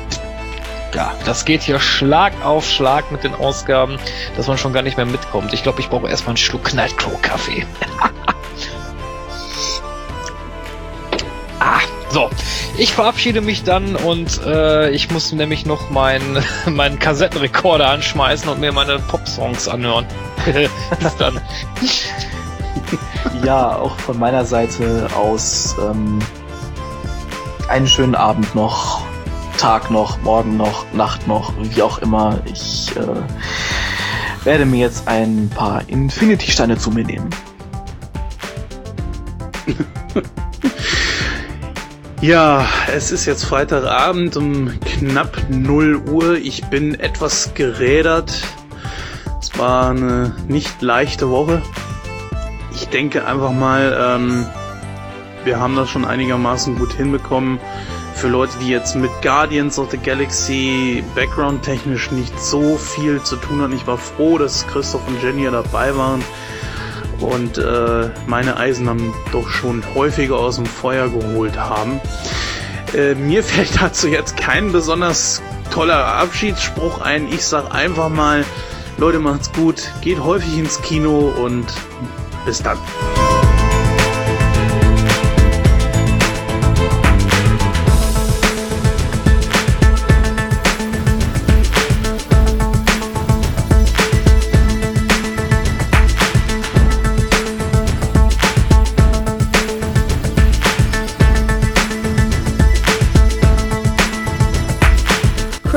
Ja, das geht hier Schlag auf Schlag mit den Ausgaben, dass man schon gar nicht mehr mitkommt. Ich glaube, ich brauche erstmal einen Schluck Nightcrow-Kaffee. ah, so. Ich verabschiede mich dann und äh, ich muss nämlich noch meinen meinen Kassettenrekorder anschmeißen und mir meine Pop-Songs anhören. Bis dann. Ja, auch von meiner Seite aus ähm, einen schönen Abend noch, Tag noch, Morgen noch, Nacht noch, wie auch immer. Ich äh, werde mir jetzt ein paar Infinity-Steine zu mir nehmen. Ja, es ist jetzt Freitagabend um knapp 0 Uhr. Ich bin etwas gerädert. Es war eine nicht leichte Woche. Ich denke einfach mal, ähm, wir haben das schon einigermaßen gut hinbekommen. Für Leute, die jetzt mit Guardians of the Galaxy Background technisch nicht so viel zu tun hatten. Ich war froh, dass Christoph und Jenny ja dabei waren und äh, meine Eisen dann doch schon häufiger aus dem Feuer geholt haben. Äh, mir fällt dazu jetzt kein besonders toller Abschiedsspruch ein. Ich sag einfach mal, Leute, macht's gut, geht häufig ins Kino und bis dann.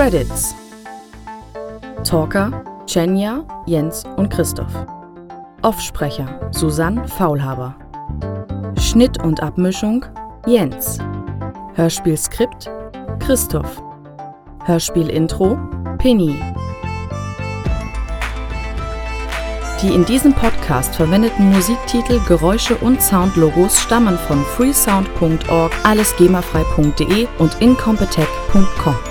Credits Talker Chenja, Jens und Christoph. Offsprecher Susanne Faulhaber. Schnitt und Abmischung Jens. Hörspielskript Christoph. Hörspielintro Penny. Die in diesem Podcast verwendeten Musiktitel, Geräusche und Soundlogos stammen von freesound.org, allesgemafrei.de und incompetech.com.